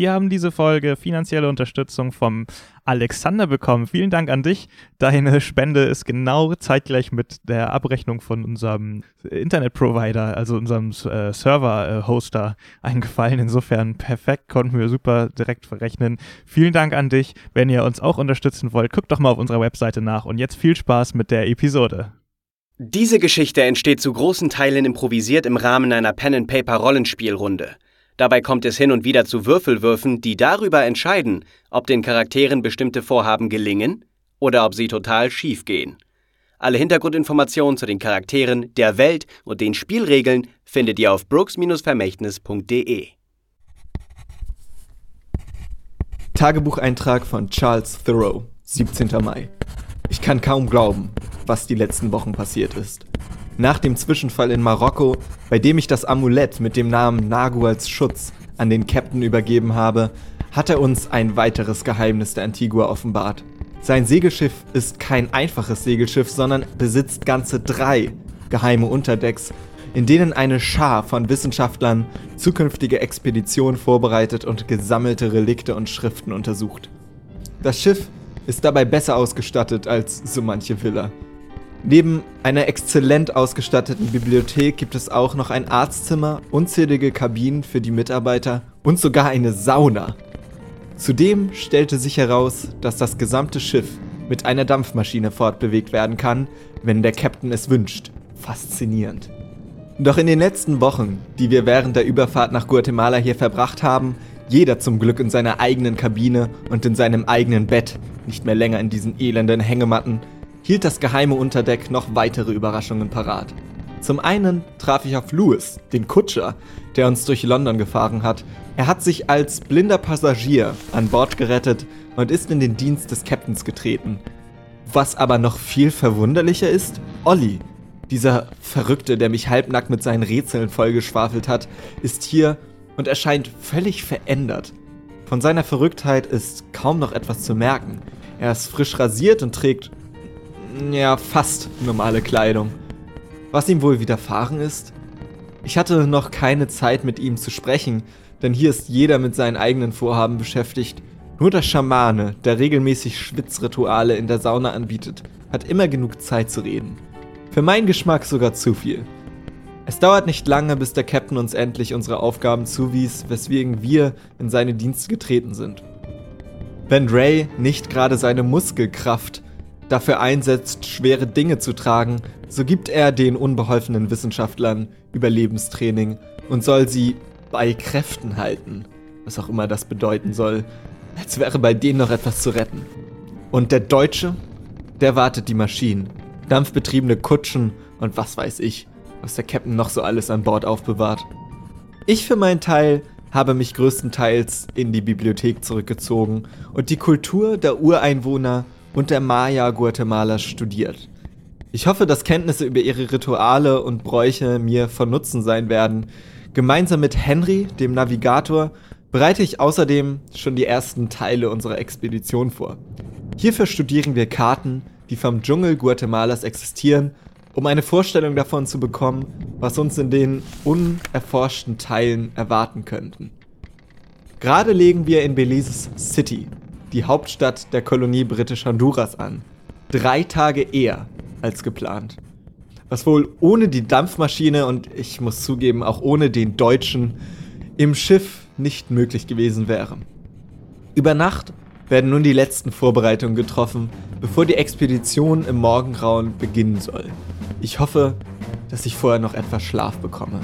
Wir haben diese Folge finanzielle Unterstützung vom Alexander bekommen. Vielen Dank an dich. Deine Spende ist genau zeitgleich mit der Abrechnung von unserem Internetprovider, also unserem äh, Server-Hoster, eingefallen. Insofern perfekt, konnten wir super direkt verrechnen. Vielen Dank an dich. Wenn ihr uns auch unterstützen wollt, guckt doch mal auf unserer Webseite nach. Und jetzt viel Spaß mit der Episode. Diese Geschichte entsteht zu großen Teilen improvisiert im Rahmen einer Pen-and-Paper-Rollenspielrunde. Dabei kommt es hin und wieder zu Würfelwürfen, die darüber entscheiden, ob den Charakteren bestimmte Vorhaben gelingen oder ob sie total schief gehen. Alle Hintergrundinformationen zu den Charakteren, der Welt und den Spielregeln findet ihr auf brooks-vermächtnis.de. Tagebucheintrag von Charles Thoreau, 17. Mai. Ich kann kaum glauben, was die letzten Wochen passiert ist nach dem Zwischenfall in Marokko, bei dem ich das Amulett mit dem Namen Nagu als Schutz an den Captain übergeben habe, hat er uns ein weiteres Geheimnis der Antigua offenbart. Sein Segelschiff ist kein einfaches Segelschiff, sondern besitzt ganze drei geheime Unterdecks, in denen eine Schar von Wissenschaftlern zukünftige Expeditionen vorbereitet und gesammelte Relikte und Schriften untersucht. Das Schiff ist dabei besser ausgestattet als so manche Villa. Neben einer exzellent ausgestatteten Bibliothek gibt es auch noch ein Arztzimmer, unzählige Kabinen für die Mitarbeiter und sogar eine Sauna. Zudem stellte sich heraus, dass das gesamte Schiff mit einer Dampfmaschine fortbewegt werden kann, wenn der Captain es wünscht. Faszinierend. Doch in den letzten Wochen, die wir während der Überfahrt nach Guatemala hier verbracht haben, jeder zum Glück in seiner eigenen Kabine und in seinem eigenen Bett, nicht mehr länger in diesen elenden Hängematten, hielt das geheime Unterdeck noch weitere Überraschungen parat. Zum einen traf ich auf Louis, den Kutscher, der uns durch London gefahren hat. Er hat sich als blinder Passagier an Bord gerettet und ist in den Dienst des Captains getreten. Was aber noch viel verwunderlicher ist, Olli, dieser Verrückte, der mich halbnackt mit seinen Rätseln vollgeschwafelt hat, ist hier und erscheint völlig verändert. Von seiner Verrücktheit ist kaum noch etwas zu merken. Er ist frisch rasiert und trägt ja, fast normale Kleidung. Was ihm wohl widerfahren ist? Ich hatte noch keine Zeit mit ihm zu sprechen, denn hier ist jeder mit seinen eigenen Vorhaben beschäftigt. Nur der Schamane, der regelmäßig Schwitzrituale in der Sauna anbietet, hat immer genug Zeit zu reden. Für meinen Geschmack sogar zu viel. Es dauert nicht lange, bis der Captain uns endlich unsere Aufgaben zuwies, weswegen wir in seine Dienste getreten sind. Wenn Ray nicht gerade seine Muskelkraft dafür einsetzt, schwere Dinge zu tragen, so gibt er den unbeholfenen Wissenschaftlern Überlebenstraining und soll sie bei Kräften halten, was auch immer das bedeuten soll, als wäre bei denen noch etwas zu retten. Und der Deutsche, der wartet die Maschinen, dampfbetriebene Kutschen und was weiß ich, was der Captain noch so alles an Bord aufbewahrt. Ich für meinen Teil habe mich größtenteils in die Bibliothek zurückgezogen und die Kultur der Ureinwohner und der Maya Guatemalas studiert. Ich hoffe, dass Kenntnisse über ihre Rituale und Bräuche mir von Nutzen sein werden. Gemeinsam mit Henry, dem Navigator, bereite ich außerdem schon die ersten Teile unserer Expedition vor. Hierfür studieren wir Karten, die vom Dschungel Guatemalas existieren, um eine Vorstellung davon zu bekommen, was uns in den unerforschten Teilen erwarten könnten. Gerade legen wir in Belize's City, die Hauptstadt der Kolonie Britisch Honduras an. Drei Tage eher als geplant. Was wohl ohne die Dampfmaschine und ich muss zugeben auch ohne den Deutschen im Schiff nicht möglich gewesen wäre. Über Nacht werden nun die letzten Vorbereitungen getroffen, bevor die Expedition im Morgengrauen beginnen soll. Ich hoffe, dass ich vorher noch etwas Schlaf bekomme.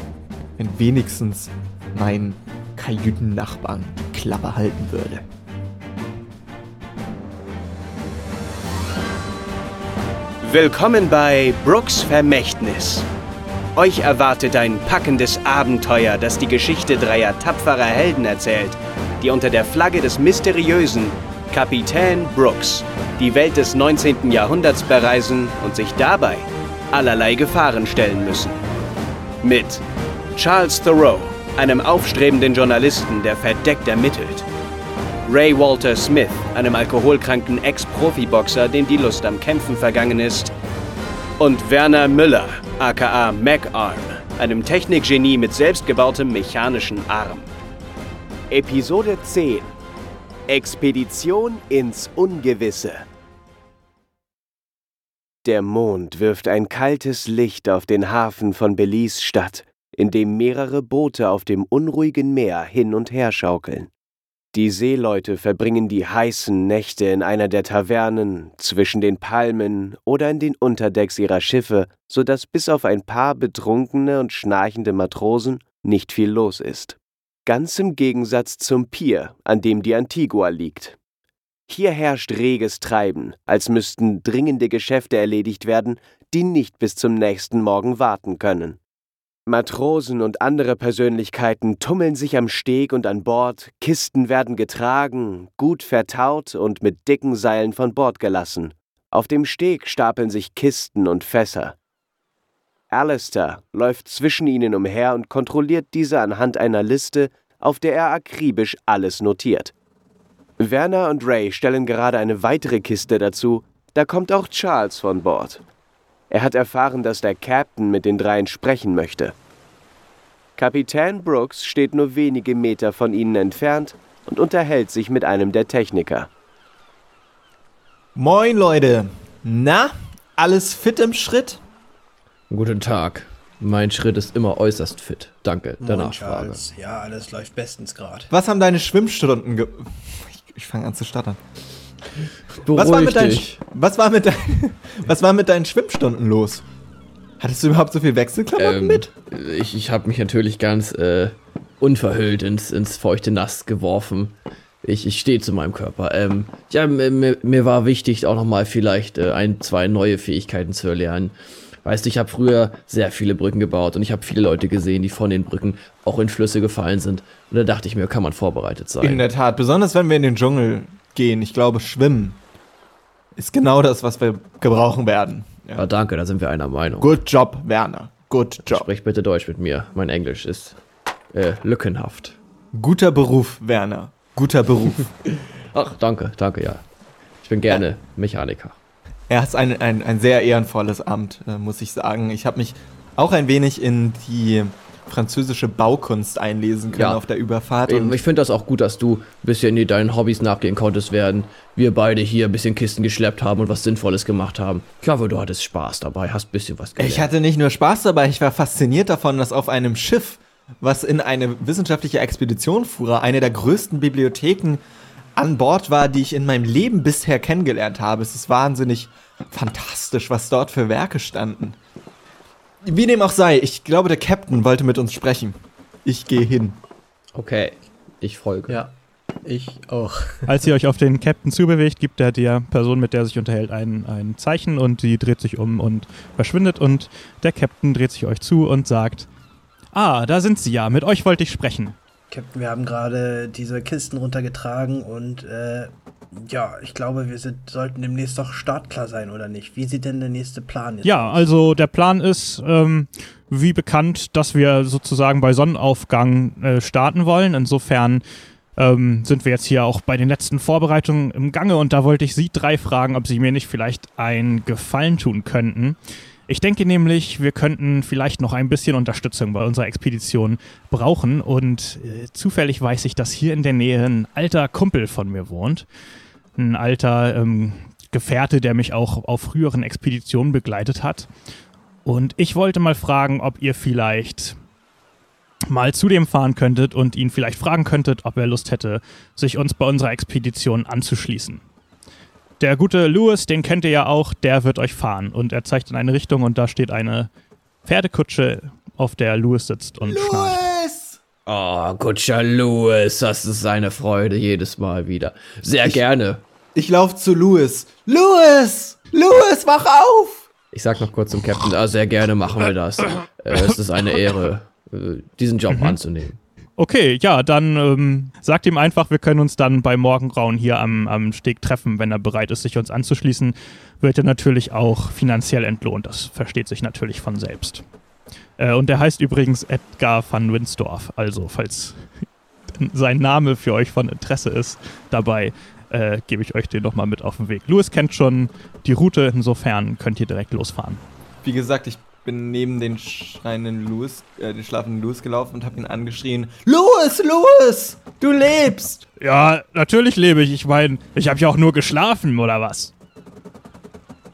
Wenn wenigstens mein Kajütennachbarn Klappe halten würde. Willkommen bei Brooks Vermächtnis. Euch erwartet ein packendes Abenteuer, das die Geschichte dreier tapferer Helden erzählt, die unter der Flagge des mysteriösen Kapitän Brooks die Welt des 19. Jahrhunderts bereisen und sich dabei allerlei Gefahren stellen müssen. Mit Charles Thoreau, einem aufstrebenden Journalisten, der verdeckt ermittelt. Ray Walter Smith, einem alkoholkranken Ex-Profiboxer, dem die Lust am Kämpfen vergangen ist. Und Werner Müller, aka MacArm, einem Technikgenie mit selbstgebautem mechanischen Arm. Episode 10 Expedition ins Ungewisse. Der Mond wirft ein kaltes Licht auf den Hafen von Belize Stadt, in dem mehrere Boote auf dem unruhigen Meer hin und her schaukeln. Die Seeleute verbringen die heißen Nächte in einer der Tavernen, zwischen den Palmen oder in den Unterdecks ihrer Schiffe, so dass bis auf ein paar betrunkene und schnarchende Matrosen nicht viel los ist. Ganz im Gegensatz zum Pier, an dem die Antigua liegt. Hier herrscht reges Treiben, als müssten dringende Geschäfte erledigt werden, die nicht bis zum nächsten Morgen warten können. Matrosen und andere Persönlichkeiten tummeln sich am Steg und an Bord, Kisten werden getragen, gut vertaut und mit dicken Seilen von Bord gelassen. Auf dem Steg stapeln sich Kisten und Fässer. Alistair läuft zwischen ihnen umher und kontrolliert diese anhand einer Liste, auf der er akribisch alles notiert. Werner und Ray stellen gerade eine weitere Kiste dazu, da kommt auch Charles von Bord. Er hat erfahren, dass der Captain mit den dreien sprechen möchte. Kapitän Brooks steht nur wenige Meter von ihnen entfernt und unterhält sich mit einem der Techniker. Moin Leute. Na, alles fit im Schritt? Guten Tag. Mein Schritt ist immer äußerst fit. Danke der Moin, Nachfrage. Charles. Ja, alles läuft bestens gerade. Was haben deine Schwimmstunden ge Ich, ich fange an zu stottern. Beruhig Was war, mit deinen, was, war mit dein, was war mit deinen Schwimmstunden los? Hattest du überhaupt so viel Wechselklamotten Ähm, mit? Ich, ich habe mich natürlich ganz äh, unverhüllt ins, ins feuchte Nass geworfen. Ich, ich stehe zu meinem Körper. Ähm, ja, mir, mir- mir war wichtig, auch nochmal vielleicht äh, ein, zwei neue Fähigkeiten zu erlernen. Weißt du, ich habe früher sehr viele Brücken gebaut und ich habe viele Leute gesehen, die von den Brücken auch in Flüsse gefallen sind. Und da dachte ich mir, kann man vorbereitet sein. In der Tat, besonders wenn wir in den Dschungel gehen. Ich glaube, Schwimmen ist genau das, was wir gebrauchen werden. Ja, danke, da sind wir einer Meinung. Good job, Werner. Good job. Sprich bitte Deutsch mit mir. Mein Englisch ist äh, lückenhaft. Guter Beruf, Werner. Guter Beruf. Ach, danke, danke, ja. Ich bin gerne Mechaniker. Er ist ein, ein, ein sehr ehrenvolles Amt, äh, muss ich sagen. Ich habe mich auch ein wenig in die französische Baukunst einlesen können Ja. auf der Überfahrt. Und Ich finde das auch gut, dass du ein bisschen in deinen Hobbys nachgehen konntest, während wir beide hier ein bisschen Kisten geschleppt haben und was Sinnvolles gemacht haben. Ich hoffe, du hattest Spaß dabei, hast ein bisschen was gelernt. ich hatte nicht nur Spaß dabei, ich war fasziniert davon, dass auf einem Schiff, was in eine wissenschaftliche Expedition fuhr, eine der größten Bibliotheken an Bord war, die ich in meinem Leben bisher kennengelernt habe. Es ist wahnsinnig fantastisch, was dort für Werke standen. Wie dem auch sei, ich glaube, der Captain wollte mit uns sprechen. Ich gehe hin. okay, ich folge. Ja, ich auch. Als ihr euch auf den Captain zubewegt, gibt er der Person, mit der er sich unterhält, ein, ein Zeichen und die dreht sich um und verschwindet und der Captain dreht sich euch zu und sagt, Ah, da sind sie ja, mit euch wollte ich sprechen. Captain, wir haben gerade diese Kisten runtergetragen und äh, ja, ich glaube, wir sind, sollten demnächst doch startklar sein, oder nicht? Wie sieht denn der nächste Plan jetzt Ja, aus? also der Plan ist, ähm, wie bekannt, dass wir sozusagen bei Sonnenaufgang äh, starten wollen. Insofern ähm, sind wir jetzt hier auch bei den letzten Vorbereitungen im Gange und da wollte ich Sie drei fragen, ob Sie mir nicht vielleicht einen Gefallen tun könnten. Ich denke nämlich, wir könnten vielleicht noch ein bisschen Unterstützung bei unserer Expedition brauchen und äh, zufällig weiß ich, dass hier in der Nähe ein alter Kumpel von mir wohnt. Ein alter ähm, Gefährte, der mich auch auf früheren Expeditionen begleitet hat. Und ich wollte mal fragen, ob ihr vielleicht mal zu dem fahren könntet und ihn vielleicht fragen könntet, ob er Lust hätte, sich uns bei unserer Expedition anzuschließen. Der gute Louis, den kennt ihr ja auch, der wird euch fahren. Und er zeigt in eine Richtung und da steht eine Pferdekutsche, auf der Louis sitzt und schnarcht. Louis! Oh, Kutscher Louis, das ist eine Freude jedes Mal wieder. Sehr gerne. Ich laufe zu Louis. Louis! Louis, wach auf! Ich sag noch kurz zum Captain, ah, sehr gerne machen wir das. Äh, es ist eine Ehre, äh, diesen Job anzunehmen. Okay, ja, dann ähm, sagt ihm einfach, wir können uns dann bei Morgengrauen hier am, am Steg treffen, wenn er bereit ist, sich uns anzuschließen. Wird er natürlich auch finanziell entlohnt. Das versteht sich natürlich von selbst. Äh, und er heißt übrigens Edgar van Winsdorf. Also, falls sein Name für euch von Interesse ist, dabei äh, gebe ich euch den nochmal mit auf den Weg. Louis kennt schon die Route, insofern könnt ihr direkt losfahren. Wie gesagt, ich bin neben den schreienden Louis, äh, den schlafenden Louis gelaufen und habe ihn angeschrien. Louis, Louis, du lebst! Ja, natürlich lebe ich. Ich meine, ich habe ja auch nur geschlafen, oder was?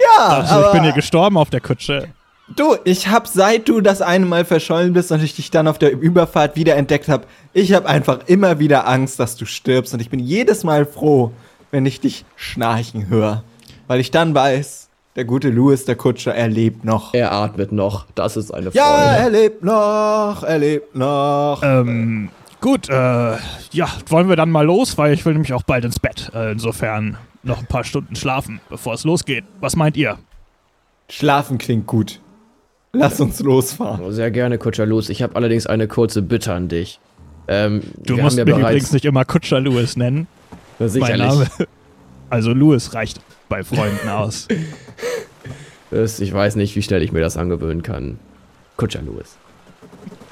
Ja, Also aber ich bin hier gestorben auf der Kutsche. du, ich hab seit du das eine Mal verschollen bist und ich dich dann auf der Überfahrt wieder entdeckt habe, ich habe einfach immer wieder Angst, dass du stirbst und ich bin jedes Mal froh, wenn ich dich schnarchen höre, weil ich dann weiß, der gute Louis, der Kutscher, er lebt noch. Er atmet noch. Das ist eine Freude. Ja, er lebt noch, er lebt noch. Ähm, gut, äh, ja, wollen wir dann mal los, weil ich will nämlich auch bald ins Bett. Äh, insofern noch ein paar Stunden schlafen, bevor es losgeht. Was meint ihr? Schlafen klingt gut. Lass uns losfahren. Sehr gerne, Kutscher Los. Ich habe allerdings eine kurze Bitte an dich. Ähm, Du musst haben mich ja übrigens bereits, nicht immer Kutscher Louis nennen. Na, Mein sicherlich. Name. Also Louis reicht bei Freunden aus. Ich weiß nicht, wie schnell ich mir das angewöhnen kann. Kutscher Louis.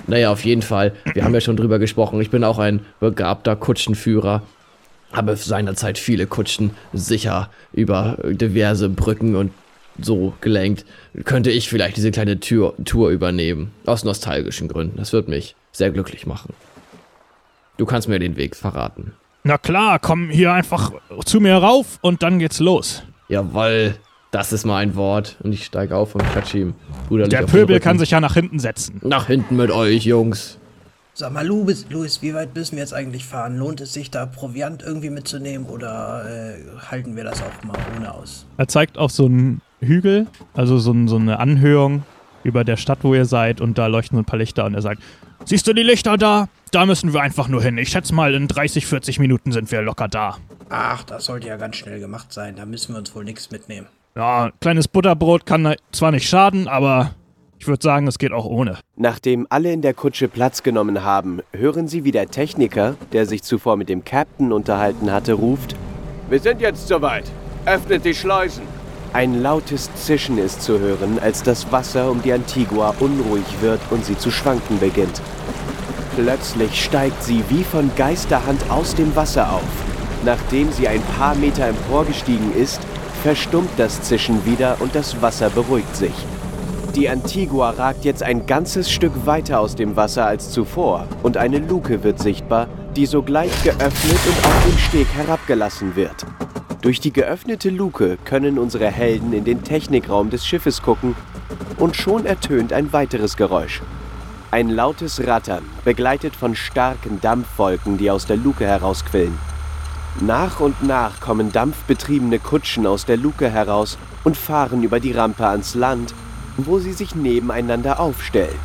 Naja, auf jeden Fall. Wir haben ja schon drüber gesprochen. Ich bin auch ein begabter Kutschenführer. Habe seinerzeit viele Kutschen sicher über diverse Brücken und so gelenkt. Könnte ich vielleicht diese kleine Tür, Tour übernehmen. Aus nostalgischen Gründen. Das wird mich sehr glücklich machen. Du kannst mir den Weg verraten. Na klar, komm hier einfach zu mir rauf und dann geht's los. Jawoll, das ist mein Wort. Und ich steige auf und klatsche ihm Der Pöbel kann sich ja nach hinten setzen. Nach hinten mit euch, Jungs. Sag mal, Louis, Louis, wie weit müssen wir jetzt eigentlich fahren? Lohnt es sich da Proviant irgendwie mitzunehmen oder äh, halten wir das auch mal ohne aus? Er zeigt auf so einen Hügel, also so, ein, so eine Anhöhung über der Stadt, wo ihr seid, und da leuchten so ein paar Lichter und er sagt, siehst du die Lichter da? Da müssen wir einfach nur hin. Ich schätze mal, in 30, 40 Minuten sind wir locker da. Ach, das sollte ja ganz schnell gemacht sein. Da müssen wir uns wohl nichts mitnehmen. Ja, kleines Butterbrot kann zwar nicht schaden, aber ich würde sagen, es geht auch ohne. Nachdem alle in der Kutsche Platz genommen haben, hören sie, wie der Techniker, der sich zuvor mit dem Captain unterhalten hatte, ruft: Wir sind jetzt soweit. Öffnet die Schleusen. Ein lautes Zischen ist zu hören, als das Wasser um die Antigua unruhig wird und sie zu schwanken beginnt. Plötzlich steigt sie wie von Geisterhand aus dem Wasser auf. Nachdem sie ein paar Meter emporgestiegen ist, verstummt das Zischen wieder und das Wasser beruhigt sich. Die Antigua ragt jetzt ein ganzes Stück weiter aus dem Wasser als zuvor und eine Luke wird sichtbar, die sogleich geöffnet und auf den Steg herabgelassen wird. Durch die geöffnete Luke können unsere Helden in den Technikraum des Schiffes gucken und schon ertönt ein weiteres Geräusch. Ein lautes Rattern, begleitet von starken Dampfwolken, die aus der Luke herausquillen. Nach und nach kommen dampfbetriebene Kutschen aus der Luke heraus und fahren über die Rampe ans Land, wo sie sich nebeneinander aufstellen,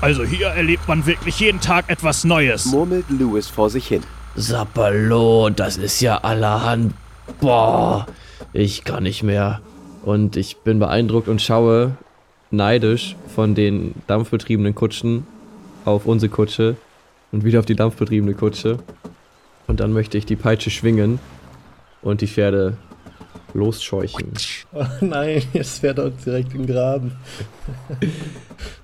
Also hier erlebt man wirklich jeden Tag etwas Neues. murmelt Louis vor sich hin. Sapperlo, das ist ja allerhand. Boah, ich kann nicht mehr. Und ich bin beeindruckt und schaue neidisch von den dampfbetriebenen Kutschen auf unsere Kutsche und wieder auf die dampfbetriebene Kutsche. Und dann möchte ich die Peitsche schwingen und die Pferde losscheuchen. Oh nein, jetzt fährt er direkt in den Graben.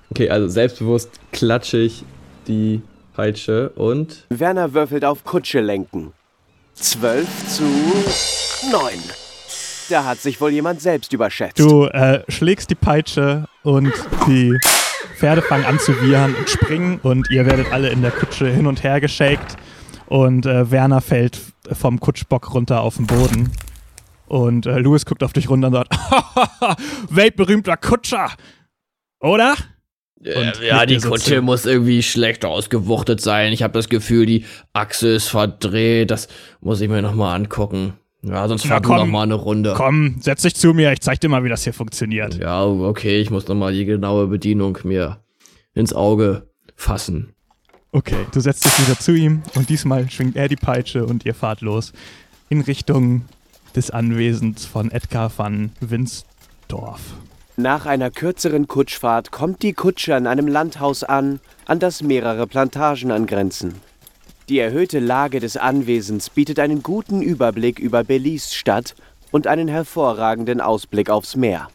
Okay, also selbstbewusst klatsche ich die Peitsche und Werner würfelt auf Kutsche lenken. 12 zu 9. Da hat sich wohl jemand selbst überschätzt. Du äh, schlägst die Peitsche und die Pferde fangen an zu wiehern und springen und ihr werdet alle in der Kutsche hin und her geschakt und äh, Werner fällt vom Kutschbock runter auf den Boden und äh, Louis guckt auf dich runter und sagt, weltberühmter Kutscher, oder? Und Äh, ja, die so Kutsche zu. muss irgendwie schlecht ausgewuchtet sein. Ich habe das Gefühl, die Achse ist verdreht. Das muss ich mir nochmal angucken. Ja, sonst wir komm, noch mal eine Runde. Komm, setz dich zu mir, ich zeig dir mal, wie das hier funktioniert. Ja, okay, ich muss nochmal die genaue Bedienung mir ins Auge fassen. Okay, du setzt dich wieder zu ihm und diesmal schwingt er die Peitsche und ihr fahrt los in Richtung des Anwesens von Edgar van Winsdorf. Nach einer kürzeren Kutschfahrt kommt die Kutsche an einem Landhaus an, an das mehrere Plantagen angrenzen. Die erhöhte Lage des Anwesens bietet einen guten Überblick über Belize Stadt und einen hervorragenden Ausblick aufs Meer.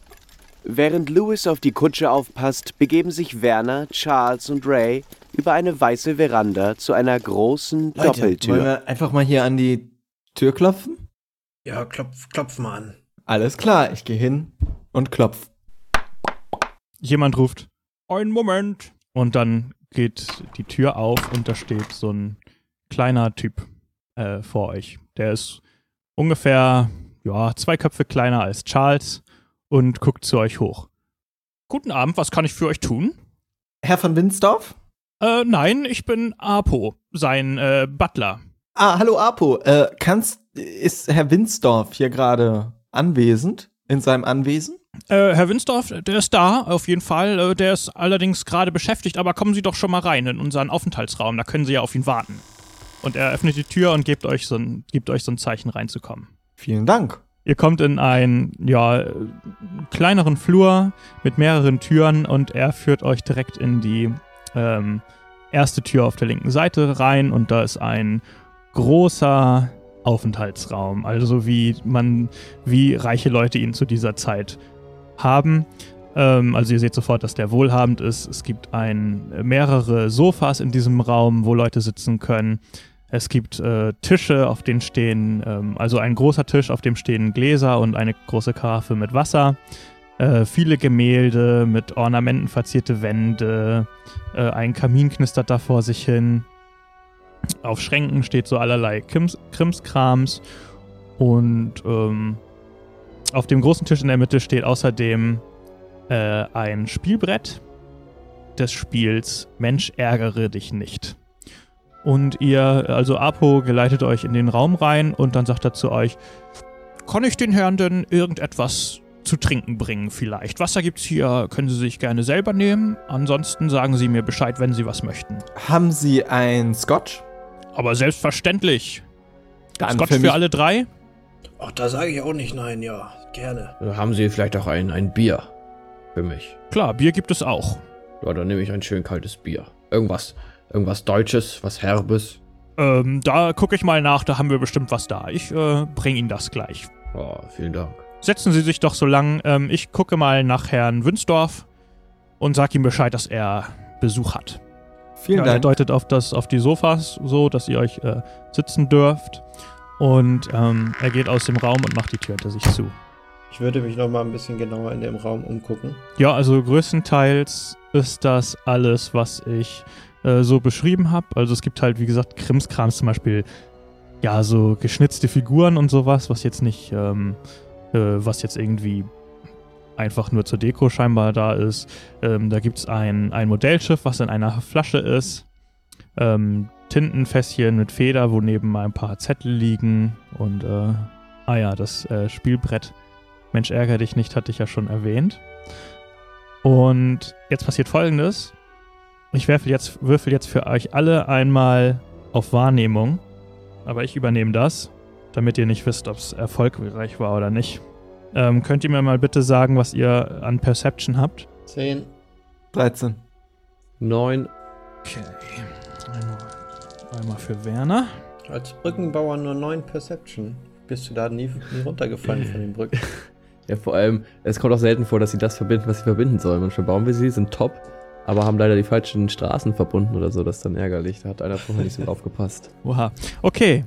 Während Louis auf die Kutsche aufpasst, begeben sich Werner, Charles und Ray über eine weiße Veranda zu einer großen Leute, Doppeltür. wollen wir einfach mal hier an die Tür klopfen? Ja, klopf, klopf mal an. Alles klar, ich gehe hin und klopf. Jemand ruft: Einen Moment. Und dann geht die Tür auf und da steht so ein kleiner Typ äh, vor euch. Der ist ungefähr ja, zwei Köpfe kleiner als Charles und guckt zu euch hoch. Guten Abend, was kann ich für euch tun? Herr von Winsdorf? Äh, nein, ich bin Apo, sein äh, Butler. Ah, hallo Apo. Äh, kannst, ist Herr Winsdorf hier gerade anwesend? In seinem Anwesen? Äh, Herr Winsdorf, der ist da, auf jeden Fall. Äh, der ist allerdings gerade beschäftigt, aber kommen Sie doch schon mal rein in unseren Aufenthaltsraum, da können Sie ja auf ihn warten. Und er öffnet die Tür und gibt euch so ein, gibt euch so ein Zeichen reinzukommen. Vielen Dank. Ihr kommt in einen, ja, kleineren Flur mit mehreren Türen und er führt euch direkt in die ähm, erste Tür auf der linken Seite rein und da ist ein großer Aufenthaltsraum, also wie man, wie reiche Leute ihn zu dieser Zeit haben. Ähm, also ihr seht sofort, dass der wohlhabend ist. Es gibt ein, mehrere Sofas in diesem Raum, wo Leute sitzen können. Es gibt äh, Tische, auf denen stehen, ähm, also ein großer Tisch, auf dem stehen Gläser und eine große Karaffe mit Wasser. Äh, viele Gemälde mit Ornamenten verzierte Wände. Äh, ein Kamin knistert da vor sich hin. Auf Schränken steht so allerlei Krims Krimskrams. Und ähm, auf dem großen Tisch in der Mitte steht außerdem äh, ein Spielbrett des Spiels Mensch ärgere dich nicht. Und ihr, also Apo, geleitet euch in den Raum rein und dann sagt er zu euch, kann ich den Herrn denn irgendetwas zu trinken bringen vielleicht? Wasser gibt's hier, können Sie sich gerne selber nehmen. Ansonsten sagen Sie mir Bescheid, wenn Sie was möchten. Haben Sie ein Scotch? Aber selbstverständlich. Dann Scotch für für, alle drei? Ach, da sage ich auch nicht nein, ja. Gerne. Oder haben Sie vielleicht auch ein, ein Bier für mich? Klar, Bier gibt es auch. Ja, dann nehme ich ein schön kaltes Bier. Irgendwas, irgendwas Deutsches, was Herbes. Ähm, da gucke ich mal nach, da haben wir bestimmt was da. Ich äh, bringe Ihnen das gleich. Oh, vielen Dank. Setzen Sie sich doch so lang. Ähm, ich gucke mal nach Herrn Wünsdorf und sag ihm Bescheid, dass er Besuch hat. Vielen Ja, er Dank. deutet auf, das, auf die Sofas so, dass ihr euch äh, sitzen dürft. Und ähm, er geht aus dem Raum und macht die Tür hinter sich zu. Ich würde mich noch mal ein bisschen genauer in dem Raum umgucken. Ja, also größtenteils ist das alles, was ich äh, so beschrieben habe. Also es gibt halt, wie gesagt, Krimskrams zum Beispiel, ja, so geschnitzte Figuren und sowas, was jetzt nicht, ähm, äh, was jetzt irgendwie einfach nur zur Deko scheinbar da ist. Ähm, da gibt es ein, ein Modellschiff, was in einer Flasche ist. Ähm, Tintenfässchen mit Feder, wo neben ein paar Zettel liegen. Und, äh, ah ja, das äh, Spielbrett Mensch, ärgere dich nicht, hatte ich ja schon erwähnt. Und jetzt passiert folgendes. Ich würfel jetzt, würfel jetzt für euch alle einmal auf Wahrnehmung. Aber ich übernehme das, damit ihr nicht wisst, ob es erfolgreich war oder nicht. Ähm, könnt ihr mir mal bitte sagen, was ihr an Perception habt? 10. 13. Neun. Okay. Einmal, einmal für Werner. Als Brückenbauer nur 9 Perception. Bist du da nie, nie runtergefallen von den Brücken? Ja, vor allem, es kommt auch selten vor, dass sie das verbinden, was sie verbinden sollen. Manchmal bauen wir sie, sind top, aber haben leider die falschen Straßen verbunden oder so. Das ist dann ärgerlich. Da hat einer vorher nicht so aufgepasst. Oha. Okay.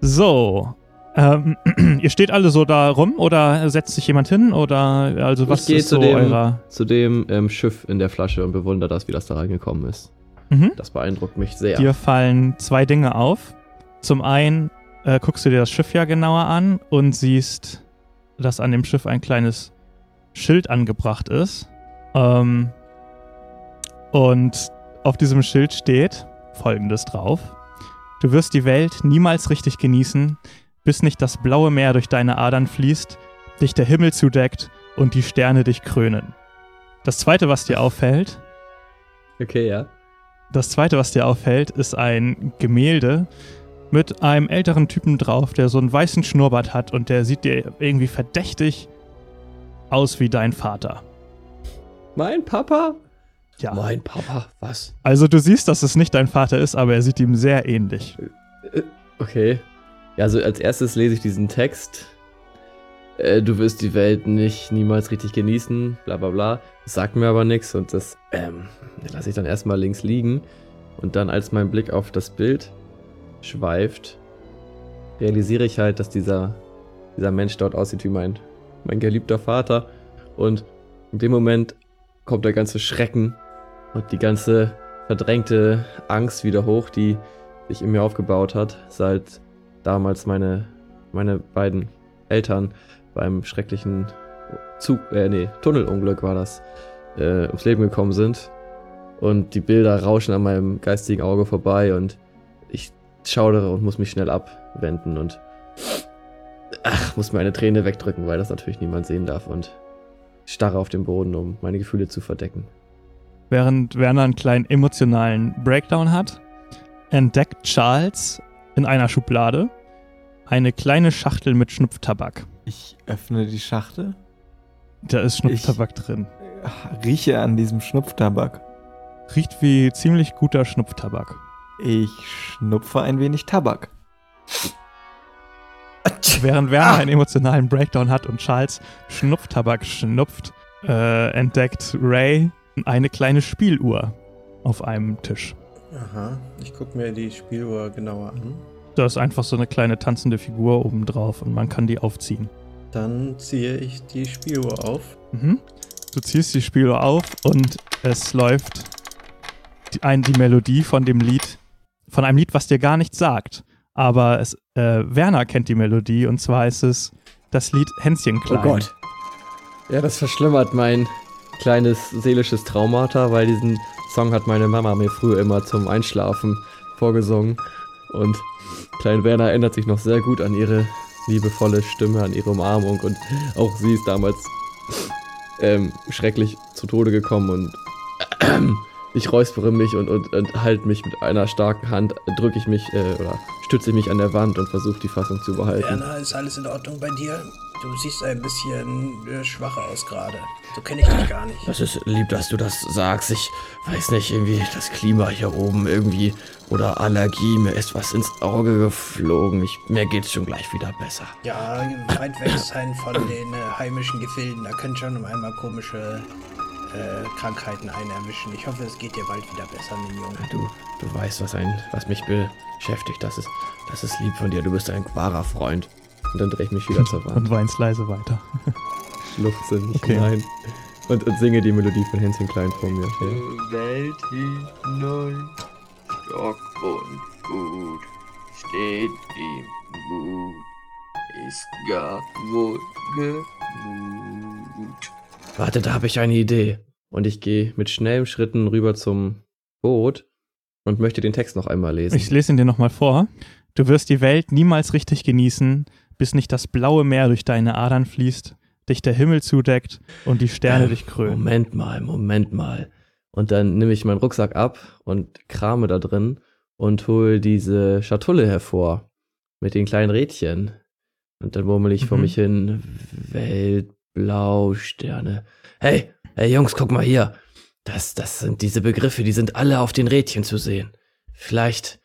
So. Ähm, ihr steht alle so da rum oder setzt sich jemand hin oder also was ich gehe ist zu so dem, eurer. zu dem ähm, Schiff in der Flasche und bewundere das, wie das da reingekommen ist. Mhm. Das beeindruckt mich sehr. Dir fallen zwei Dinge auf. Zum einen äh, guckst du dir das Schiff ja genauer an und siehst, dass an dem Schiff ein kleines Schild angebracht ist. Ähm, und auf diesem Schild steht folgendes drauf. Du wirst die Welt niemals richtig genießen, bis nicht das blaue Meer durch deine Adern fließt, dich der Himmel zudeckt und die Sterne dich krönen. Das zweite, was dir auffällt, Okay, ja. das zweite, was dir auffällt, ist ein Gemälde mit einem älteren Typen drauf, der so einen weißen Schnurrbart hat und der sieht dir irgendwie verdächtig aus wie dein Vater. Mein Papa? Ja. Mein Papa? Was? Also du siehst, dass es nicht dein Vater ist, aber er sieht ihm sehr ähnlich. Okay. Ja, also als erstes lese ich diesen Text. Äh, du wirst die Welt nicht niemals richtig genießen, bla bla bla. Das sagt mir aber nichts und das ähm, lasse ich dann erstmal links liegen. Und dann, als mein Blick auf das Bild schweift, realisiere ich halt, dass dieser, dieser Mensch dort aussieht wie mein, mein geliebter Vater. Und in dem Moment kommt der ganze Schrecken und die ganze verdrängte Angst wieder hoch, die sich in mir aufgebaut hat, seit damals meine, meine beiden Eltern beim schrecklichen Zug, äh, nee, Tunnelunglück war das, äh, ums Leben gekommen sind. Und die Bilder rauschen an meinem geistigen Auge vorbei und ich schaudere und muss mich schnell abwenden und ach, muss mir eine Träne wegdrücken, weil das natürlich niemand sehen darf und starre auf den Boden, um meine Gefühle zu verdecken. Während Werner einen kleinen emotionalen Breakdown hat, entdeckt Charles in einer Schublade eine kleine Schachtel mit Schnupftabak. Ich öffne die Schachtel, Da ist Schnupftabak drin. rieche an diesem Schnupftabak. Riecht wie ziemlich guter Schnupftabak. Ich schnupfe ein wenig Tabak. Während Werner einen emotionalen Breakdown hat und Charles Schnupftabak schnupft, äh, entdeckt Ray eine kleine Spieluhr auf einem Tisch. Aha, ich gucke mir die Spieluhr genauer an. Da ist einfach so eine kleine tanzende Figur oben drauf und man kann die aufziehen. Dann ziehe ich die Spieluhr auf. Mhm. Du ziehst die Spieluhr auf und es läuft die, ein, die Melodie von dem Lied, von einem Lied, was dir gar nichts sagt. Aber es, äh, Werner kennt die Melodie und zwar ist es das Lied Hänschen Oh klein. Gott. Ja, das verschlimmert mein kleines seelisches Traumata, weil diesen Song hat meine Mama mir früher immer zum Einschlafen vorgesungen. Und Klein Werner erinnert sich noch sehr gut an ihre liebevolle Stimme, an ihre Umarmung. Und auch sie ist damals ähm, schrecklich zu Tode gekommen. Und ich räuspere mich und, und, und halte mich mit einer starken Hand, drücke ich mich äh, oder stütze ich mich an der Wand und versuche die Fassung zu behalten. Werner, ist alles in Ordnung bei dir? Du siehst ein bisschen äh, schwacher aus gerade. So kenne ich dich gar nicht. Das ist lieb, dass du das sagst. Ich weiß nicht, irgendwie das Klima hier oben irgendwie oder Allergie. Mir ist was ins Auge geflogen. Ich, mir geht's schon gleich wieder besser. Ja, weit weg sein von den äh, heimischen Gefilden. Da können schon um einmal komische äh, Krankheiten einen erwischen. Ich hoffe, es geht dir bald wieder besser, mein Junge. Du, du weißt, was, ein, was mich beschäftigt. Das ist, das ist lieb von dir. Du bist ein wahrer Freund. Und dann drehe ich mich wieder zur Wand. Und weinst leise weiter. Lufte mich Okay. hinein. Und, und singe die Melodie von Hänschen Klein vor mir. her. Welt hinein, stock und gut, steht ihm gut, ist gar wohl gemut. Warte, da habe ich eine Idee. Und ich gehe mit schnellen Schritten rüber zum Boot und möchte den Text noch einmal lesen. Ich lese ihn dir nochmal vor. Du wirst die Welt niemals richtig genießen, bis nicht das blaue Meer durch deine Adern fließt, dich der Himmel zudeckt und die Sterne Ähm, dich krönen. Moment mal, Moment mal. Und dann nehme ich meinen Rucksack ab und krame da drin und hole diese Schatulle hervor mit den kleinen Rädchen. Und dann murmel ich vor Mhm. mich hin, Weltblau, Sterne. Hey, hey Jungs, guck mal hier. Das, das sind diese Begriffe, die sind alle auf den Rädchen zu sehen. Vielleicht,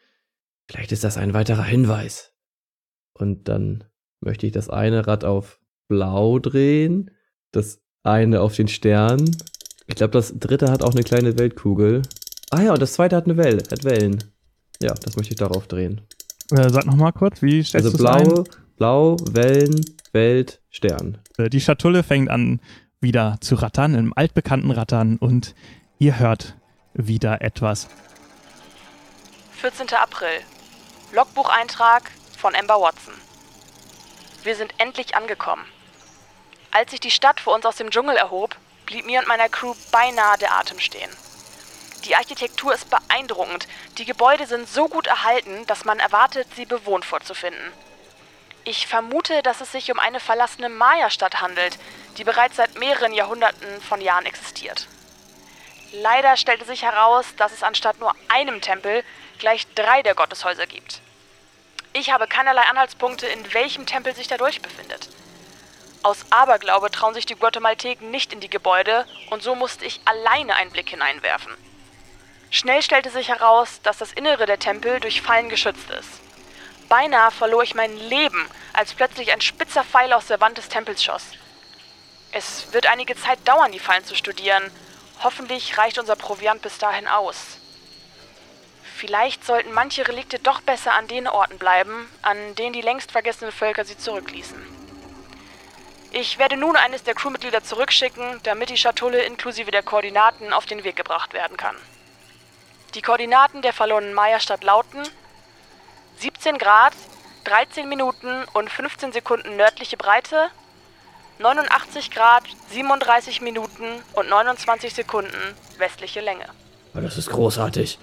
vielleicht ist das ein weiterer Hinweis. Und dann möchte ich das eine Rad auf blau drehen, das eine auf den Stern. Ich glaube, das dritte hat auch eine kleine Weltkugel. Ah ja, und das zweite hat eine Welle, hat Wellen. Ja, das möchte ich darauf drehen. Äh, sag nochmal kurz, wie stellst Also du es blau, blau, Wellen, Welt, Stern. Äh, Die Schatulle fängt an wieder zu rattern, im altbekannten Rattern und ihr hört wieder etwas. 14. April. Logbucheintrag von Amber Watson. Wir sind endlich angekommen. Als sich die Stadt vor uns aus dem Dschungel erhob, blieb mir und meiner Crew beinahe der Atem stehen. Die Architektur ist beeindruckend. Die Gebäude sind so gut erhalten, dass man erwartet, sie bewohnt vorzufinden. Ich vermute, dass es sich um eine verlassene Maya-Stadt handelt, die bereits seit mehreren Jahrhunderten von Jahren existiert. Leider stellte sich heraus, dass es anstatt nur einem Tempel gleich drei der Gotteshäuser gibt. Ich habe keinerlei Anhaltspunkte, in welchem Tempel sich dadurch befindet. Aus Aberglaube trauen sich die Guatemalteken nicht in die Gebäude und so musste ich alleine einen Blick hineinwerfen. Schnell stellte sich heraus, dass das Innere der Tempel durch Fallen geschützt ist. Beinahe verlor ich mein Leben, als plötzlich ein spitzer Pfeil aus der Wand des Tempels schoss. Es wird einige Zeit dauern, die Fallen zu studieren. Hoffentlich reicht unser Proviant bis dahin aus. Vielleicht sollten manche Relikte doch besser an den Orten bleiben, an denen die längst vergessenen Völker sie zurückließen. Ich werde nun eines der Crewmitglieder zurückschicken, damit die Schatulle inklusive der Koordinaten auf den Weg gebracht werden kann. Die Koordinaten der verlorenen Maya-Stadt lauten 17 Grad, 13 Minuten und 15 Sekunden nördliche Breite, 89 Grad, 37 Minuten und 29 Sekunden westliche Länge. Das ist großartig.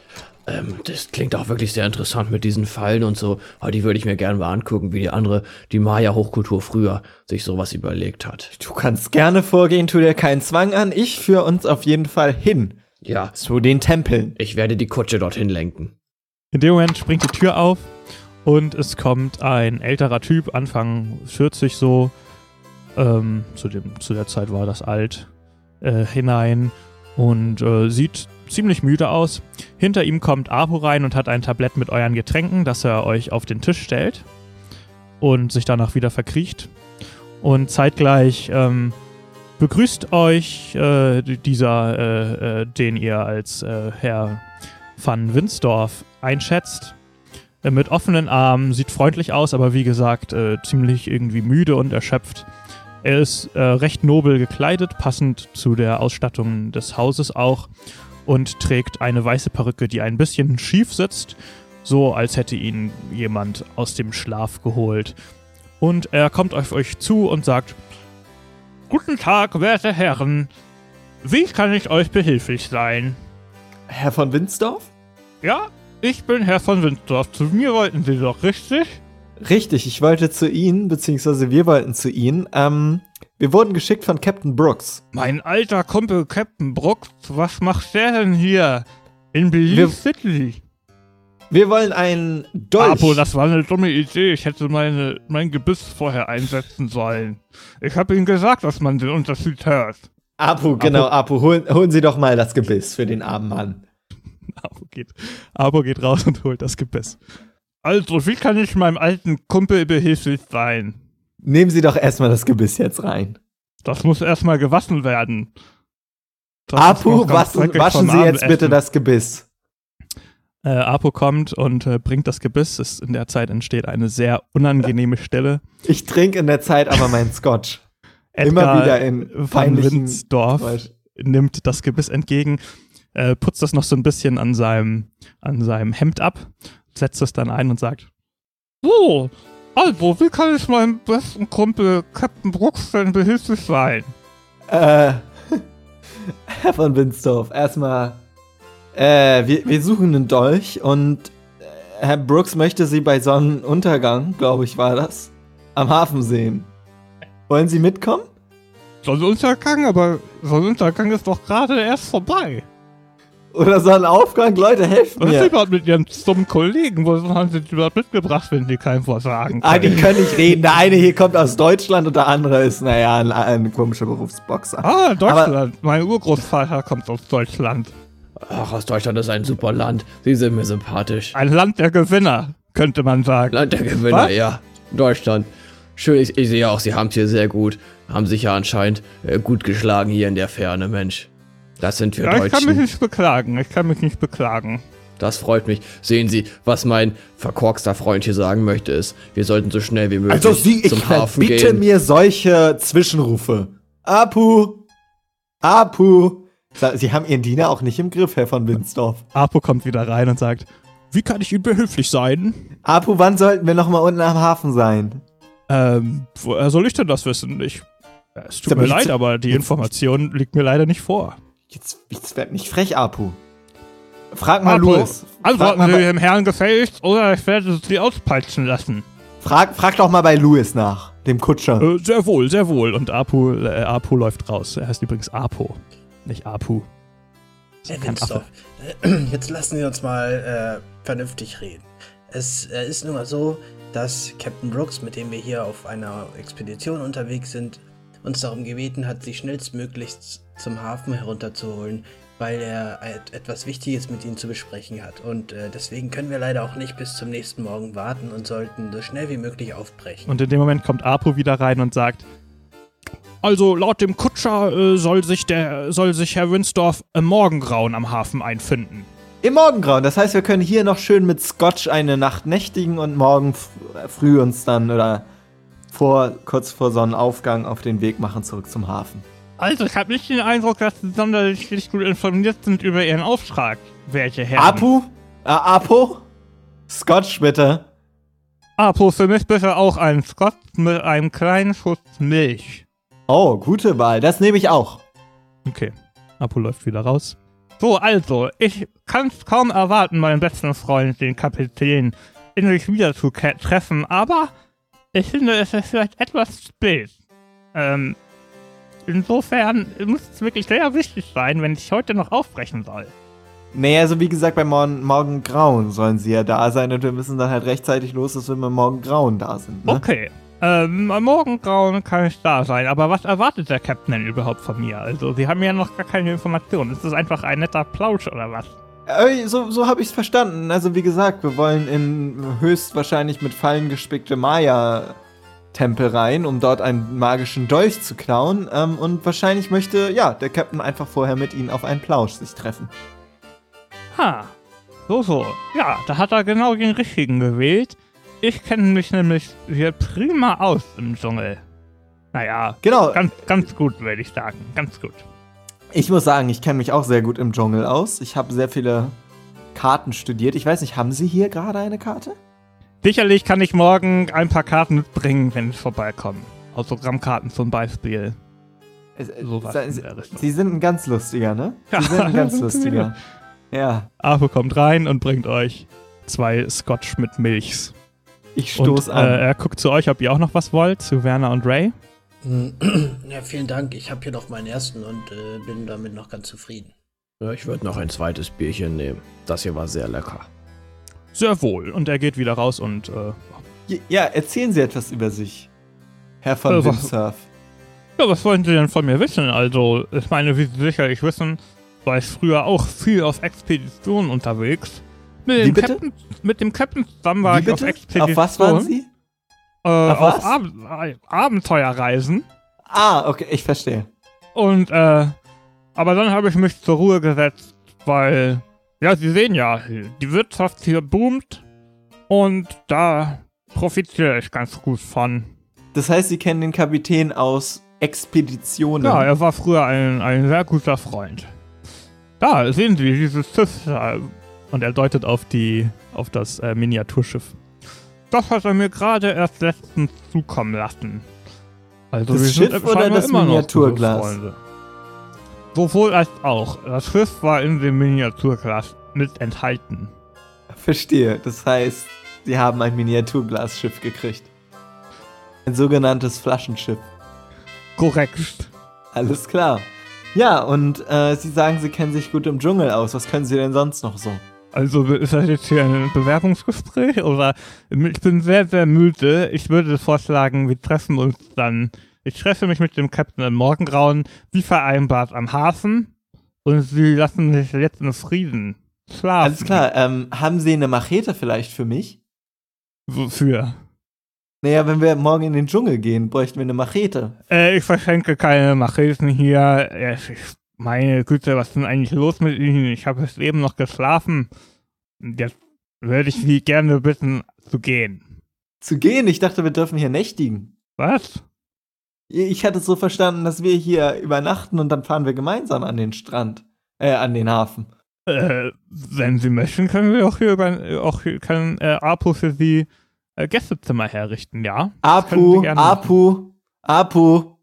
Ähm, das klingt auch wirklich sehr interessant mit diesen Fallen und so. Aber die würde ich mir gerne mal angucken, wie die andere, die Maya-Hochkultur früher sich sowas überlegt hat. Du kannst gerne vorgehen, tu dir keinen Zwang an. Ich führe uns auf jeden Fall hin. Ja, Zu den Tempeln. ich werde die Kutsche dorthin lenken. In dem Moment springt die Tür auf und es kommt ein älterer Typ, Anfang 40 so, ähm, zu, dem, zu der Zeit war das alt, äh, hinein und äh, sieht ziemlich müde aus. Hinter ihm kommt Apo rein und hat ein Tablett mit euren Getränken, das er euch auf den Tisch stellt und sich danach wieder verkriecht. Und zeitgleich ähm, begrüßt euch äh, dieser, äh, äh, den ihr als äh, Herr van Winsdorf einschätzt. Äh, mit offenen Armen, sieht freundlich aus, aber wie gesagt, äh, ziemlich irgendwie müde und erschöpft. Er ist recht nobel gekleidet, passend zu der Ausstattung des Hauses auch, und trägt eine weiße Perücke, die ein bisschen schief sitzt, so als hätte ihn jemand aus dem Schlaf geholt. Und er kommt auf euch zu und sagt: Guten Tag, werte Herren. Wie kann ich euch behilflich sein? Herr von Winsdorf? Ja, ich bin Herr von Windsdorf. Zu mir wollten Sie doch, richtig? Richtig, ich wollte zu Ihnen, beziehungsweise wir wollten zu Ihnen. Ähm, wir wurden geschickt von Captain Brooks. Mein alter Kumpel Captain Brooks, was macht der denn hier? In Belize Wir- City. Wir wollen einen Dolch. Apo, das war eine dumme Idee. Ich hätte meine, mein Gebiss vorher einsetzen sollen. Ich habe Ihnen gesagt, dass man den Unterschied hört. Apu, genau, Apu, holen, holen Sie doch mal das Gebiss für den armen Mann. Apo geht, Apo geht raus und holt das Gebiss. Also, wie kann ich meinem alten Kumpel behilflich sein? Nehmen Sie doch erstmal das Gebiss jetzt rein. Das muss erstmal gewaschen werden. Das Apu, waschen, waschen Sie jetzt bitte das Gebiss. Äh, Apo kommt und äh, bringt das Gebiss. Es, in der Zeit entsteht eine sehr unangenehme Stille. Ich trinke in der Zeit aber meinen Scotch. Edgar Immer wieder in Windsdorf Geräusch. nimmt das Gebiss entgegen, äh, putzt das noch so ein bisschen an seinem, an seinem Hemd ab, setzt es dann ein und sagt: So, also, wie kann ich meinem besten Kumpel Captain Brooks denn behilflich sein? Äh, Herr von Winsdorf, erstmal, äh, wir, wir suchen einen Dolch und äh, Herr Brooks möchte Sie bei Sonnenuntergang, glaube ich, war das, am Hafen sehen. Wollen Sie mitkommen? Sonnenuntergang, aber Sonnenuntergang ist doch gerade erst vorbei. Oder Sonnenaufgang? Leute, helft Was ist mir. überhaupt mit Ihren dummen Kollegen? Wo haben Sie die überhaupt mitgebracht, wenn die kein Wort sagen Ah, die können? können nicht reden. Der eine hier kommt aus Deutschland und der andere ist, naja, ein, ein komischer Berufsboxer. Ah, Deutschland. mein Urgroßvater kommt aus Deutschland. Ach, aus Deutschland ist ein super Land. Sie sind mir sympathisch. Ein Land der Gewinner, könnte man sagen. Land der Gewinner, Was? ja. Deutschland. Schön, ich, ich sehe auch, Sie haben es hier sehr gut. Haben sich ja anscheinend äh, gut geschlagen hier in der Ferne, Mensch. Das sind wir Ja, ich kann mich Deutschen. nicht beklagen. Ich kann mich nicht beklagen. Das freut mich. Sehen Sie, was mein verkorkster Freund hier sagen möchte, ist, wir sollten so schnell wie möglich Also Sie, ich zum Hafen verbiete gehen. mir solche Zwischenrufe. Apu! Apu! Sie haben Ihren Diener auch nicht im Griff, Herr von Winsdorf. Apo kommt wieder rein und sagt, wie kann ich Ihnen behilflich sein? Apu, wann sollten wir noch mal unten am Hafen sein? Ähm, woher soll ich denn das wissen? Ich, es tut mir leid, aber die Information liegt mir leider nicht vor. Jetzt, jetzt werd nicht frech, Apu. Frag mal Apo, Louis. Frag, Antworten mal Sie dem Herrn gefälligst oder ich werde Sie auspeitschen lassen. frag, frag doch mal bei Louis nach, dem Kutscher. Äh, sehr wohl, sehr wohl. Und Apu, äh, Apu läuft raus. Er heißt übrigens Apo, nicht Apu. Kein Winsdorf, äh, jetzt lassen Sie uns mal äh, vernünftig reden. Es äh, ist nun mal so, dass Captain Brooks, mit dem wir hier auf einer Expedition unterwegs sind, uns darum gebeten hat, sie schnellstmöglichst zum Hafen herunterzuholen, weil er et etwas Wichtiges mit ihnen zu besprechen hat. Und äh, deswegen können wir leider auch nicht bis zum nächsten Morgen warten und sollten so schnell wie möglich aufbrechen. Und in dem Moment kommt Apo wieder rein und sagt: Also laut dem Kutscher äh, soll, sich der, soll sich Herr Winsdorf im Morgengrauen am Hafen einfinden. Im Morgengrauen. Das heißt, wir können hier noch schön mit Scotch eine Nacht nächtigen und morgen früh uns dann oder vor, kurz vor Sonnenaufgang auf den Weg machen zurück zum Hafen. Also, ich habe nicht den Eindruck, dass Sie sonderlich gut informiert sind über Ihren Auftrag, welche Herren. Apu? Äh, Apo? Scotch, bitte. Apo, für mich bitte auch ein Scotch mit einem kleinen Schuss Milch. Oh, gute Wahl. Das nehme ich auch. Okay, Apo läuft wieder raus. So, also, ich kann es kaum erwarten, meinen besten Freund, den Kapitän, endlich wieder zu treffen, aber ich finde, es ist vielleicht etwas spät. Ähm, insofern muss es wirklich sehr wichtig sein, wenn ich heute noch aufbrechen soll. Nee, also wie gesagt, bei morgen, morgen Grauen sollen sie ja da sein und wir müssen dann halt rechtzeitig los, dass wir mit morgen Grauen da sind. Ne? Okay. Ähm, am Morgengrauen kann ich da sein, aber was erwartet der Captain denn überhaupt von mir? Also, Sie haben ja noch gar keine Informationen. Ist das einfach ein netter Plausch oder was? So so habe ich es verstanden. Also wie gesagt, wir wollen in höchstwahrscheinlich mit Fallen gespickte Maya-Tempel rein, um dort einen magischen Dolch zu klauen. Ähm, und wahrscheinlich möchte, ja, der Captain einfach vorher mit ihnen auf einen Plausch sich treffen. Ha. So, so. Ja, da hat er genau den richtigen gewählt. Ich kenne mich nämlich hier prima aus im Dschungel. Naja, Genau, ganz, ganz gut, würde ich sagen. Ganz gut. Ich muss sagen, ich kenne mich auch sehr gut im Dschungel aus. Ich habe sehr viele Karten studiert. Ich weiß nicht, haben Sie hier gerade eine Karte? Sicherlich kann ich morgen ein paar Karten mitbringen, wenn ich vorbeikomme. Autogrammkarten zum Beispiel. Äh, Sowas Sie-. Sie sind ein ganz lustiger, ne? Sie Ja. sind ein ganz lustiger. Ja, Apo kommt rein und bringt euch zwei Scotch mit Milchs. ich Und stoß an. äh, er guckt zu euch, ob ihr auch noch was wollt, zu Werner und Ray. Ja, vielen Dank. Ich habe hier noch meinen ersten und äh, bin damit noch ganz zufrieden. Ja, ich würde noch ein zweites Bierchen nehmen. Das hier war sehr lecker. Sehr wohl. Und er geht wieder raus und äh, Ja, erzählen Sie etwas über sich, Herr von Äh, was- Windsurf. Ja, was wollen Sie denn von mir wissen? Also, ich meine, wie Sie sicherlich wissen, war ich früher auch viel auf Expeditionen unterwegs. Mit Wie dem bitte? Captain, mit dem Captain zusammen war Wie ich auf bitte? Expeditionen. Auf was waren Sie? Äh, Auf? Ab äh, Abenteuerreisen. Ah, okay, ich verstehe. Und, äh, aber dann habe ich mich zur Ruhe gesetzt, weil, ja, Sie sehen ja, die Wirtschaft hier boomt und da profitiere ich ganz gut von. Das heißt, Sie kennen den Kapitän aus Expeditionen. Ja, er war früher ein, ein sehr guter Freund. Da, sehen Sie, dieses Schiff da. Und er deutet auf die, auf das äh, Miniaturschiff. Das hat er mir gerade erst letztens zukommen lassen. Also Das wir Schiff sind oder das immer Miniaturglas? Sowohl als auch. Das Schiff war in dem Miniaturglas mit enthalten. Verstehe. Das heißt, Sie haben ein Miniaturglasschiff gekriegt. Ein sogenanntes Flaschenschiff. Korrekt. Alles klar. Ja, und äh, Sie sagen, Sie kennen sich gut im Dschungel aus. Was können Sie denn sonst noch so? Also ist das jetzt hier ein Bewerbungsgespräch oder ich bin sehr, sehr müde. Ich würde vorschlagen, wir treffen uns dann. Ich treffe mich mit dem Captain im Morgengrauen, wie vereinbart am Hafen und sie lassen sich jetzt in Frieden schlafen. Alles klar. Ähm, haben Sie eine Machete vielleicht für mich? Wofür? Naja, wenn wir morgen in den Dschungel gehen, bräuchten wir eine Machete. Äh, ich verschenke keine Macheten hier. Ja, ich, meine Güte, was ist denn eigentlich los mit Ihnen? Ich habe jetzt eben noch geschlafen. Jetzt würde ich Sie gerne bitten, zu gehen. Zu gehen? Ich dachte, wir dürfen hier nächtigen. Was? Ich hatte es so verstanden, dass wir hier übernachten und dann fahren wir gemeinsam an den Strand. Äh, an den Hafen. Äh, wenn Sie möchten, können wir auch hier über, auch hier kann äh, Apo für Sie äh, Gästezimmer herrichten, ja? Können Apu, gerne machen. Apu, Apu.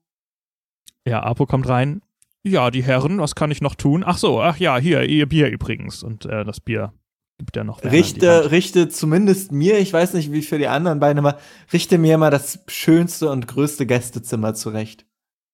Ja, Apo kommt rein. Ja, die Herren, was kann ich noch tun? Ach so, ach ja, hier, Ihr Bier übrigens. Und äh, das Bier gibt er noch. Richte, richte zumindest mir, ich weiß nicht, wie für die anderen beiden, aber richte mir mal das schönste und größte Gästezimmer zurecht.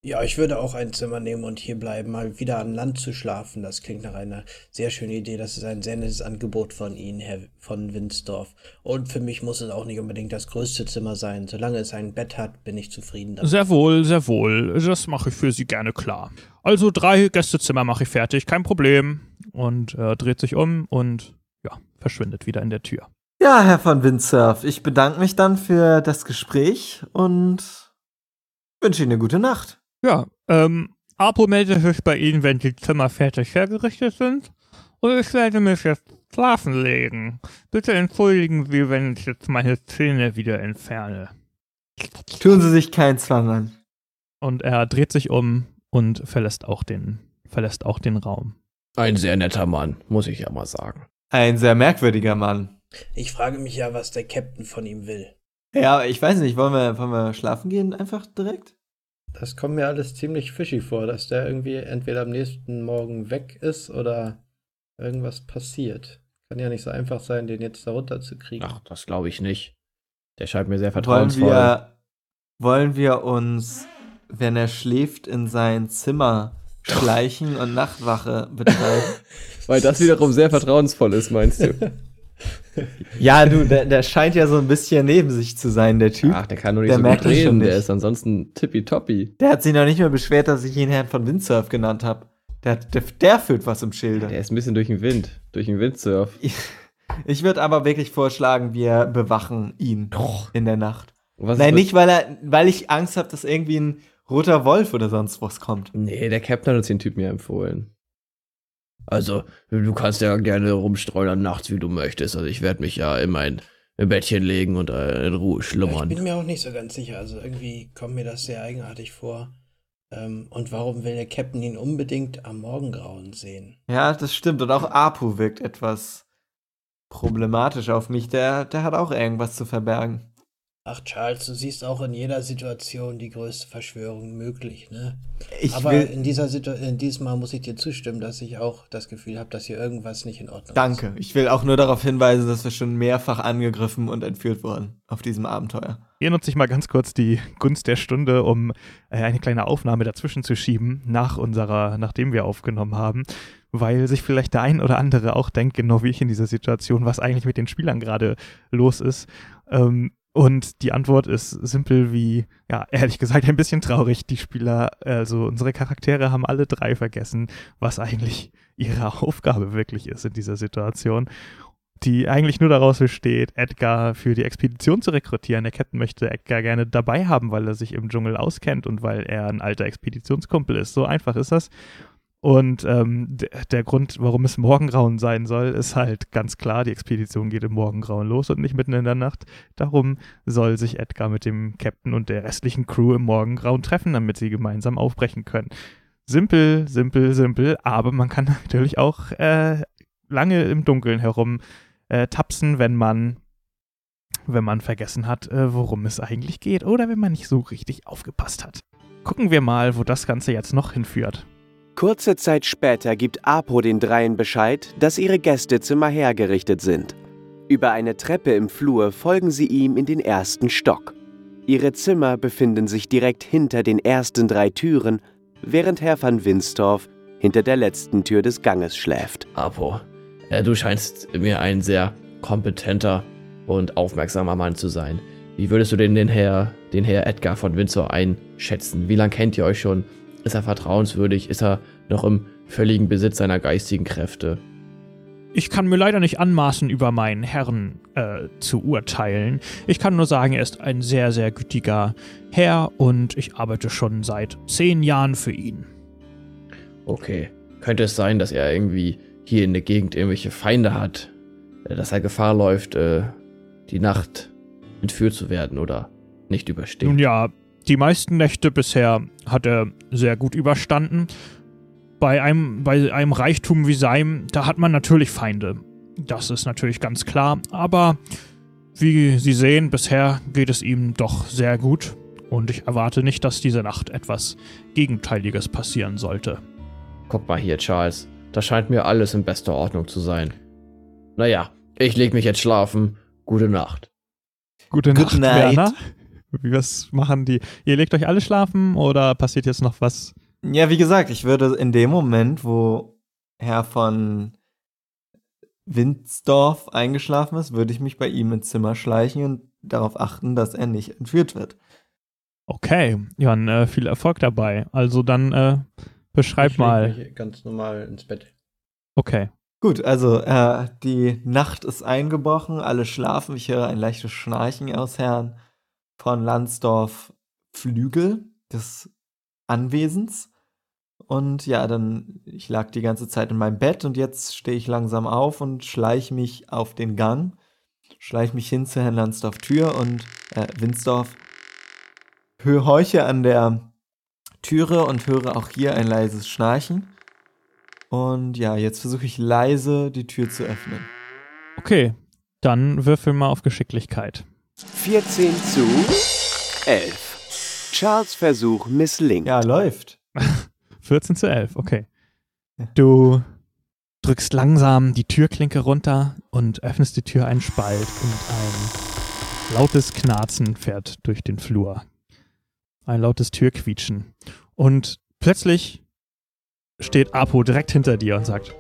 Ja, ich würde auch ein Zimmer nehmen und hier bleiben, mal wieder an Land zu schlafen. Das klingt nach einer sehr schönen Idee. Das ist ein sehr nettes Angebot von Ihnen, Herr von Winsdorf. Und für mich muss es auch nicht unbedingt das größte Zimmer sein. Solange es ein Bett hat, bin ich zufrieden damit. Sehr wohl, sehr wohl. Das mache ich für Sie gerne klar. Also drei Gästezimmer mache ich fertig, kein Problem. Und äh, dreht sich um und ja, verschwindet wieder in der Tür. Ja, Herr von Windsurf, ich bedanke mich dann für das Gespräch und wünsche Ihnen eine gute Nacht. Ja, ähm, Apo meldet sich bei Ihnen, wenn die Zimmer fertig hergerichtet sind. Und ich werde mich jetzt schlafen legen. Bitte entschuldigen Sie, wenn ich jetzt meine Zähne wieder entferne. Tun Sie sich keinen Zwang an. Und er dreht sich um und verlässt auch den, verlässt auch den Raum. Ein sehr netter Mann, muss ich ja mal sagen. Ein sehr merkwürdiger Mann. Ich frage mich ja, was der Captain von ihm will. Ja, ich weiß nicht, wollen wir, wollen wir schlafen gehen einfach direkt? Das kommt mir alles ziemlich fishy vor, dass der irgendwie entweder am nächsten Morgen weg ist oder irgendwas passiert. Kann ja nicht so einfach sein, den jetzt da runterzukriegen. Ach, das glaube ich nicht. Der scheint mir sehr Wollen vertrauensvoll. wir, wollen wir uns, wenn er schläft, in sein Zimmer schleichen und Nachtwache betreiben? Weil das wiederum sehr vertrauensvoll ist, meinst du? ja, du, der, der scheint ja so ein bisschen neben sich zu sein, der Typ. Ach, der kann nur nicht Der so merkt gut reden. Der ist ansonsten tippitoppi. Der hat sich noch nicht mehr beschwert, dass ich ihn Herrn von Windsurf genannt habe. Der, der, der führt was im Schilde. Der ist ein bisschen durch den Wind. Durch den Windsurf. Ich, ich würde aber wirklich vorschlagen, wir bewachen ihn in der Nacht. Was Nein, nicht, weil, er, weil ich Angst habe, dass irgendwie ein roter Wolf oder sonst was kommt. Nee, der Captain hat uns den Typ mir empfohlen. Also, du kannst ja gerne rumstreunern nachts, wie du möchtest. Also, ich werde mich ja in mein Bettchen legen und äh, in Ruhe Ich schlummern. bin mir auch nicht so ganz sicher. Also irgendwie kommt mir das sehr eigenartig vor. Ähm, und warum will der Captain ihn unbedingt am Morgengrauen sehen? Ja, das stimmt. Und auch Apu wirkt etwas problematisch auf mich. Der, der hat auch irgendwas zu verbergen. Ach, Charles, du siehst auch in jeder Situation die größte Verschwörung möglich, ne? Ich Aber will. in dieser Situation, diesmal muss ich dir zustimmen, dass ich auch das Gefühl habe, dass hier irgendwas nicht in Ordnung ist. Danke. Ich will auch nur darauf hinweisen, dass wir schon mehrfach angegriffen und entführt wurden auf diesem Abenteuer. Hier nutze ich mal ganz kurz die Gunst der Stunde, um äh, eine kleine Aufnahme dazwischen zu schieben, nach unserer, nachdem wir aufgenommen haben, weil sich vielleicht der ein oder andere auch denkt, genau wie ich in dieser Situation, was eigentlich mit den Spielern gerade los ist. Ähm, und die Antwort ist simpel wie, ja, ehrlich gesagt, ein bisschen traurig. Die Spieler, also unsere Charaktere haben alle drei vergessen, was eigentlich ihre Aufgabe wirklich ist in dieser Situation die eigentlich nur daraus besteht, Edgar für die Expedition zu rekrutieren. Der Captain möchte Edgar gerne dabei haben, weil er sich im Dschungel auskennt und weil er ein alter Expeditionskumpel ist. So einfach ist das. Und ähm, der Grund, warum es Morgengrauen sein soll, ist halt ganz klar, die Expedition geht im Morgengrauen los und nicht mitten in der Nacht. Darum soll sich Edgar mit dem Captain und der restlichen Crew im Morgengrauen treffen, damit sie gemeinsam aufbrechen können. Simpel, simpel, simpel, aber man kann natürlich auch äh, lange im Dunkeln herum äh, tapsen, wenn man wenn man vergessen hat, äh, worum es eigentlich geht oder wenn man nicht so richtig aufgepasst hat. Gucken wir mal, wo das Ganze jetzt noch hinführt. Kurze Zeit später gibt Apo den Dreien Bescheid, dass ihre Gästezimmer hergerichtet sind. Über eine Treppe im Flur folgen sie ihm in den ersten Stock. Ihre Zimmer befinden sich direkt hinter den ersten drei Türen, während Herr van Winstorff hinter der letzten Tür des Ganges schläft. Apo, äh, du scheinst mir ein sehr kompetenter und aufmerksamer Mann zu sein. Wie würdest du denn den Herr, den Herr Edgar von Windsor einschätzen? Wie lange kennt ihr euch schon? Ist er vertrauenswürdig? Ist er noch im völligen Besitz seiner geistigen Kräfte? Ich kann mir leider nicht anmaßen, über meinen Herrn äh, zu urteilen. Ich kann nur sagen, er ist ein sehr, sehr gütiger Herr und ich arbeite schon seit zehn Jahren für ihn. Okay. Könnte es sein, dass er irgendwie hier in der Gegend irgendwelche Feinde hat? Äh, Dass er Gefahr läuft, äh, die Nacht entführt zu werden oder nicht überstehen? Nun ja, die meisten Nächte bisher hat er sehr gut überstanden. Bei einem, bei einem Reichtum wie seinem, da hat man natürlich Feinde. Das ist natürlich ganz klar. Aber wie Sie sehen, bisher geht es ihm doch sehr gut. Und ich erwarte nicht, dass diese Nacht etwas Gegenteiliges passieren sollte. Guck mal hier, Charles. Das scheint mir alles in bester Ordnung zu sein. Naja, ich leg mich jetzt schlafen. Gute Nacht. Gute Good Nacht, night. Werner. Wie was machen die? Ihr legt euch alle schlafen oder passiert jetzt noch was? Ja, wie gesagt, ich würde in dem Moment, wo Herr von Windsdorf eingeschlafen ist, würde ich mich bei ihm ins Zimmer schleichen und darauf achten, dass er nicht entführt wird. Okay, Jan, äh, viel Erfolg dabei. Also dann äh, beschreib ich mal. mich ganz normal ins Bett. Okay. Gut, also äh, die Nacht ist eingebrochen, alle schlafen. Ich höre ein leichtes Schnarchen aus Herrn von Landsdorf Flügel des Anwesens. Und ja, dann, ich lag die ganze Zeit in meinem Bett und jetzt stehe ich langsam auf und schleiche mich auf den Gang, schleiche mich hin zu Herrn Landsdorf Tür und, äh, Winsdorf. horche an der Türe und höre auch hier ein leises Schnarchen. Und ja, jetzt versuche ich leise die Tür zu öffnen. Okay, dann würfel mal auf Geschicklichkeit. 14 zu 11. Charles Versuch misslingt. Ja, läuft. 14 zu 11, okay. Du drückst langsam die Türklinke runter und öffnest die Tür einen Spalt und ein lautes Knarzen fährt durch den Flur. Ein lautes Türquietschen. Und plötzlich steht Apo direkt hinter dir und sagt,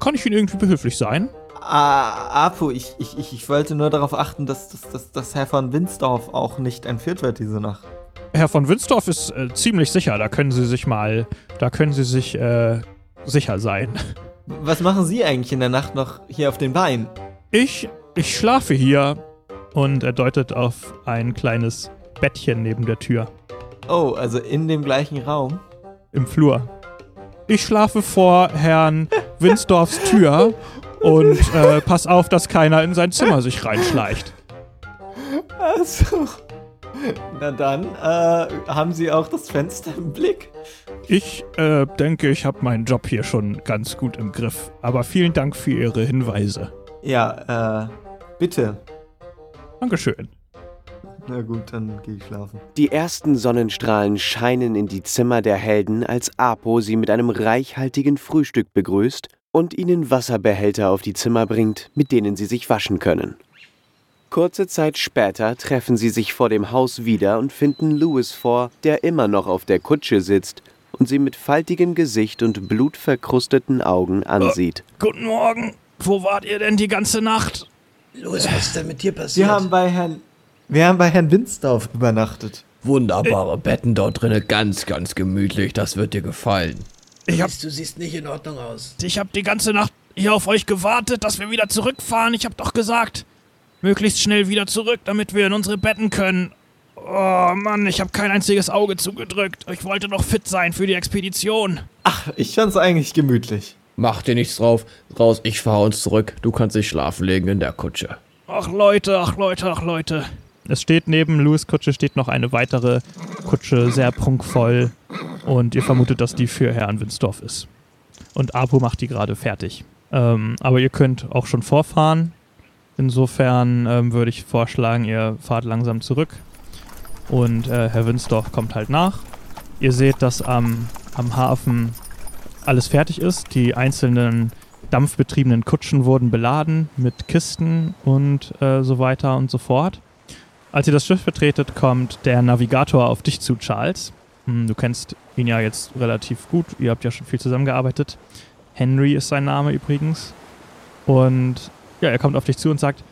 kann ich Ihnen irgendwie behilflich sein? Ah, ich, ich, ich, ich wollte nur darauf achten, dass, dass, dass, dass Herr von Winsdorf auch nicht entführt wird diese Nacht. Herr von Winsdorf ist äh, ziemlich sicher, da können Sie sich mal, da können Sie sich äh, sicher sein. Was machen Sie eigentlich in der Nacht noch hier auf den Beinen? Ich, ich schlafe hier. Und er deutet auf ein kleines Bettchen neben der Tür Oh, also in dem gleichen Raum? im Flur. Ich schlafe vor Herrn Winsdorfs Tür und äh, pass auf, dass keiner in sein Zimmer sich reinschleicht. Also. Na dann, äh, haben Sie auch das Fenster im Blick? Ich äh, denke, ich habe meinen Job hier schon ganz gut im Griff. Aber vielen Dank für Ihre Hinweise. Ja, äh, bitte. Dankeschön. Na gut, dann gehe ich schlafen. Die ersten Sonnenstrahlen scheinen in die Zimmer der Helden, als Apo sie mit einem reichhaltigen Frühstück begrüßt und ihnen Wasserbehälter auf die Zimmer bringt, mit denen sie sich waschen können. Kurze Zeit später treffen sie sich vor dem Haus wieder und finden Louis vor, der immer noch auf der Kutsche sitzt und sie mit faltigem Gesicht und blutverkrusteten Augen ansieht. Guten Morgen. Wo wart ihr denn die ganze Nacht? Louis, was ist denn mit dir passiert? Wir haben bei Herrn. Wir haben bei Herrn Winsdorf übernachtet. Wunderbare Betten dort drinnen, ganz, ganz gemütlich. Das wird dir gefallen. Ich hab, Louis, du siehst nicht in Ordnung aus. ich hab die ganze Nacht hier auf euch gewartet, dass wir wieder zurückfahren. Ich hab doch gesagt, möglichst schnell wieder zurück, damit wir in unsere Betten können. Oh Mann, ich hab kein einziges Auge zugedrückt. Ich wollte noch fit sein für die Expedition. Ach, ich fand's eigentlich gemütlich. Mach dir nichts drauf. Raus, ich fahr uns zurück. Du kannst dich schlafen legen in der Kutsche. Ach Leute, ach Leute, ach Leute. Es steht neben Louis Kutsche steht noch eine weitere Kutsche, sehr prunkvoll. Und ihr vermutet, dass die für Herrn Winsdorf ist. Und Apo macht die gerade fertig. Ähm, aber ihr könnt auch schon vorfahren. Insofern ähm, würde ich vorschlagen, ihr fahrt langsam zurück. Und äh, Herr Winsdorf kommt halt nach. Ihr seht, dass am, am Hafen alles fertig ist. Die einzelnen dampfbetriebenen Kutschen wurden beladen mit Kisten und äh, so weiter und so fort. Als ihr das Schiff betretet, kommt der Navigator auf dich zu, Charles. Hm, du kennst ihn ja jetzt relativ gut. Ihr habt ja schon viel zusammengearbeitet. Henry ist sein Name übrigens. Und ja, er kommt auf dich zu und sagt: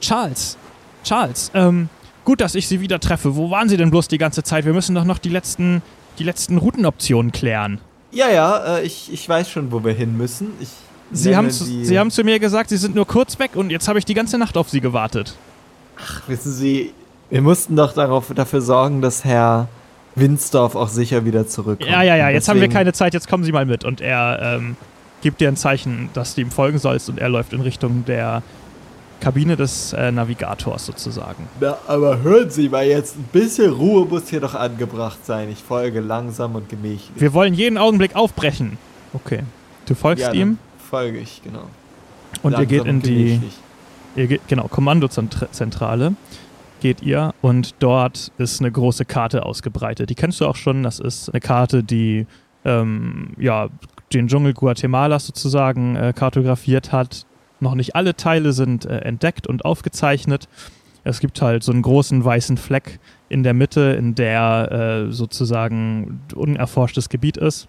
Charles, Charles, ähm, gut, dass ich Sie wieder treffe. Wo waren Sie denn bloß die ganze Zeit? Wir müssen doch noch die letzten, die letzten Routenoptionen klären. Ja, ja, äh, ich, ich weiß schon, wo wir hin müssen. Ich Sie haben, zu, Sie haben zu mir gesagt, Sie sind nur kurz weg und jetzt habe ich die ganze Nacht auf Sie gewartet. Wissen Sie, wir mussten doch darauf, dafür sorgen, dass Herr Winsdorf auch sicher wieder zurückkommt. Ja, ja, ja, jetzt haben wir Deswegen- keine Zeit, jetzt kommen Sie mal mit. Und er ähm, gibt dir ein Zeichen, dass du ihm folgen sollst und er läuft in Richtung der Kabine des äh, Navigators sozusagen. Na, aber hören Sie mal jetzt, ein bisschen Ruhe muss hier doch angebracht sein. Ich folge langsam und gemächlich. Wir wollen jeden Augenblick aufbrechen. Okay. Du folgst ja, ihm folge ich, genau. und ihr Langsam geht in die. Ihr geht, genau, Kommandozentrale geht ihr und dort ist eine große Karte ausgebreitet. Die kennst du auch schon. Das ist eine Karte, die ähm, ja, den Dschungel Guatemalas sozusagen äh, kartografiert hat. Noch nicht alle Teile sind äh, entdeckt und aufgezeichnet. Es gibt halt so einen großen weißen Fleck in der Mitte, in der äh, sozusagen unerforschtes Gebiet ist.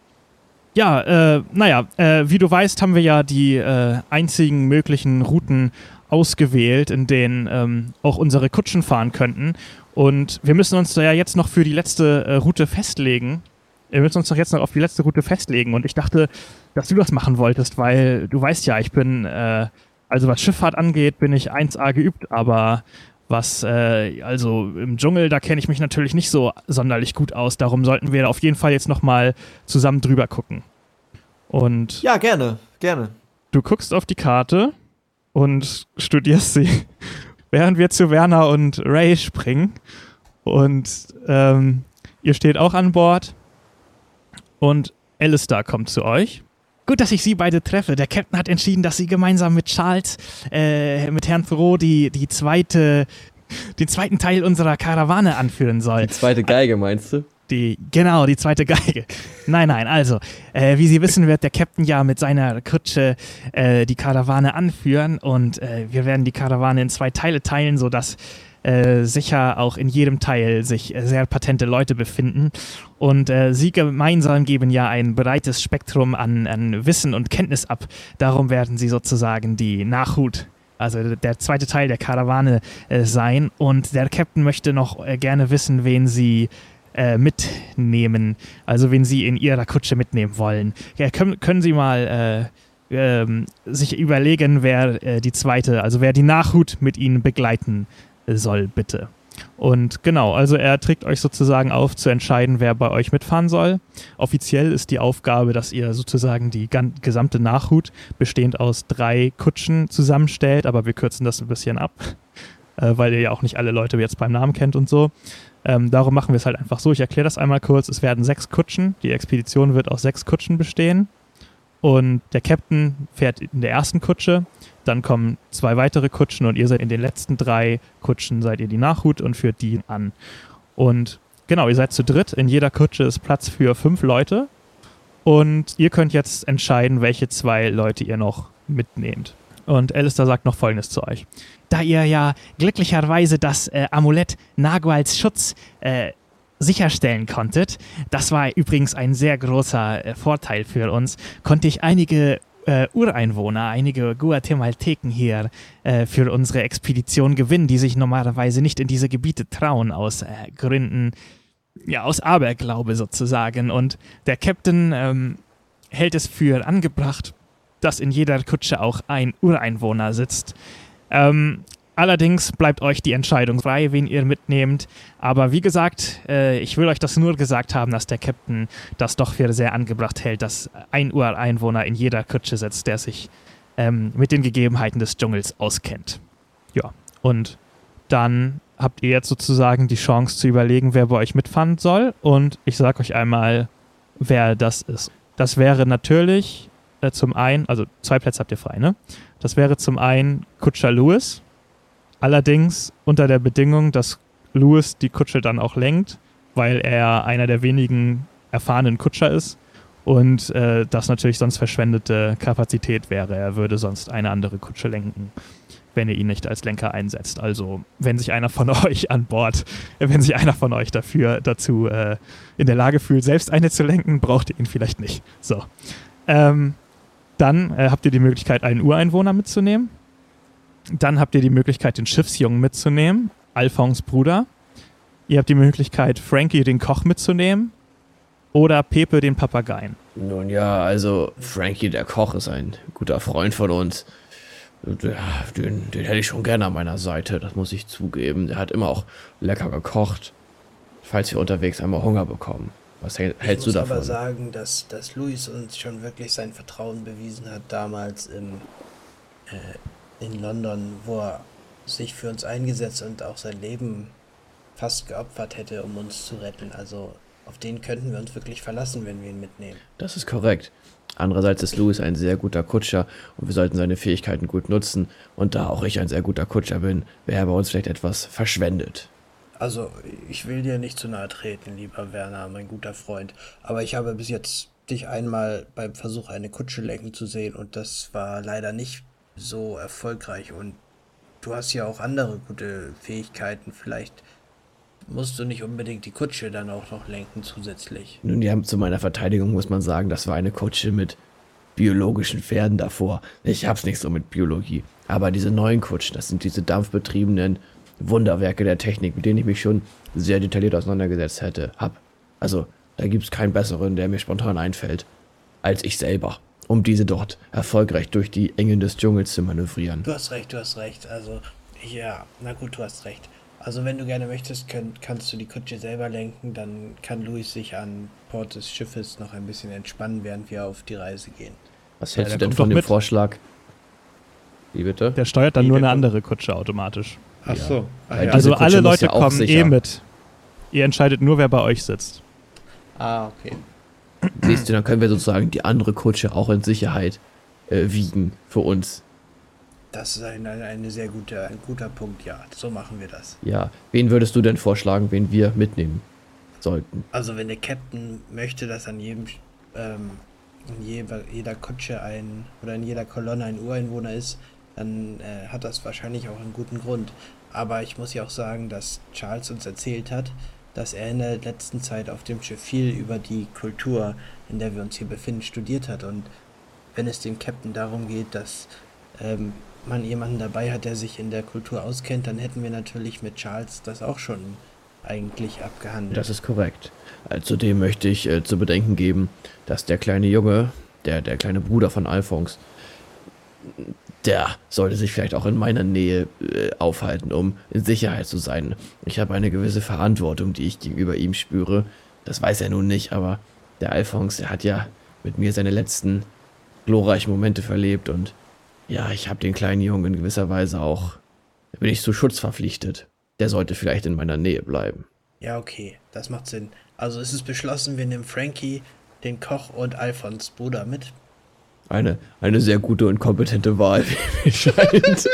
Ja, äh, naja, äh, wie du weißt, haben wir ja die äh, einzigen möglichen Routen ausgewählt, in denen ähm, auch unsere Kutschen fahren könnten. Und wir müssen uns da ja jetzt noch für die letzte äh, Route festlegen. Wir müssen uns doch jetzt noch auf die letzte Route festlegen. Und ich dachte, dass du das machen wolltest, weil du weißt ja, ich bin, äh, also was Schifffahrt angeht, bin ich 1A geübt, aber was, äh, also im Dschungel, da kenne ich mich natürlich nicht so sonderlich gut aus. Darum sollten wir auf jeden Fall jetzt nochmal zusammen drüber gucken. Und Ja, gerne, gerne. du guckst auf die Karte und studierst sie, während wir zu Werner und Ray springen. Und ähm, ihr steht auch an Bord. Und Alistair kommt zu euch. Gut, dass ich Sie beide treffe. Der Captain hat entschieden, dass Sie gemeinsam mit Charles, äh, mit Herrn Thoreau, die, die zweite, den zweiten Teil unserer Karawane anführen soll. Die zweite Geige, meinst du? Die, genau, die zweite Geige. Nein, nein, also, äh, wie Sie wissen, wird der Captain ja mit seiner Kutsche äh, die Karawane anführen und äh, wir werden die Karawane in zwei Teile teilen, sodass äh, sicher auch in jedem Teil sich äh, sehr patente Leute befinden. Und äh, sie gemeinsam geben ja ein breites Spektrum an, an Wissen und Kenntnis ab. Darum werden sie sozusagen die Nachhut also der zweite Teil der Karawane äh, sein. Und der Captain möchte noch äh, gerne wissen, wen sie äh, mitnehmen, also wen sie in ihrer Kutsche mitnehmen wollen. Ja, können, können Sie mal äh, ähm, sich überlegen, wer äh, die zweite, also wer die Nachhut mit Ihnen begleiten soll, bitte. Und genau, also er trägt euch sozusagen auf, zu entscheiden, wer bei euch mitfahren soll. Offiziell ist die Aufgabe, dass ihr sozusagen die gesamte Nachhut bestehend aus drei Kutschen zusammenstellt, aber wir kürzen das ein bisschen ab, äh, weil ihr ja auch nicht alle Leute jetzt beim Namen kennt und so. Ähm, darum machen wir es halt einfach so. Ich erkläre das einmal kurz. Es werden sechs Kutschen. Die Expedition wird aus sechs Kutschen bestehen. Und der Captain fährt in der ersten Kutsche. Dann kommen zwei weitere Kutschen und ihr seid in den letzten drei Kutschen, seid ihr die Nachhut und führt die an. Und genau, ihr seid zu dritt. In jeder Kutsche ist Platz für fünf Leute. Und ihr könnt jetzt entscheiden, welche zwei Leute ihr noch mitnehmt. Und Alistair sagt noch Folgendes zu euch da ihr ja glücklicherweise das äh, Amulett Naguals Schutz äh, sicherstellen konntet, das war übrigens ein sehr großer äh, Vorteil für uns, konnte ich einige äh, Ureinwohner, einige Guatemalteken hier äh, für unsere Expedition gewinnen, die sich normalerweise nicht in diese Gebiete trauen, aus äh, Gründen, ja, aus Aberglaube sozusagen. Und der Captain ähm, hält es für angebracht, dass in jeder Kutsche auch ein Ureinwohner sitzt. Ähm, allerdings bleibt euch die Entscheidung frei, wen ihr mitnehmt. Aber wie gesagt, äh, ich will euch das nur gesagt haben, dass der Captain das doch für sehr angebracht hält, dass ein Ureinwohner in jeder Kutsche sitzt, der sich ähm, mit den Gegebenheiten des Dschungels auskennt. Ja, und dann habt ihr jetzt sozusagen die Chance zu überlegen, wer bei euch mitfahren soll. Und ich sage euch einmal, wer das ist. Das wäre natürlich äh, zum einen, also zwei Plätze habt ihr frei, ne? Das wäre zum einen Kutscher Lewis, allerdings unter der Bedingung, dass Lewis die Kutsche dann auch lenkt, weil er einer der wenigen erfahrenen Kutscher ist und äh, das natürlich sonst verschwendete Kapazität wäre. Er würde sonst eine andere Kutsche lenken, wenn ihr ihn nicht als Lenker einsetzt. Also wenn sich einer von euch an Bord, wenn sich einer von euch dafür dazu äh, in der Lage fühlt, selbst eine zu lenken, braucht ihr ihn vielleicht nicht. So. Ähm, dann äh, habt ihr die Möglichkeit, einen Ureinwohner mitzunehmen. Dann habt ihr die Möglichkeit, den Schiffsjungen mitzunehmen, Alphons Bruder. Ihr habt die Möglichkeit, Frankie den Koch mitzunehmen oder Pepe den Papageien. Nun ja, also Frankie der Koch ist ein guter Freund von uns. Den, den hätte ich schon gerne an meiner Seite, das muss ich zugeben. Der hat immer auch lecker gekocht, falls wir unterwegs einmal Hunger bekommen. Was hältst ich du davon? Ich muss aber sagen, dass, dass Luis uns schon wirklich sein Vertrauen bewiesen hat damals im, äh, in London, wo er sich für uns eingesetzt und auch sein Leben fast geopfert hätte, um uns zu retten. Also auf den könnten wir uns wirklich verlassen, wenn wir ihn mitnehmen. Das ist korrekt. Andererseits ist Louis ein sehr guter Kutscher und wir sollten seine Fähigkeiten gut nutzen. Und da auch ich ein sehr guter Kutscher bin, wäre er bei uns vielleicht etwas verschwendet. Also, ich will dir nicht zu nahe treten, lieber Werner, mein guter Freund, aber ich habe bis jetzt dich einmal beim Versuch, eine Kutsche lenken zu sehen und das war leider nicht so erfolgreich und du hast ja auch andere gute Fähigkeiten, vielleicht musst du nicht unbedingt die Kutsche dann auch noch lenken zusätzlich. Nun ja, zu meiner Verteidigung muss man sagen, das war eine Kutsche mit biologischen Pferden davor. Ich hab's nicht so mit Biologie. Aber diese neuen Kutschen, das sind diese dampfbetriebenen Wunderwerke der Technik, mit denen ich mich schon sehr detailliert auseinandergesetzt hätte, hab. Also, da gibt's keinen besseren, der mir spontan einfällt, als ich selber, um diese dort erfolgreich durch die Engen des Dschungels zu manövrieren. Du hast recht, du hast recht. Also, ja, na gut, du hast recht. Also, wenn du gerne möchtest, könnt, kannst du die Kutsche selber lenken, dann kann Luis sich an Bord des Schiffes noch ein bisschen entspannen, während wir auf die Reise gehen. Was hältst ja, du denn von dem mit. Vorschlag? Wie bitte? Der steuert dann Wie nur eine andere Kutsche automatisch. Ach so. Ach ja. Also alle Leute ja kommen eh mit. Ihr entscheidet nur, wer bei euch sitzt. Ah, okay. Siehst du, dann können wir sozusagen die andere Kutsche auch in Sicherheit äh, wiegen für uns. Das ist ein, ein, eine sehr gute, ein guter Punkt, ja. So machen wir das. Ja, wen würdest du denn vorschlagen, wen wir mitnehmen sollten? Also wenn der Captain möchte, dass an jedem ähm, in jeder, jeder Kutsche ein oder in jeder Kolonne ein Ureinwohner ist, dann äh, hat das wahrscheinlich auch einen guten Grund. Aber ich muss ja auch sagen, dass Charles uns erzählt hat, dass er in der letzten Zeit auf dem Schiff viel über die Kultur, in der wir uns hier befinden, studiert hat. Und wenn es dem Captain darum geht, dass ähm, man jemanden dabei hat, der sich in der Kultur auskennt, dann hätten wir natürlich mit Charles das auch schon eigentlich abgehandelt. Das ist korrekt. Zudem möchte ich äh, zu bedenken geben, dass der kleine Junge, der, der kleine Bruder von Alphonse, der sollte sich vielleicht auch in meiner Nähe äh, aufhalten, um in Sicherheit zu sein. Ich habe eine gewisse Verantwortung, die ich gegenüber ihm spüre. Das weiß er nun nicht, aber der Alphonse, der hat ja mit mir seine letzten glorreichen Momente verlebt und ja, ich habe den kleinen Jungen in gewisser Weise auch, da bin ich zu Schutz verpflichtet. Der sollte vielleicht in meiner Nähe bleiben. Ja, okay, das macht Sinn. Also ist es beschlossen, wir nehmen Frankie, den Koch und Alphons Bruder mit. Eine, eine sehr gute und kompetente Wahl, wie mir scheint.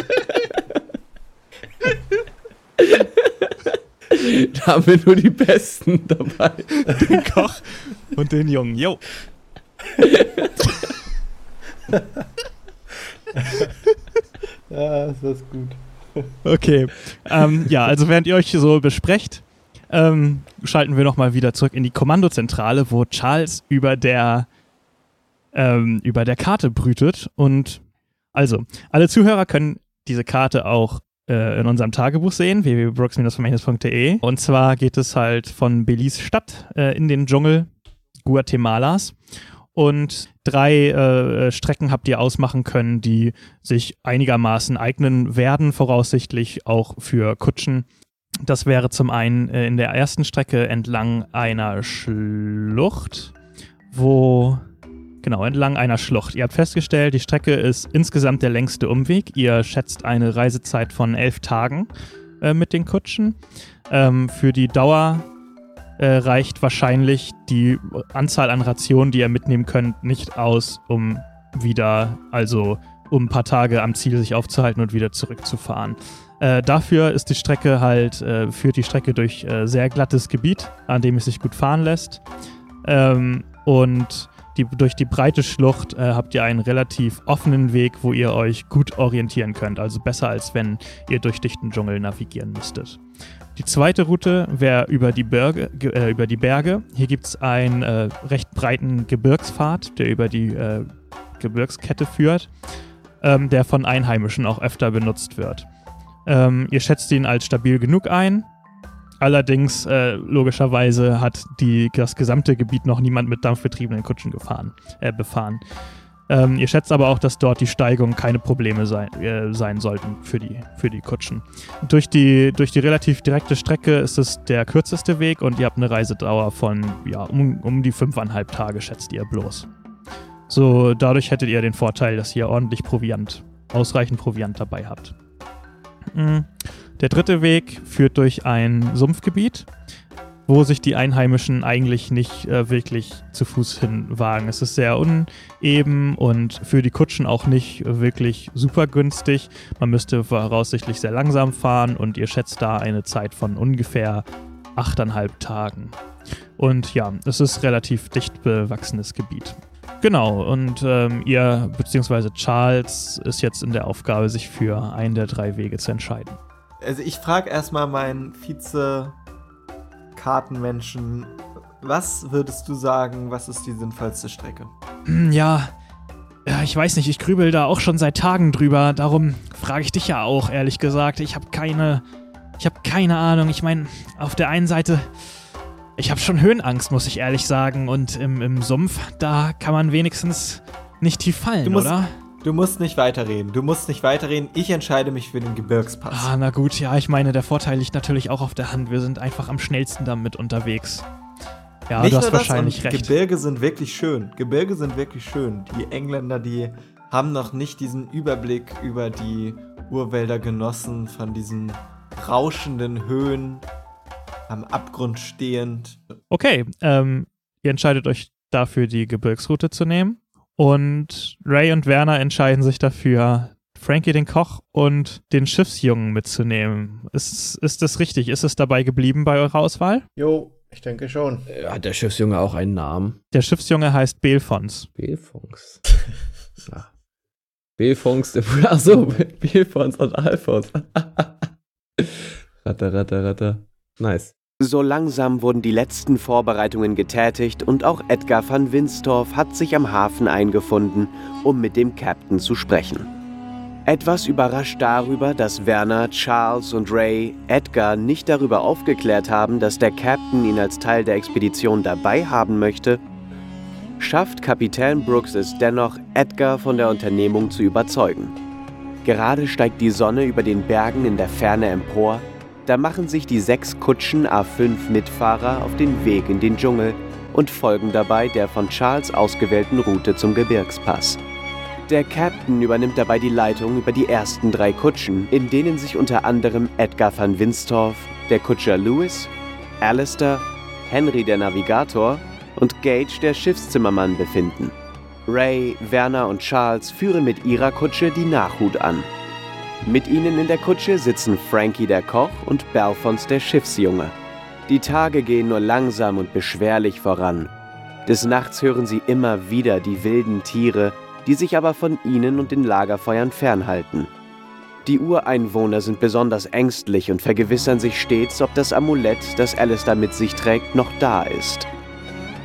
da haben wir nur die Besten dabei. Den Koch und den Jungen. Jo. Ja, ist das gut. Okay. Ähm, ja, also während ihr euch so besprecht, ähm, schalten wir nochmal wieder zurück in die Kommandozentrale, wo Charles über der, ähm, über der Karte brütet. Und also, alle Zuhörer können diese Karte auch äh, in unserem Tagebuch sehen, www.brooks-vermächtnis.de. Und zwar geht es halt von Belize Stadt äh, in den Dschungel Guatemalas. Und drei äh, Strecken habt ihr ausmachen können, die sich einigermaßen eignen werden, voraussichtlich auch für Kutschen. Das wäre zum einen äh, in der ersten Strecke entlang einer Schlucht, wo Genau, entlang einer Schlucht. Ihr habt festgestellt, die Strecke ist insgesamt der längste Umweg. Ihr schätzt eine Reisezeit von elf Tagen äh, mit den Kutschen. Ähm, für die Dauer äh, reicht wahrscheinlich die Anzahl an Rationen, die ihr mitnehmen könnt, nicht aus, um wieder, also um ein paar Tage am Ziel sich aufzuhalten und wieder zurückzufahren. Äh, dafür ist die Strecke halt, äh, führt die Strecke durch äh, sehr glattes Gebiet, an dem es sich gut fahren lässt. Ähm, und die, durch die breite Schlucht äh, habt ihr einen relativ offenen Weg, wo ihr euch gut orientieren könnt. Also besser, als wenn ihr durch dichten Dschungel navigieren müsstet. Die zweite Route wäre über, die Berge, ge- äh, über die Berge. Hier gibt es einen äh, recht breiten Gebirgspfad, der über die äh, Gebirgskette führt, ähm, der von Einheimischen auch öfter benutzt wird. Ähm, ihr schätzt ihn als stabil genug ein. Allerdings, äh, logischerweise, hat die, das gesamte Gebiet noch niemand mit dampfbetriebenen Kutschen gefahren, äh, befahren. Ähm, ihr schätzt aber auch, dass dort die Steigungen keine Probleme sein, äh, sein sollten für die, für die Kutschen. Durch die, durch die relativ direkte Strecke ist es der kürzeste Weg und ihr habt eine Reisedauer von ja, um, um die fünfeinhalb Tage, schätzt ihr bloß. So, dadurch hättet ihr den Vorteil, dass ihr ordentlich Proviant, ausreichend Proviant dabei habt. Mm. Der dritte Weg führt durch ein Sumpfgebiet, wo sich die Einheimischen eigentlich nicht äh, wirklich zu Fuß hinwagen. Es ist sehr uneben und für die Kutschen auch nicht wirklich super günstig. Man müsste voraussichtlich sehr langsam fahren und ihr schätzt da eine Zeit von ungefähr achteinhalb Tagen. Und ja, es ist relativ dicht bewachsenes Gebiet. Genau, und ähm, ihr, beziehungsweise Charles, ist jetzt in der Aufgabe, sich für einen der drei Wege zu entscheiden. Also ich frage erstmal meinen Vize-Kartenmenschen, was würdest du sagen, was ist die sinnvollste Strecke? Hm, Ja, ja, ich weiß nicht, ich grübel da auch schon seit Tagen drüber. Darum frage ich dich ja auch, ehrlich gesagt. Ich habe keine, ich habe keine Ahnung. Ich meine, auf der einen Seite, ich habe schon Höhenangst, muss ich ehrlich sagen. Und im, im Sumpf, da kann man wenigstens nicht tief fallen, Du musst- oder? Du musst nicht weiterreden. Du musst nicht weiterreden. Ich entscheide mich für den Gebirgspass. Ah, na gut, ja, ich meine, der Vorteil liegt natürlich auch auf der Hand. Wir sind einfach am schnellsten damit unterwegs. Ja, Nicht du hast das, wahrscheinlich und recht. Gebirge sind wirklich schön. Gebirge sind wirklich schön. Die Engländer, die haben noch nicht diesen Überblick über die Urwälder genossen, von diesen rauschenden Höhen. am Abgrund stehend. Okay, ähm, ihr entscheidet euch dafür, die Gebirgsroute zu nehmen. Und Ray und Werner entscheiden sich dafür, Frankie den Koch und den Schiffsjungen mitzunehmen. Ist, ist das richtig? Ist es dabei geblieben bei eurer Auswahl? Jo, ich denke schon. Äh, Hat der Schiffsjunge auch einen Namen? Der Schiffsjunge heißt Belfons. Belfons. ja. Belfons, ach so, Belfons und Alfons. ratter, ratter, ratter. Nice. So langsam wurden die letzten Vorbereitungen getätigt und auch Edgar van Winstorff hat sich am Hafen eingefunden, um mit dem Captain zu sprechen. Etwas überrascht darüber, dass Werner, Charles und Ray Edgar nicht darüber aufgeklärt haben, dass der Captain ihn als Teil der Expedition dabei haben möchte, schafft Kapitän Brooks es dennoch, Edgar von der Unternehmung zu überzeugen. Gerade steigt die Sonne über den Bergen in der Ferne empor, da machen sich die sechs Kutschen A5-Mitfahrer auf den Weg in den Dschungel und folgen dabei der von Charles ausgewählten Route zum Gebirgspass. Der Captain übernimmt dabei die Leitung über die ersten drei Kutschen, in denen sich unter anderem Edgar van Winstorff, der Kutscher Lewis, Alistair, Henry der Navigator und Gage der Schiffszimmermann befinden. Ray, Werner und Charles führen mit ihrer Kutsche die Nachhut an. Mit ihnen in der Kutsche sitzen Frankie der Koch und Belfons der Schiffsjunge. Die Tage gehen nur langsam und beschwerlich voran. Des Nachts hören sie immer wieder die wilden Tiere, die sich aber von ihnen und den Lagerfeuern fernhalten. Die Ureinwohner sind besonders ängstlich und vergewissern sich stets, ob das Amulett, das Alistair mit sich trägt, noch da ist.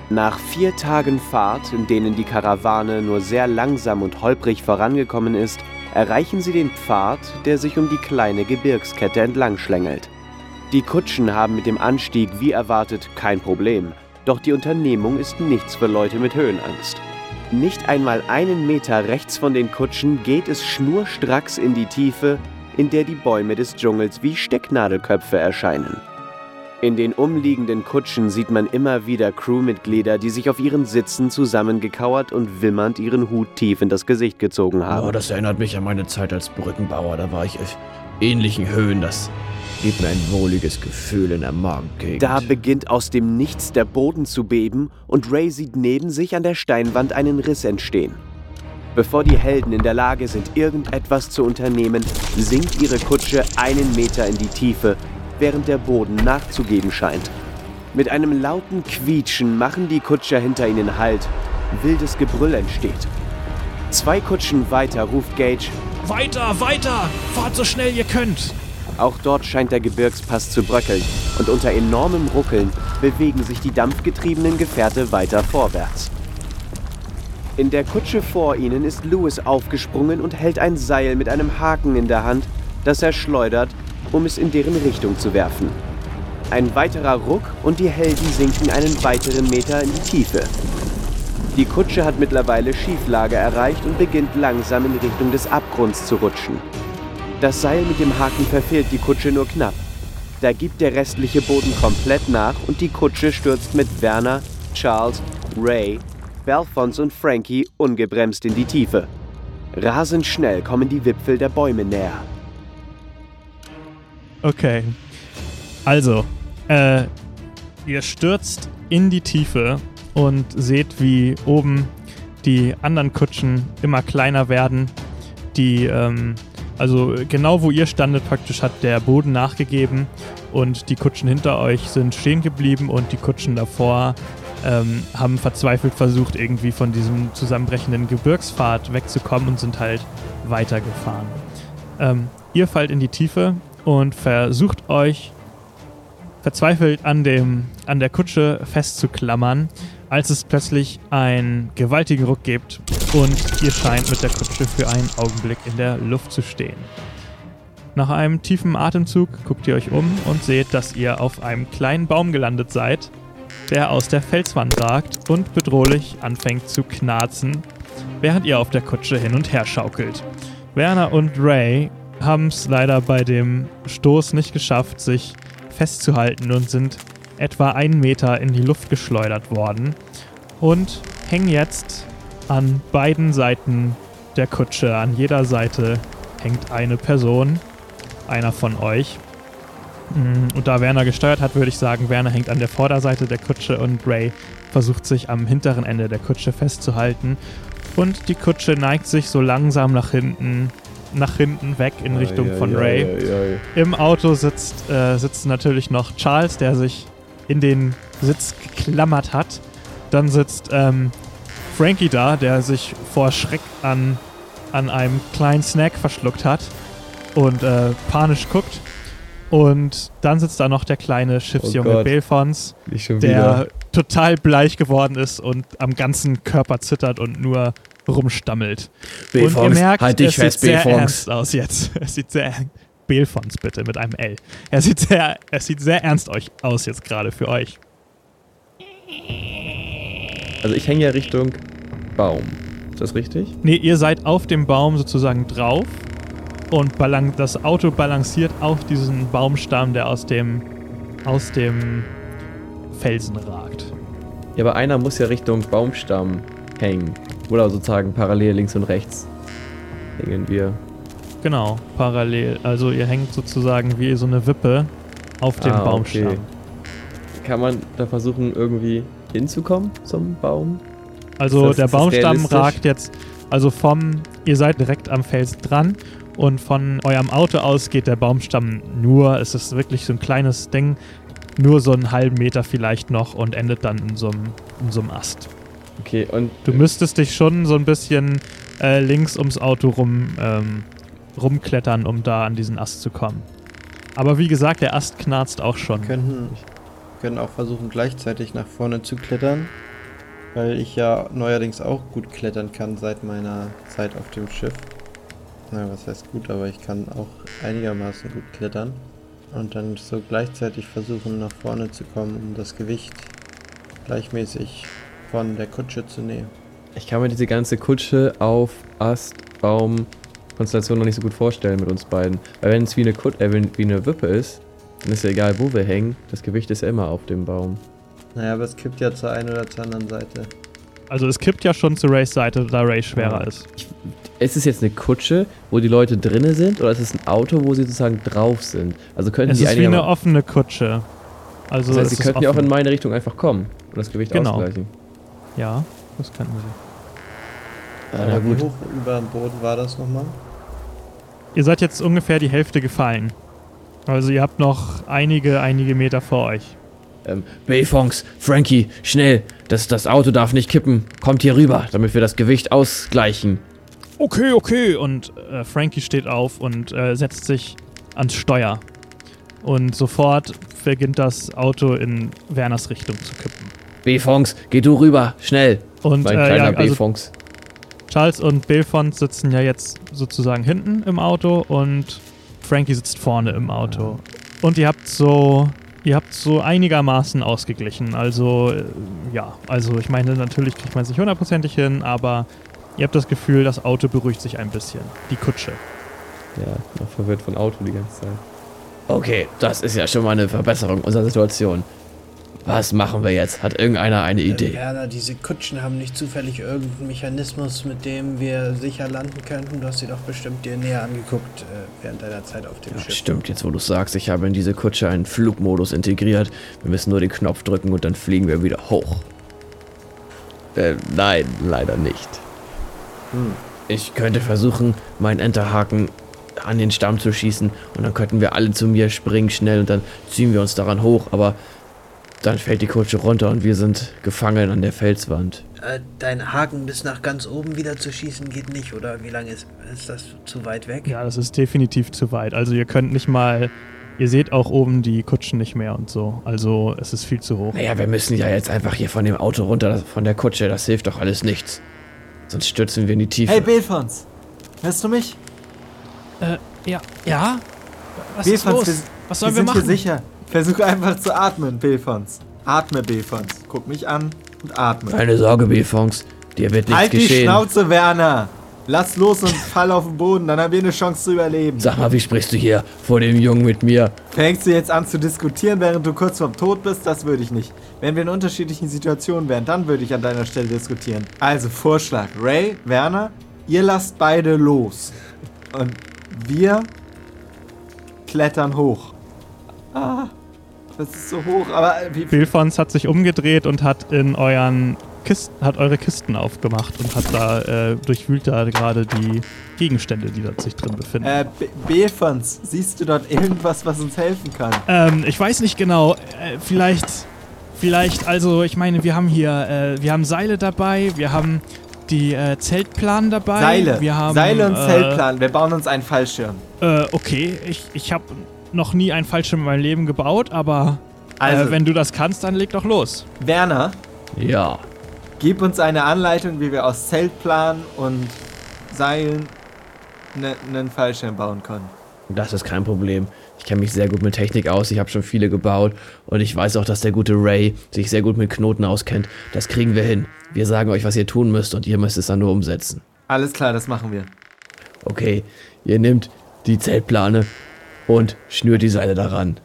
Nach vier Tagen Fahrt, in denen die Karawane nur sehr langsam und holprig vorangekommen ist, erreichen sie den Pfad, der sich um die kleine Gebirgskette entlang schlängelt. Die Kutschen haben mit dem Anstieg wie erwartet kein Problem, doch die Unternehmung ist nichts für Leute mit Höhenangst. Nicht einmal einen Meter rechts von den Kutschen geht es schnurstracks in die Tiefe, in der die Bäume des Dschungels wie Stecknadelköpfe erscheinen. In den umliegenden Kutschen sieht man immer wieder Crewmitglieder, die sich auf ihren Sitzen zusammengekauert und wimmernd ihren Hut tief in das Gesicht gezogen haben. Oh, das erinnert mich an meine Zeit als Brückenbauer. Da war ich auf ähnlichen Höhen. Das gibt mir ein wohliges Gefühl in der Magengegend. Da beginnt aus dem Nichts der Boden zu beben und Ray sieht neben sich an der Steinwand einen Riss entstehen. Bevor die Helden in der Lage sind, irgendetwas zu unternehmen, sinkt ihre Kutsche einen Meter in die Tiefe, während der Boden nachzugeben scheint. Mit einem lauten Quietschen machen die Kutscher hinter ihnen Halt. Wildes Gebrüll entsteht. Zwei Kutschen weiter ruft Gage, Weiter, weiter! Fahrt so schnell ihr könnt! Auch dort scheint der Gebirgspass zu bröckeln und unter enormem Ruckeln bewegen sich die dampfgetriebenen Gefährte weiter vorwärts. In der Kutsche vor ihnen ist Lewis aufgesprungen und hält ein Seil mit einem Haken in der Hand, das er schleudert, um es in deren Richtung zu werfen. Ein weiterer Ruck und die Helden sinken einen weiteren Meter in die Tiefe. Die Kutsche hat mittlerweile Schieflage erreicht und beginnt langsam in Richtung des Abgrunds zu rutschen. Das Seil mit dem Haken verfehlt die Kutsche nur knapp. Da gibt der restliche Boden komplett nach und die Kutsche stürzt mit Werner, Charles, Ray, Belfons und Frankie ungebremst in die Tiefe. Rasend schnell kommen die Wipfel der Bäume näher. Okay. Also, äh, ihr stürzt in die Tiefe und seht, wie oben die anderen Kutschen immer kleiner werden. Die, ähm, also genau wo ihr standet praktisch hat der Boden nachgegeben und die Kutschen hinter euch sind stehen geblieben und die Kutschen davor ähm, haben verzweifelt versucht, irgendwie von diesem zusammenbrechenden Gebirgspfad wegzukommen und sind halt weitergefahren. Ähm, ihr fallt in die Tiefe und versucht euch verzweifelt an, dem, an der Kutsche festzuklammern, als es plötzlich einen gewaltigen Ruck gibt und ihr scheint mit der Kutsche für einen Augenblick in der Luft zu stehen. Nach einem tiefen Atemzug guckt ihr euch um und seht, dass ihr auf einem kleinen Baum gelandet seid, der aus der Felswand ragt und bedrohlich anfängt zu knarzen, während ihr auf der Kutsche hin und her schaukelt. Werner und Ray haben es leider bei dem Stoß nicht geschafft, sich festzuhalten und sind etwa einen Meter in die Luft geschleudert worden und hängen jetzt an beiden Seiten der Kutsche. An jeder Seite hängt eine Person, einer von euch. Mm, Und da Werner gesteuert hat, würde ich sagen, Werner hängt an der Vorderseite der Kutsche und Ray versucht sich am hinteren Ende der Kutsche festzuhalten. Und die Kutsche neigt sich so langsam nach hinten, nach hinten weg in Richtung von Ray. Im Auto sitzt, äh, sitzt natürlich noch Charles, der sich in den Sitz geklammert hat. Dann sitzt ähm, Frankie da, der sich vor Schreck an, an einem kleinen Snack verschluckt hat und äh, panisch guckt. Und dann sitzt da noch der kleine Schiffsjunge Gott. Belfons, der total bleich geworden ist und am ganzen Körper zittert und nur rumstammelt. und ihr Belfons, merkt, halt dich es fest, sieht sehr Belfons. ernst aus jetzt. Es sieht sehr Belfons bitte mit einem L. Er sieht sehr, es sieht sehr ernst euch aus jetzt gerade für euch. Also ich hänge ja Richtung Baum. Ist das richtig? Nee, ihr seid auf dem Baum sozusagen drauf und das Auto balanciert auf diesen Baumstamm, der aus dem aus dem Felsen ragt. Ja, aber einer muss ja Richtung Baumstamm hängen. Oder sozusagen parallel links und rechts hängen wir. Genau, parallel. Also ihr hängt sozusagen wie so eine Wippe auf dem Ah, okay. Baumstamm. Kann man da versuchen, irgendwie hinzukommen zum Baum? Also das- der Baumstamm ragt jetzt, also vom, ihr seid direkt am Felsen dran und von eurem Auto aus geht der Baumstamm nur, es ist wirklich so ein kleines Ding, nur so einen halben Meter vielleicht noch und endet dann in so einem, in so einem Ast. Okay, und Du müsstest dich schon so ein bisschen äh, links ums Auto rum, ähm, rumklettern, um da an diesen Ast zu kommen. Aber wie gesagt, der Ast knarzt auch schon. Wir könnten, können auch versuchen, gleichzeitig nach vorne zu klettern. Weil ich ja neuerdings auch gut klettern kann seit meiner Zeit auf dem Schiff. Na, was heißt gut, aber ich kann auch einigermaßen gut klettern. Und dann so gleichzeitig versuchen, nach vorne zu kommen, um das Gewicht gleichmäßig von der Kutsche zu nehmen. ich kann mir diese ganze Kutsche auf Ast, Baum, Konstellation noch nicht so gut vorstellen mit uns beiden. Weil wenn es wie eine, Kut äh, wie eine Wippe ist, dann ist ja egal, wo wir hängen. Das Gewicht ist ja immer auf dem Baum. Naja, aber es kippt ja zur einen oder zur anderen Seite. Also es kippt ja schon zu Rays Seite, da Ray schwerer Ja. ist. Ist es jetzt eine Kutsche, wo die Leute drinne sind, oder ist es ein Auto, wo sie sozusagen drauf sind? Also könnten Es die ist wie eine offene Kutsche. Also Das heißt, es sie könnten ja auch in meine Richtung einfach kommen und das Gewicht Genau. ausgleichen. Ja, das könnten sie. Ah, na wie gut. hoch über dem Boden war das nochmal? Ihr seid jetzt ungefähr die Hälfte gefallen. Also ihr habt noch einige, einige Meter vor euch. Ähm, Bayfonks, Frankie, schnell! Das, das Auto darf nicht kippen. Kommt hier rüber, damit wir das Gewicht ausgleichen. Okay, okay. Und äh, Frankie steht auf und äh, setzt sich ans Steuer. Und sofort beginnt das Auto in Werners Richtung zu kippen. Bayfonks, geh du rüber, schnell! Und mein äh, kleiner ja, also. Charles und Belfont sitzen ja jetzt sozusagen hinten im Auto und Frankie sitzt vorne im Auto. Und ihr habt so, ihr habt so einigermaßen ausgeglichen. Also äh, ja, also ich meine, natürlich kriegt man es nicht hundertprozentig hin, aber ihr habt das Gefühl, das Auto beruhigt sich ein bisschen. Die Kutsche. Ja, noch verwirrt von Auto die ganze Zeit. Okay, das ist ja schon mal eine Verbesserung unserer Situation. Was machen wir jetzt? Hat irgendeiner eine Äh, Idee? Werner, diese Kutschen haben nicht zufällig irgendeinen Mechanismus, mit dem wir sicher landen könnten. Du hast sie doch bestimmt dir näher angeguckt äh, während deiner Zeit auf dem Ja, Schiff. stimmt, jetzt wo du sagst, ich habe in diese Kutsche einen Flugmodus integriert. Wir müssen nur den Knopf drücken und dann fliegen wir wieder hoch. Äh, nein, leider nicht. Hm. Ich könnte versuchen, meinen Enterhaken an den Stamm zu schießen und dann könnten wir alle zu mir springen schnell und dann ziehen wir uns daran hoch, aber dann fällt die Kutsche runter und wir sind gefangen an der Felswand. Äh, dein Haken bis nach ganz oben wieder zu schießen geht nicht, oder? Wie lange ist, ist das zu weit weg? Ja, das ist definitiv zu weit. Also ihr könnt nicht mal, ihr seht auch oben die Kutschen nicht mehr und so. Also es ist viel zu hoch. Naja, wir müssen ja jetzt einfach hier von dem Auto runter, von der Kutsche, das hilft doch alles nichts. Sonst stürzen wir in die Tiefe. Hey Belfons, hörst du mich? Ja, ja? Was Belfons, wir, Was wir sind hier sicher. Versuch einfach zu atmen, Belfons. Atme, Belfons. Guck mich an und atme. Keine Sorge, B-Fonks, dir wird nichts halt die geschehen. Schnauze, Werner. Lass los und fall auf den Boden, dann haben wir eine Chance zu überleben. Sag mal, wie sprichst du hier vor dem Jungen mit mir? Fängst du jetzt an zu diskutieren, während du kurz vorm Tod bist? Das würde ich nicht. Wenn wir in unterschiedlichen Situationen wären, dann würde ich an deiner Stelle diskutieren. Also, Vorschlag. Ray, Werner, ihr lasst beide los. Und wir klettern hoch. Ah, das ist so hoch, aber wie, Bilfons hat sich umgedreht und hat in euren Kisten, hat eure Kisten aufgemacht und hat da, äh, durchwühlt da gerade die Gegenstände, die da sich drin befinden. äh, B- Befons, siehst du dort irgendwas, was uns helfen kann? Ähm, ich weiß nicht genau. Äh, vielleicht, vielleicht, also ich meine, wir haben hier, äh, wir haben Seile dabei, wir haben die äh, Zeltplan dabei. Seile, wir haben, Seile und äh, Zeltplan. Wir bauen uns einen Fallschirm. Äh, okay, ich, ich habe noch nie einen Fallschirm in meinem Leben gebaut, aber Also, äh, wenn du das kannst, dann leg doch los. Werner, Ja. gib uns eine Anleitung, wie wir aus Zeltplan und Seilen ne- einen Fallschirm bauen können. Das ist kein Problem. Ich kenne mich sehr gut mit Technik aus, ich habe schon viele gebaut und ich weiß auch, dass der gute Ray sich sehr gut mit Knoten auskennt. Das kriegen wir hin. Wir sagen euch, was ihr tun müsst und ihr müsst es dann nur umsetzen. Alles klar, das machen wir. Okay, ihr nehmt die Zeltplane und schnürt die Seile daran.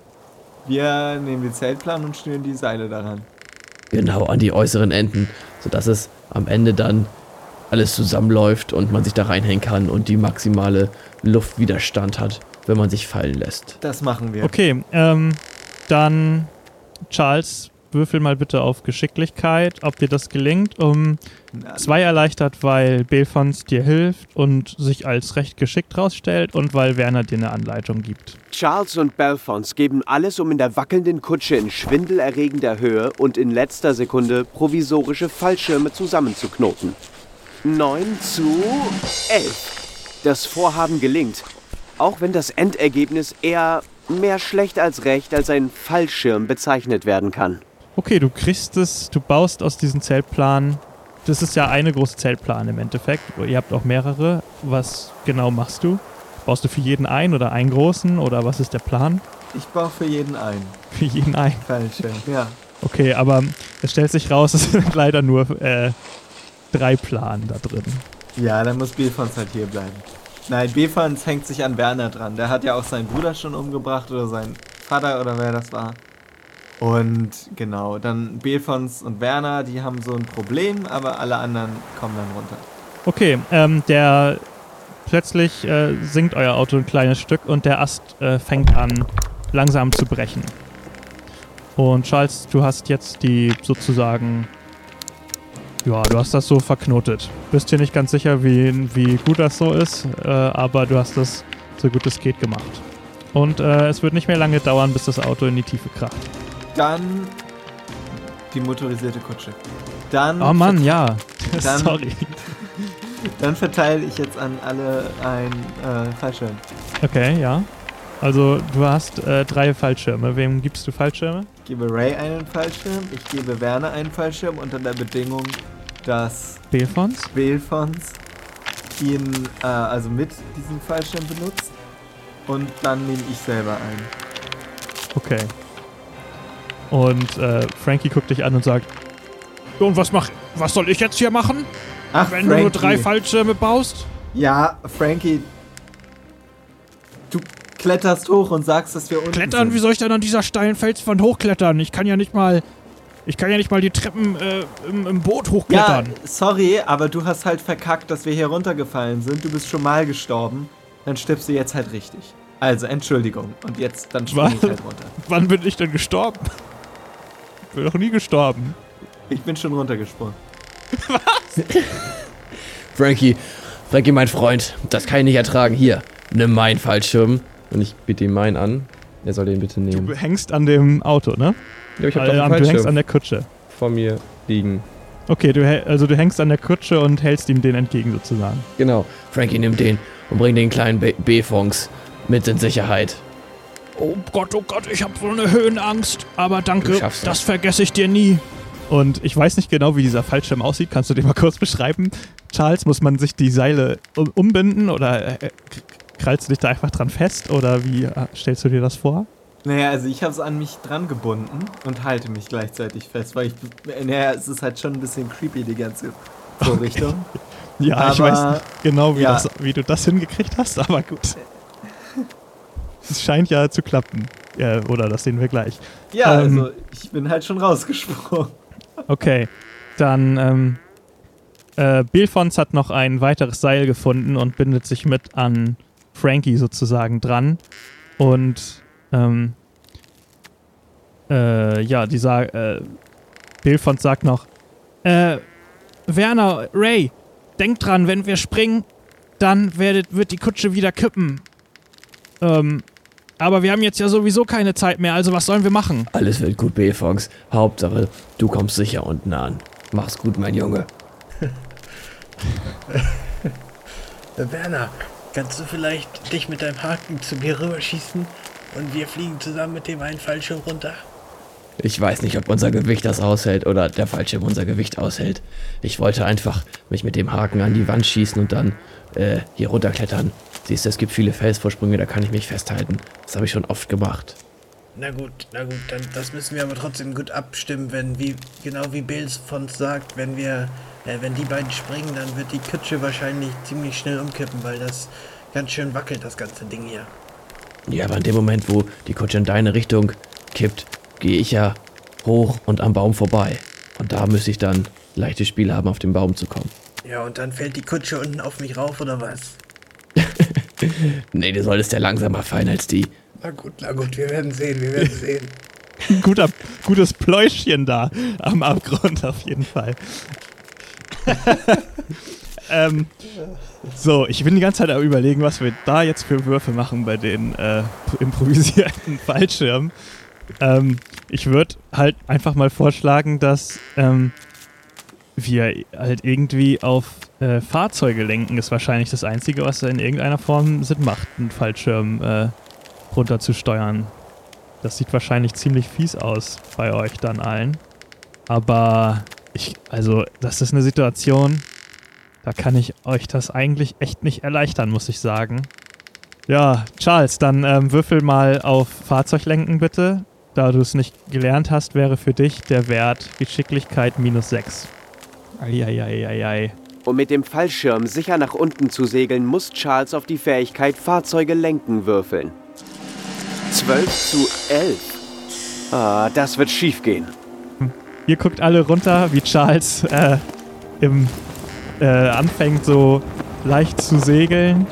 Wir nehmen den Zeltplan und schnüren die Seile daran. Genau, an die äußeren Enden, sodass es am Ende dann alles zusammenläuft und man sich da reinhängen kann und die maximale Luftwiderstand hat, wenn man sich fallen lässt. Das machen wir. Okay, ähm, dann Charles, würfel mal bitte auf Geschicklichkeit, ob dir das gelingt. Um Na, zwei erleichtert, weil Belfons dir hilft und sich als recht geschickt rausstellt und weil Werner dir eine Anleitung gibt. Charles und Belfons geben alles, um in der wackelnden Kutsche in schwindelerregender Höhe und in letzter Sekunde provisorische Fallschirme zusammenzuknoten. 9 zu 11. Das Vorhaben gelingt, auch wenn das Endergebnis eher mehr schlecht als recht als ein Fallschirm bezeichnet werden kann. Okay, du kriegst es, du baust aus diesem Zeltplan. Das ist ja eine große Zeltplan im Endeffekt. Ihr habt auch mehrere. Was genau machst du? Baust du für jeden einen oder einen großen oder was ist der Plan? ich baue für jeden einen Für jeden einen. Fallschirm. Ja. Okay, aber es stellt sich raus, es sind leider nur äh, drei Planen da drin. Ja, dann muss Befons halt hier bleiben. Nein, Befons hängt sich an Werner dran. Der hat ja auch seinen Bruder schon umgebracht oder seinen Vater oder wer das war. Und genau, dann Befons und Werner, die haben so ein Problem, aber alle anderen kommen dann runter. Okay, ähm, der plötzlich äh, sinkt euer Auto ein kleines Stück und der Ast äh, fängt an langsam zu brechen. Und Charles, du hast jetzt die sozusagen, ja, du hast das so verknotet. Bist dir nicht ganz sicher, wie, wie gut das so ist, äh, aber du hast das so gut es geht gemacht. Und äh, es wird nicht mehr lange dauern, bis das Auto in die Tiefe kracht. Dann die motorisierte Kutsche. Dann, Oh Mann, ja. Dann- Sorry. dann verteile ich jetzt an alle ein äh, Fallschirm. Okay, ja. Also du hast äh, drei Fallschirme. Wem gibst du Fallschirme? Ich gebe Ray einen Fallschirm, ich gebe Werner einen Fallschirm unter der Bedingung, dass Belfons? Belfons ihn äh, also mit diesem Fallschirm benutzt. Und dann nehme ich selber einen. Okay. Und äh, Frankie guckt dich an und sagt: Und was mach, was soll ich jetzt hier machen, Ach, wenn du nur drei Fallschirme baust? Ja, Frankie. Du kletterst hoch und sagst, dass wir unten Klettern? Wie sind. soll ich denn an dieser steilen Felswand hochklettern? Ich kann ja nicht mal, ich kann ja nicht mal die Treppen äh, im, im Boot Ja, hochklettern. sorry, aber du hast halt verkackt, dass wir hier runtergefallen sind. Du bist schon mal gestorben. Dann stirbst du jetzt halt richtig. Also, Entschuldigung. Und jetzt, dann spring ich halt runter. Wann bin ich denn gestorben? Ich bin doch nie gestorben. Ich bin schon runtergesprungen. Frankie, Frankie, mein Freund, das kann ich nicht ertragen. Hier, nimm meinen Fallschirm. Und ich biete ihm meinen an. Er soll den bitte Du nehmen. hängst an dem Auto, ne? Ja, ich hab Äh, doch einen du hängst an Fallschirm der Kutsche. vor mir liegen. Okay, du, also du hängst an der Kutsche und hältst ihm den entgegen sozusagen. Genau. Frankie, nimm den und bring den kleinen B- B-Fonks mit in Sicherheit. Oh Gott, oh Gott, ich habe so eine Höhenangst. Aber danke, das das. vergesse ich dir nie. Und ich weiß nicht genau, wie dieser Fallschirm aussieht. Kannst du den mal kurz beschreiben? Charles, muss man sich die Seile um- umbinden oder äh, k- krallst du dich da einfach dran fest? Oder wie äh, stellst du dir das vor? Naja, also ich habe es an mich dran gebunden und halte mich gleichzeitig fest, weil ich. Naja, es ist halt schon ein bisschen creepy, die ganze Vorrichtung. Ja, ich Aber- weiß nicht genau, wie, ja. das, wie du das hingekriegt hast, aber gut. Es scheint ja zu klappen. Ja, oder das sehen wir gleich. Ja, Ähm. also ich bin halt schon rausgesprungen. Okay, dann ähm, äh, Bilfons hat noch ein weiteres Seil gefunden und bindet sich mit an Frankie sozusagen dran. Und ähm, Äh, ja, dieser, äh, Belfont sagt noch, äh, Werner, Ray, denkt dran, wenn wir springen, dann werdet, wird die Kutsche wieder kippen. Ähm, aber wir haben jetzt ja sowieso keine Zeit mehr, also was sollen wir machen? Alles wird gut, B-Fox. Hauptsache, du kommst sicher unten an. Mach's gut, mein Junge. Äh, Werner, kannst du vielleicht dich mit deinem Haken zu mir rüberschießen und wir fliegen zusammen mit dem einen Fallschirm runter? Ich weiß nicht, ob unser Gewicht das aushält oder der Fallschirm unser Gewicht aushält. Ich wollte einfach mich mit dem Haken an die Wand schießen und dann äh, hier runterklettern. Siehst du, es gibt viele Felsvorsprünge, da kann ich mich festhalten. Das habe ich schon oft gemacht. Na gut, na gut, dann das müssen wir aber trotzdem gut abstimmen, wenn wie genau wie Bales von sagt, wenn wir äh, wenn die beiden springen, dann wird die Kutsche wahrscheinlich ziemlich schnell umkippen, weil das ganz schön wackelt das ganze Ding hier. Ja, aber in dem Moment, wo die Kutsche in deine Richtung kippt, gehe ich ja hoch und am Baum vorbei. Und da müsste ich dann leichtes Spiel haben, auf den Baum zu kommen. Ja, und dann fällt die Kutsche unten auf mich rauf oder was? Nee, du solltest ja langsamer fallen als die. Na gut, na gut, wir werden sehen, wir werden sehen. Guter, gutes Pläuschchen da am Abgrund auf jeden Fall. ähm, so, ich bin die ganze Zeit am überlegen, was wir da jetzt für Würfe machen bei den äh, improvisierten Fallschirmen. Ähm, ich würde halt einfach mal vorschlagen, dass ähm, wir halt irgendwie auf äh, Fahrzeuge lenken, ist wahrscheinlich das Einzige, was in irgendeiner Form Sinn macht, einen Fallschirm äh, runterzusteuern. Das sieht wahrscheinlich ziemlich fies aus bei euch dann allen. Aber ich, also, das ist eine Situation, da kann ich euch das eigentlich echt nicht erleichtern, muss ich sagen. Ja, Charles, dann ähm, würfel mal auf Fahrzeuglenken bitte. Da du es nicht gelernt hast, wäre für dich der Wert Geschicklichkeit minus 6. Eieieiei. Um mit dem Fallschirm sicher nach unten zu segeln, muss Charles auf die Fähigkeit Fahrzeuge lenken würfeln. 12 zu 11. Ah, das wird schiefgehen. Ihr guckt alle runter, wie Charles äh, im, äh, anfängt so leicht zu segeln.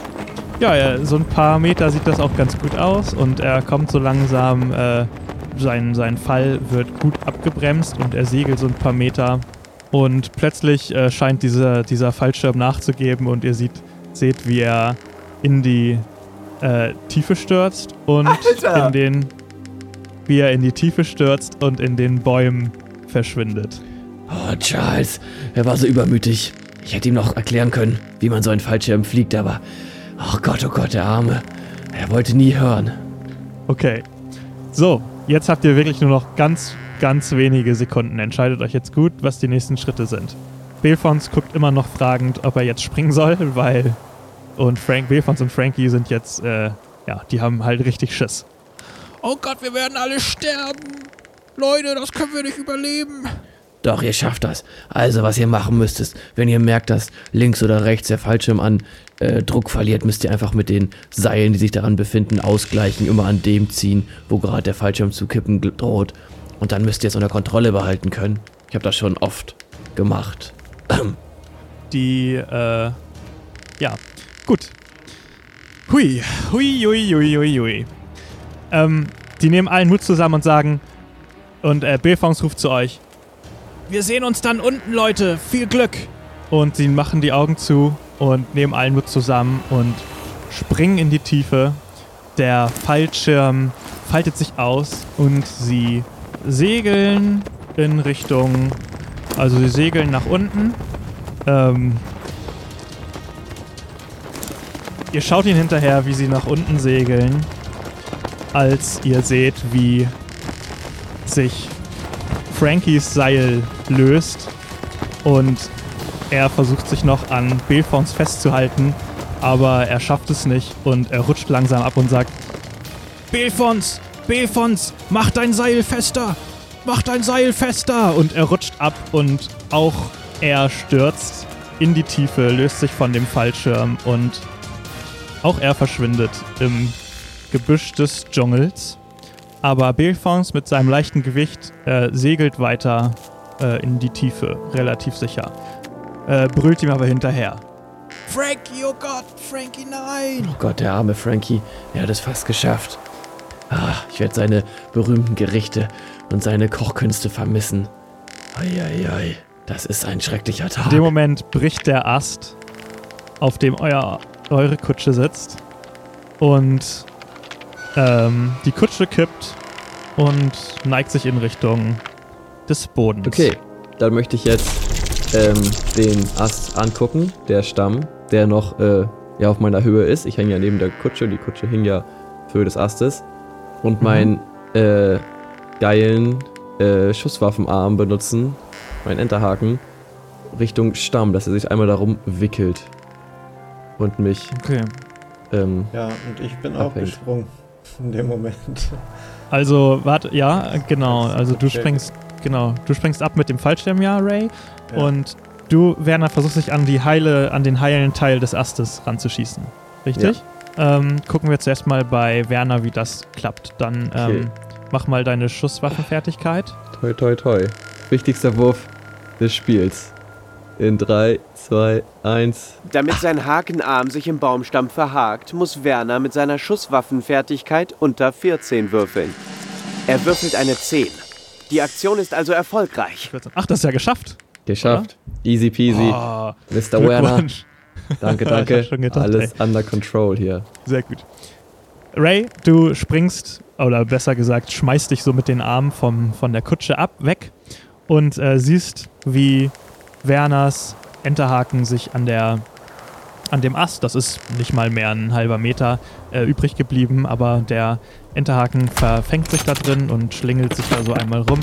Ja, so ein paar Meter sieht das auch ganz gut aus und er kommt so langsam, äh, sein, sein Fall wird gut abgebremst und er segelt so ein paar Meter und plötzlich äh, scheint dieser, dieser Fallschirm nachzugeben und ihr sieht, seht, wie er in die äh, Tiefe stürzt und Alter! in den, wie er in die Tiefe stürzt und in den Bäumen verschwindet. Oh, Charles, er war so übermütig. Ich hätte ihm noch erklären können, wie man so einen Fallschirm fliegt, aber. Oh Gott, oh Gott, der Arme. Er wollte nie hören. Okay. So, jetzt habt ihr wirklich nur noch ganz, ganz wenige Sekunden. Entscheidet euch jetzt gut, was die nächsten Schritte sind. Belfons guckt immer noch fragend, ob er jetzt springen soll, weil. Und Frank, Belfons und Frankie sind jetzt, äh, ja, die haben halt richtig Schiss. Oh Gott, wir werden alle sterben. Leute, das können wir nicht überleben. Doch, ihr schafft das. Also, was ihr machen müsst, ist, wenn ihr merkt, dass links oder rechts der Fallschirm an äh, Druck verliert, müsst ihr einfach mit den Seilen, die sich daran befinden, ausgleichen, immer an dem ziehen, wo gerade der Fallschirm zu kippen droht. Und dann müsst ihr es unter Kontrolle behalten können. Ich habe das schon oft gemacht. Die, äh, ja, gut. Hui, hui, hui, hui, hui, hui. Ähm, die nehmen allen Mut zusammen und sagen, und äh, Belfons ruft zu euch, wir sehen uns dann unten, Leute, viel Glück. Und sie machen die Augen zu und nehmen allen Mut zusammen und springen in die Tiefe. Der Fallschirm faltet sich aus und sie segeln in Richtung, also sie segeln nach unten. Ähm, ihr schaut ihnen hinterher, wie sie nach unten segeln, als ihr seht, wie sich Frankies Seil löst und er versucht sich noch an Belfons festzuhalten, aber er schafft es nicht und er rutscht langsam ab und sagt: Belfons, Belfons, mach dein Seil fester! Mach dein Seil fester! Und er rutscht ab und auch er stürzt in die Tiefe, löst sich von dem Fallschirm und auch er verschwindet im Gebüsch des Dschungels. Aber Belfons mit seinem leichten Gewicht äh, segelt weiter äh, in die Tiefe, relativ sicher. Äh, brüllt ihm aber hinterher. Frankie, oh Gott, Frankie, nein! Oh Gott, der arme Frankie. Er hat es fast geschafft. Ah, ich werde seine berühmten Gerichte und seine Kochkünste vermissen. Eieiei, das ist ein schrecklicher In Tag. dem Moment bricht der Ast, auf dem euer, eure Kutsche sitzt. Und ähm, die Kutsche kippt und neigt sich in Richtung des Bodens. Okay, dann möchte ich jetzt ähm, den Ast angucken, der Stamm, der noch äh, ja, auf meiner Höhe ist. Ich hänge ja neben der Kutsche, die Kutsche hing ja auf Höhe des Astes. Und meinen äh, geilen äh, Schusswaffenarm benutzen, meinen Enterhaken, Richtung Stamm, dass er sich einmal darum wickelt. Und mich, Okay. ähm, Ja, und ich bin auch Abhängt. gesprungen. In dem Moment. Also, warte, ja, genau. Also du springst, genau, du springst ab mit dem Fallschirm, ja, Ray. Ja. Und du, Werner, versuchst dich an die heile, an den heilen Teil des Astes ranzuschießen. Richtig? Ähm, gucken wir zuerst mal bei Werner, wie das klappt. Dann ähm, Okay. mach mal deine Schusswaffenfertigkeit. toi toi toi. Wichtigster Wurf des Spiels. In 3, 2, 1. Damit sein Hakenarm sich im Baumstamm verhakt, muss Werner mit seiner Schusswaffenfertigkeit unter 14 würfeln. Er würfelt eine 10. Die Aktion ist also erfolgreich. Ach, das ist ja geschafft. Geschafft. Easy peasy. Oh, Mr. Werner. Danke, danke. gedacht, Alles under control hier. Sehr gut. Ray, du springst, oder besser gesagt, schmeißt dich so mit den Armen vom, von der Kutsche ab, weg und äh, siehst, wie Werners Enterhaken sich an der an dem Ast, das ist nicht mal mehr ein halber Meter, äh, übrig geblieben, aber der Enterhaken verfängt sich da drin und schlingelt sich da so einmal rum.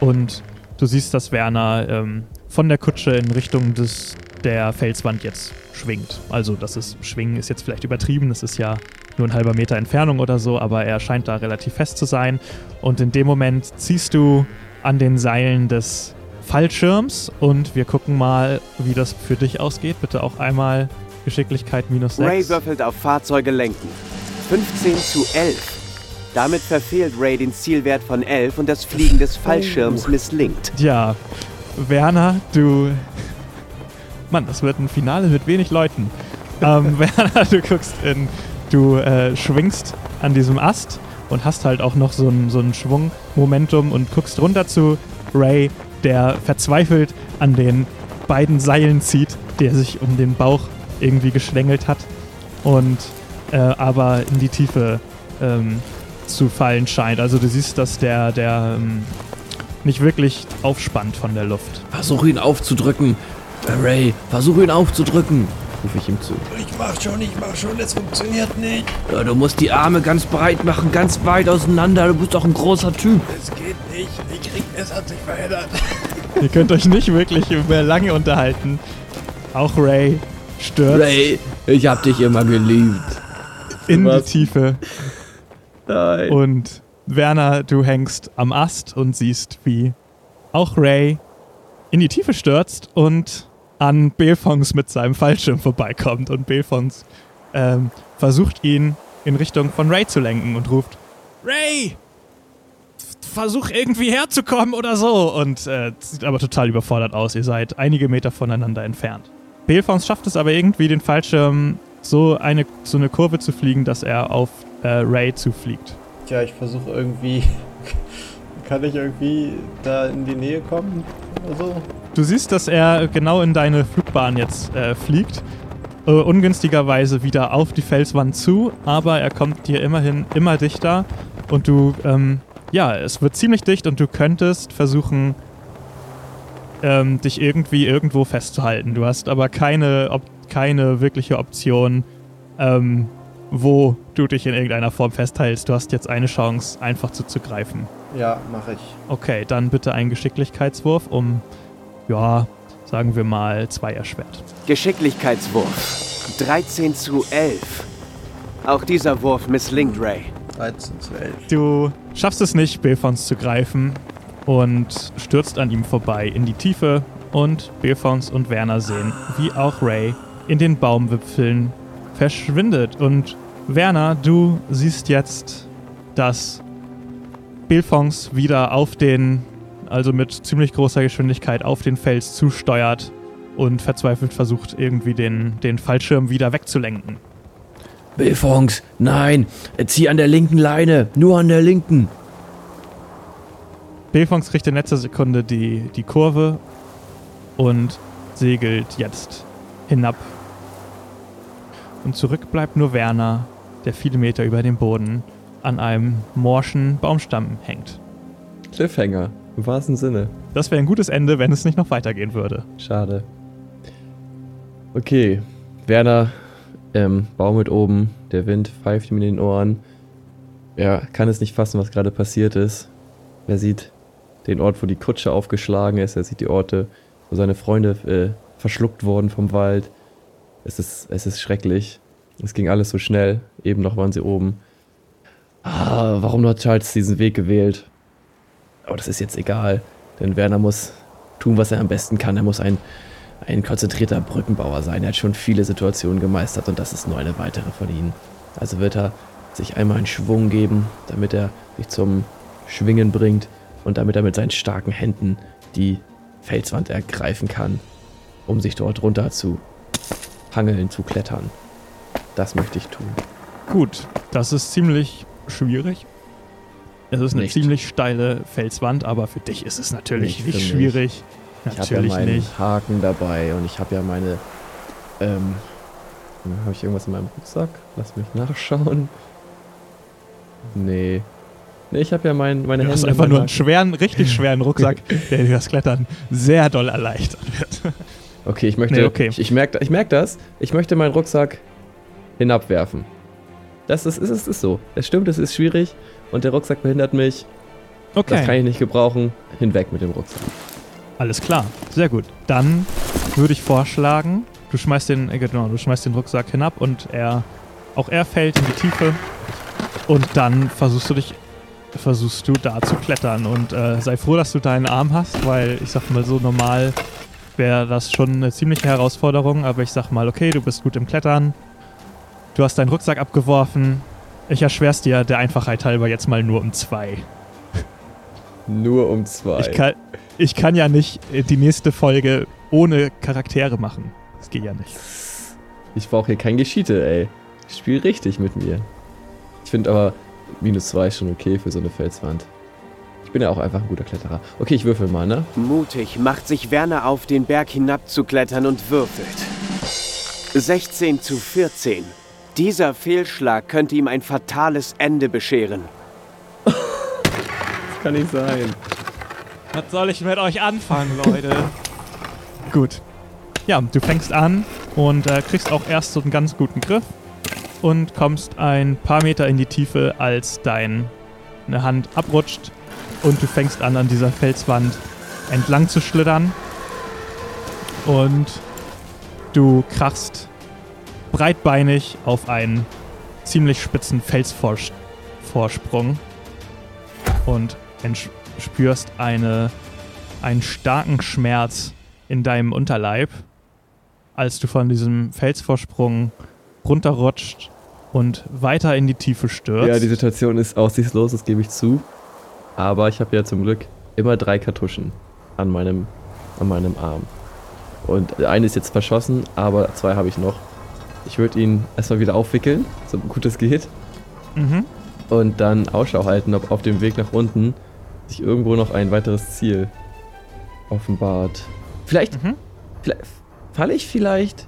Und du siehst, dass Werner ähm, von der Kutsche in Richtung des, der Felswand jetzt schwingt. Also das ist, schwingen ist jetzt vielleicht übertrieben, das ist ja nur ein halber Meter Entfernung oder so, aber er scheint da relativ fest zu sein. Und in dem Moment ziehst du an den Seilen des Fallschirms und wir gucken mal, wie das für dich ausgeht. Bitte auch einmal Geschicklichkeit minus 6. Ray würfelt auf Fahrzeuge lenken. 15 zu 11. Damit verfehlt Ray den Zielwert von 11 und das Fliegen des Fallschirms misslingt. Ja, Werner, du. Mann, das wird ein Finale mit wenig Leuten. ähm, Werner, du guckst in. Du äh, schwingst an diesem Ast und hast halt auch noch so ein, so ein Schwungmomentum und guckst runter zu Ray, der verzweifelt an den beiden Seilen zieht, der sich um den Bauch irgendwie geschlängelt hat und äh, aber in die Tiefe ähm, zu fallen scheint. Also du siehst, dass der, der ähm, nicht wirklich aufspannt von der Luft. Versuch ihn aufzudrücken. Ray, versuch ihn aufzudrücken. Rufe ich ihm zu. Ich mach schon, ich mach schon, es funktioniert nicht. Ja, du musst die Arme ganz breit machen, ganz weit auseinander. Du bist doch ein großer Typ. Es geht nicht. Ich krieg, es hat sich verändert. Ihr könnt euch nicht wirklich mehr lange unterhalten. Auch Ray stürzt Ray, ich hab dich immer geliebt. in die was? Tiefe Nein. und Werner, du hängst am Ast und siehst, wie auch Ray in die Tiefe stürzt und an Belfons mit seinem Fallschirm vorbeikommt und Belfons ähm, versucht ihn in Richtung von Ray zu lenken und ruft Ray! Versuch irgendwie herzukommen oder so. Und äh, sieht aber total überfordert aus. Ihr seid einige Meter voneinander entfernt. Belfons schafft es aber irgendwie, den Fallschirm so eine, so eine Kurve zu fliegen, dass er auf äh, Ray zufliegt. Tja, ich versuche irgendwie. Kann ich irgendwie da in die Nähe kommen? Oder? Du siehst, dass er genau in deine Flugbahn jetzt äh, fliegt. Äh, ungünstigerweise wieder auf die Felswand zu, aber er kommt dir immerhin immer dichter und du, ähm, ja, es wird ziemlich dicht und du könntest versuchen, ähm, dich irgendwie irgendwo festzuhalten. Du hast aber keine, keine wirkliche Option, ähm, wo du dich in irgendeiner Form festhältst. Du hast jetzt eine Chance, einfach zuzugreifen. Ja, mache ich. Okay, dann bitte einen Geschicklichkeitswurf um, ja, sagen wir mal, zwei erschwert. Geschicklichkeitswurf. 13 zu 11. Auch dieser Wurf misslingt Ray. 13 zu 11. Du schaffst es nicht, Belfons zu greifen und stürzt an ihm vorbei in die Tiefe und Belfons und Werner sehen, wie auch Ray in den Baumwipfeln verschwindet. Und Werner, du siehst jetzt, dass Belfons wieder auf den, also mit ziemlich großer Geschwindigkeit auf den Fels zusteuert und verzweifelt versucht, irgendwie den, den Fallschirm wieder wegzulenken. Belfongs, nein, zieh an der linken Leine, nur an der linken. Belfons kriegt in letzter Sekunde die, die Kurve und segelt jetzt hinab. Und zurück bleibt nur Werner, der viele Meter über dem Boden an einem morschen Baumstamm hängt. Cliffhanger, im wahrsten Sinne. Das wäre ein gutes Ende, wenn es nicht noch weitergehen würde. Schade. Okay, Werner ähm, baumelt oben, der Wind pfeift ihm in den Ohren. Er kann es nicht fassen, was gerade passiert ist. Er sieht den Ort, wo die Kutsche aufgeschlagen ist. Er sieht die Orte, wo seine Freunde äh, verschluckt wurden vom Wald. Es ist, es ist schrecklich. Es ging alles so schnell. Eben noch waren sie oben. Ah, warum hat Charles diesen Weg gewählt? Aber das ist jetzt egal, denn Werner muss tun, was er am besten kann. Er muss ein, ein konzentrierter Brückenbauer sein. Er hat schon viele Situationen gemeistert und das ist nur eine weitere von ihnen. Also wird er sich einmal einen Schwung geben, damit er sich zum Schwingen bringt und damit er mit seinen starken Händen die Felswand ergreifen kann, um sich dort runter zu hangeln, zu klettern. Das möchte ich tun. Gut, das ist ziemlich schwierig. Es ist eine Nicht. ziemlich steile Felswand, aber für dich ist es natürlich Nicht nicht, schwierig. Ich habe ja Natürlich meinen nicht. Haken dabei und ich habe ja meine. Ähm, habe ich irgendwas in meinem Rucksack? Lass mich nachschauen. Nee. Nee, ich habe ja mein, meine Du Hände. hast in einfach nur einen schweren, richtig schweren Rucksack, der dir das Klettern sehr doll erleichtern wird. Okay, ich möchte. Nee, okay. Ich, ich merke ich merk das. Ich möchte meinen Rucksack hinabwerfen. Das ist, ist, ist, ist so. Es stimmt, es ist schwierig und der Rucksack behindert mich. Das kann Okay, ich nicht gebrauchen. Hinweg mit dem Rucksack. alles klar. Sehr gut. Dann würde ich vorschlagen, du schmeißt den, äh, genau, du schmeißt den Rucksack hinab und er, auch er fällt in die Tiefe und dann versuchst du dich, versuchst du da zu klettern und äh, sei froh, dass du deinen Arm hast, weil ich sag mal so normal wäre das schon eine ziemliche Herausforderung, aber ich sag mal, okay, du bist gut im Klettern, du hast deinen Rucksack abgeworfen, ich erschwer's dir der Einfachheit halber jetzt mal nur um zwei. Nur um zwei. Ich kann, ich kann ja nicht äh, die nächste Folge ohne Charaktere machen. Das geht ja nicht. Ich brauche hier kein Geschiete, ey. Ich spiele richtig mit mir. Ich finde aber minus zwei ist schon okay für so eine Felswand. Ich bin ja auch einfach ein guter Kletterer. Okay, ich würfel mal, ne? Mutig macht sich Werner auf, den Berg hinabzuklettern und würfelt. 16 zu 14. Dieser Fehlschlag könnte ihm ein fatales Ende bescheren. Das kann nicht sein. Was soll ich mit euch anfangen, Leute? Gut. Ja, du fängst an und äh, kriegst auch erst so einen ganz guten Griff und kommst ein paar Meter in die Tiefe, als deine Hand abrutscht und du fängst an, an dieser Felswand entlang zu schlittern und du krachst breitbeinig auf einen ziemlich spitzen Felsvorsprung und spürst eine, einen starken Schmerz in deinem Unterleib, als du von diesem Felsvorsprung runterrutscht und weiter in die Tiefe stürzt. Ja, die Situation ist aussichtslos, das gebe ich zu. Aber ich habe ja zum Glück immer drei Kartuschen an meinem, an meinem Arm. Und eine ist jetzt verschossen, aber zwei habe ich noch. Ich würde ihn erstmal wieder aufwickeln, so gut es geht. mhm. Und dann Ausschau halten, ob auf dem Weg nach unten sich irgendwo noch ein weiteres Ziel offenbart. Vielleicht, Mhm. vielleicht falle ich vielleicht,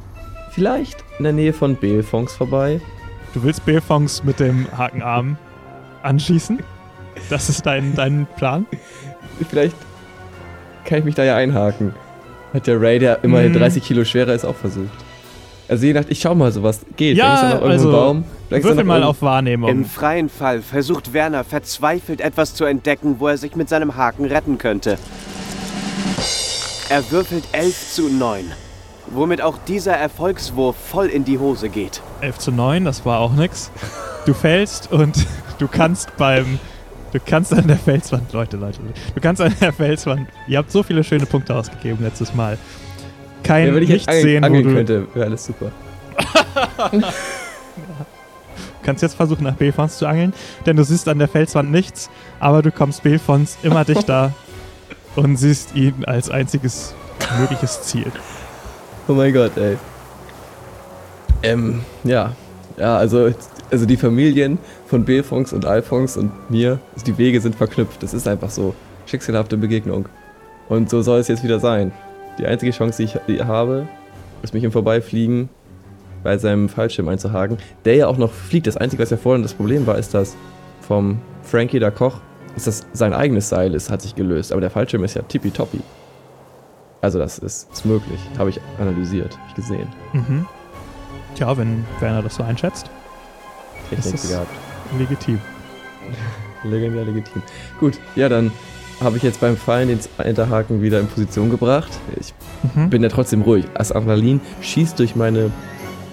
vielleicht in der Nähe von Belfonds vorbei. Du willst Belfongs mit dem Hakenarm anschießen? Das ist dein, dein Plan? Vielleicht kann ich mich da ja einhaken. Hat der Ray, der immerhin Hm. 30 Kilo schwerer ist, auch versucht. Also je nach, ich schau mal, so was geht. Ja, da noch irgendwo also, ein Baum. Würfel noch mal auf Wahrnehmung. Im freien Fall versucht Werner verzweifelt etwas zu entdecken, wo er sich mit seinem Haken retten könnte. Er würfelt 11 zu 9, womit auch dieser Erfolgswurf voll in die Hose geht. 11 zu 9, das war auch nix. Du fällst und du kannst beim. Du kannst an der Felswand, Leute, Leute, du kannst an der Felswand, ihr habt so viele schöne Punkte ausgegeben letztes Mal. Kein Ja, wenn ich Licht angeln, sehen, angeln du könnte, wäre alles super. kannst jetzt versuchen, nach Belfons zu angeln, denn du siehst an der Felswand nichts, aber du kommst Belfons immer dichter und siehst ihn als einziges mögliches Ziel. Oh mein Gott, ey. Ähm, ja. Ja, also, also die Familien von Belfons und Alphons und mir, also die Wege sind verknüpft. Das ist einfach so. Schicksalhafte Begegnung. Und so soll es jetzt wieder sein. Die einzige Chance, die ich habe, ist mich im Vorbeifliegen bei seinem Fallschirm einzuhaken, der ja auch noch fliegt. Das Einzige, was ja vorhin das Problem war, ist, dass vom Frankie, der Koch, ist das sein eigenes Seil ist, hat sich gelöst. Aber der Fallschirm ist ja tippitoppi. Also das ist, ist möglich. Habe ich analysiert, habe ich gesehen. Mhm. Tja, wenn Werner das so einschätzt, Das ist- gehabt. legitim. Legendär legitim. Gut, ja, dann habe ich jetzt beim Fallen den Enterhaken wieder in Position gebracht. Ich Mhm. bin ja trotzdem ruhig. Adrenalin schießt durch meine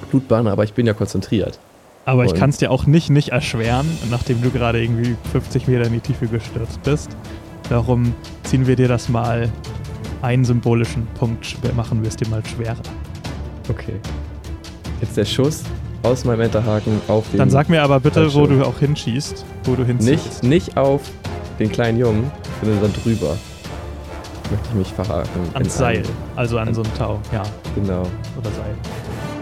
Blutbahn, aber ich bin ja konzentriert. Aber ich Und- kann es dir auch nicht nicht erschweren, nachdem du gerade irgendwie 50 Meter in die Tiefe gestürzt bist. Darum ziehen wir dir das mal einen symbolischen Punkt, machen wir es dir mal schwerer. Okay. Jetzt der Schuss aus meinem Enterhaken auf den. Dann sag mir aber bitte, wo Fallschirm. du auch hinschießt, wo du hinziehst. nicht, nicht auf den kleinen Jungen, sondern dann drüber. Möchte ich mich verhaken. in Ans Seil, einen- also an an- so ein Tau, ja, Genau. oder Seil.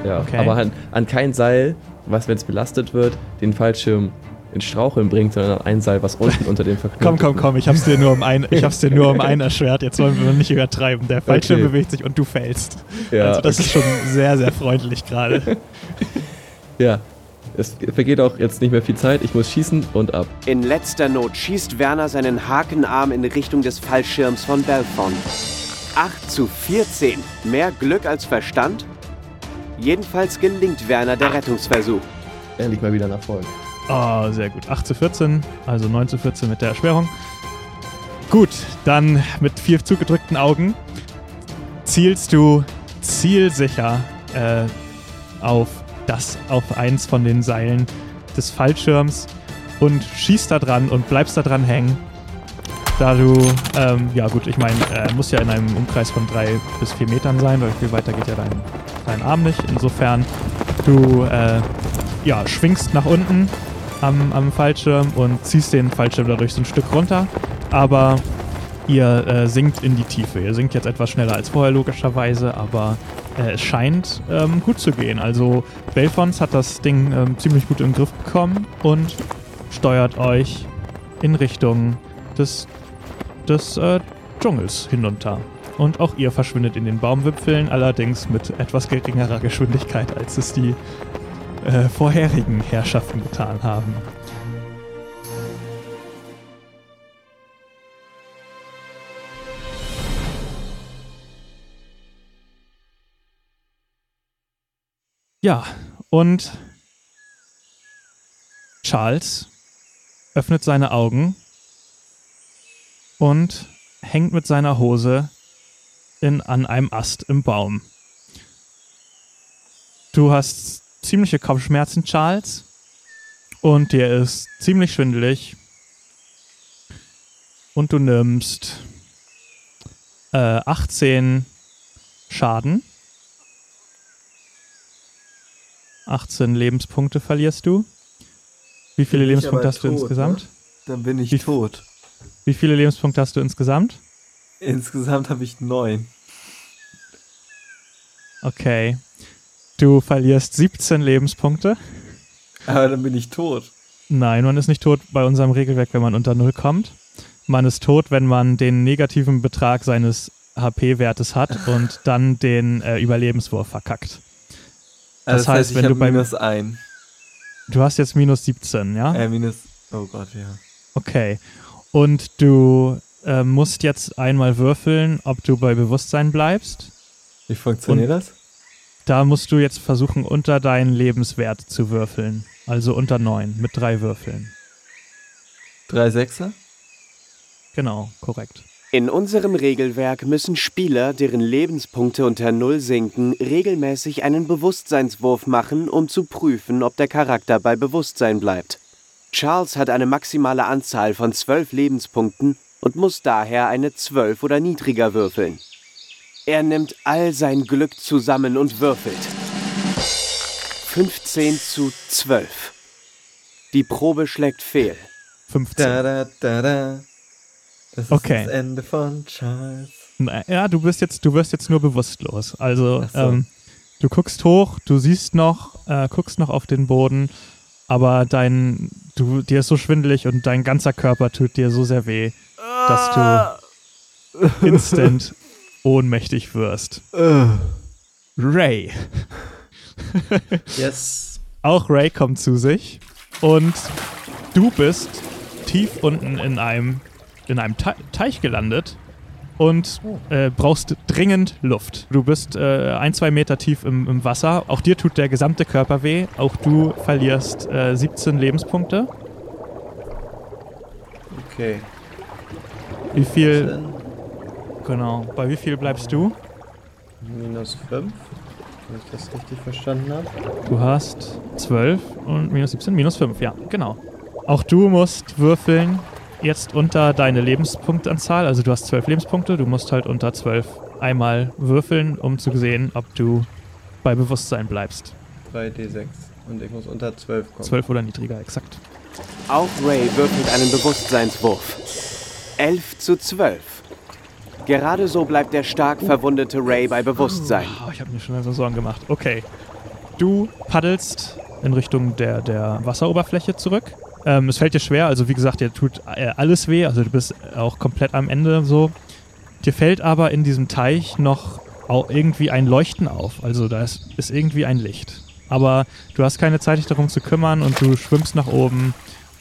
Ja, Okay. aber an, an kein Seil, was, wenn es belastet wird, den Fallschirm ins Straucheln bringt, sondern an ein Seil, was unten unter dem verknüpft Komm, komm, komm, ich hab's dir nur um ein, ich hab's dir nur um ein erschwert. Jetzt wollen wir nicht übertreiben. Der Fallschirm Okay. bewegt sich und du fällst. Ja, also das okay. ist schon sehr, sehr freundlich gerade. ja. Es vergeht auch jetzt nicht mehr viel Zeit. Ich muss schießen und ab. In letzter Not schießt Werner seinen Hakenarm in Richtung des Fallschirms von Belfont. 8 zu 14. Mehr Glück als Verstand? Jedenfalls gelingt Werner der Rettungsversuch. Er liegt mal wieder nach vorne. Oh, sehr gut. 8 zu 14, also 9 zu 14 mit der Erschwerung. Gut, dann mit vier zugedrückten Augen zielst du zielsicher äh, auf das, auf eins von den Seilen des Fallschirms und schießt da dran und bleibst da dran hängen. Da du, ähm, ja gut, ich meine, äh, muss ja in einem Umkreis von drei bis vier Metern sein, weil viel weiter geht ja dein, dein Arm nicht. Insofern, du, äh, ja, schwingst nach unten am, am Fallschirm und ziehst den Fallschirm dadurch so ein Stück runter. Aber ihr äh, sinkt in die Tiefe. Ihr sinkt jetzt etwas schneller als vorher, logischerweise, aber äh, es scheint ähm, gut zu gehen. Also Belfons hat das Ding ähm, ziemlich gut im Griff bekommen und steuert euch in Richtung des, des äh, Dschungels hinunter. Und auch ihr verschwindet in den Baumwipfeln, allerdings mit etwas geringerer Geschwindigkeit, als es die äh, vorherigen Herrschaften getan haben. Ja, und Charles öffnet seine Augen und hängt mit seiner Hose in, an einem Ast im Baum. Du hast ziemliche Kopfschmerzen, Charles. Und dir ist ziemlich schwindelig. Und du nimmst äh, 18 Schaden. 18 Lebenspunkte verlierst du. Wie viele Lebenspunkte hast du tot, insgesamt? ne? Dann bin ich Wie- tot. Wie viele Lebenspunkte hast du insgesamt? Insgesamt habe ich neun. Okay. Du verlierst 17 Lebenspunkte. Aber dann bin ich tot. Nein, man ist nicht tot bei unserem Regelwerk, wenn man unter Null kommt. Man ist tot, wenn man den negativen Betrag seines HP-Wertes hat und dann den äh, Überlebenswurf verkackt. Also Das heißt, ich wenn du beim- minus ein. Du hast jetzt minus 17, ja? Äh, minus. Oh Gott, ja. Okay. Und du äh, musst jetzt einmal würfeln, ob du bei Bewusstsein bleibst. Wie funktioniert das? Da musst du jetzt versuchen, unter deinen Lebenswert zu würfeln. Also unter 9 mit drei Würfeln. Drei Sechser? Genau, korrekt. In unserem Regelwerk müssen Spieler, deren Lebenspunkte unter Null sinken, regelmäßig einen Bewusstseinswurf machen, um zu prüfen, ob der Charakter bei Bewusstsein bleibt. Charles hat eine maximale Anzahl von zwölf Lebenspunkten und muss daher eine zwölf oder niedriger würfeln. Er nimmt all sein Glück zusammen und würfelt. 15 zu 12. Die Probe schlägt fehl. 15. Da, da, da, da. Das ist Okay. das Ende von Charles. Na, Ja, du bist jetzt, du wirst jetzt nur bewusstlos. Also so. ähm, Du guckst hoch, du siehst noch, äh, guckst noch auf den Boden, aber dein, du, dir ist so schwindelig und dein ganzer Körper tut dir so sehr weh, dass du instant ohnmächtig wirst. Ray. Yes. Auch Ray kommt zu sich und du bist tief unten in einem, in einem Te Teich gelandet und äh, brauchst dringend Luft. Du bist äh, ein, zwei Meter tief im, im Wasser. Auch dir tut der gesamte Körper weh. Auch du verlierst äh, 17 Lebenspunkte. Okay. Wie viel, genau, bei wie viel bleibst du? minus 5. Wenn ich das richtig verstanden habe. Du hast 12 und minus 17, minus 5, ja, genau. Auch du musst würfeln jetzt unter deine Lebenspunktanzahl. Also du hast 12 Lebenspunkte, du musst halt unter 12 einmal würfeln, um zu sehen, ob du bei Bewusstsein bleibst. 3d6. Und ich muss unter 12 kommen. 12 oder niedriger, exakt. Auch Ray würfelt einen Bewusstseinswurf. 11 zu 12. Gerade so bleibt der stark verwundete Ray bei Bewusstsein. Oh, ich habe mir schon so Sorgen gemacht. Okay. Du paddelst in Richtung der, der Wasseroberfläche zurück. Ähm, es fällt dir schwer, also wie gesagt, dir tut äh, alles weh, also du bist auch komplett am Ende so. Dir fällt aber in diesem Teich noch irgendwie ein Leuchten auf. Also da ist, ist irgendwie ein Licht. Aber du hast keine Zeit, dich darum zu kümmern und du schwimmst nach oben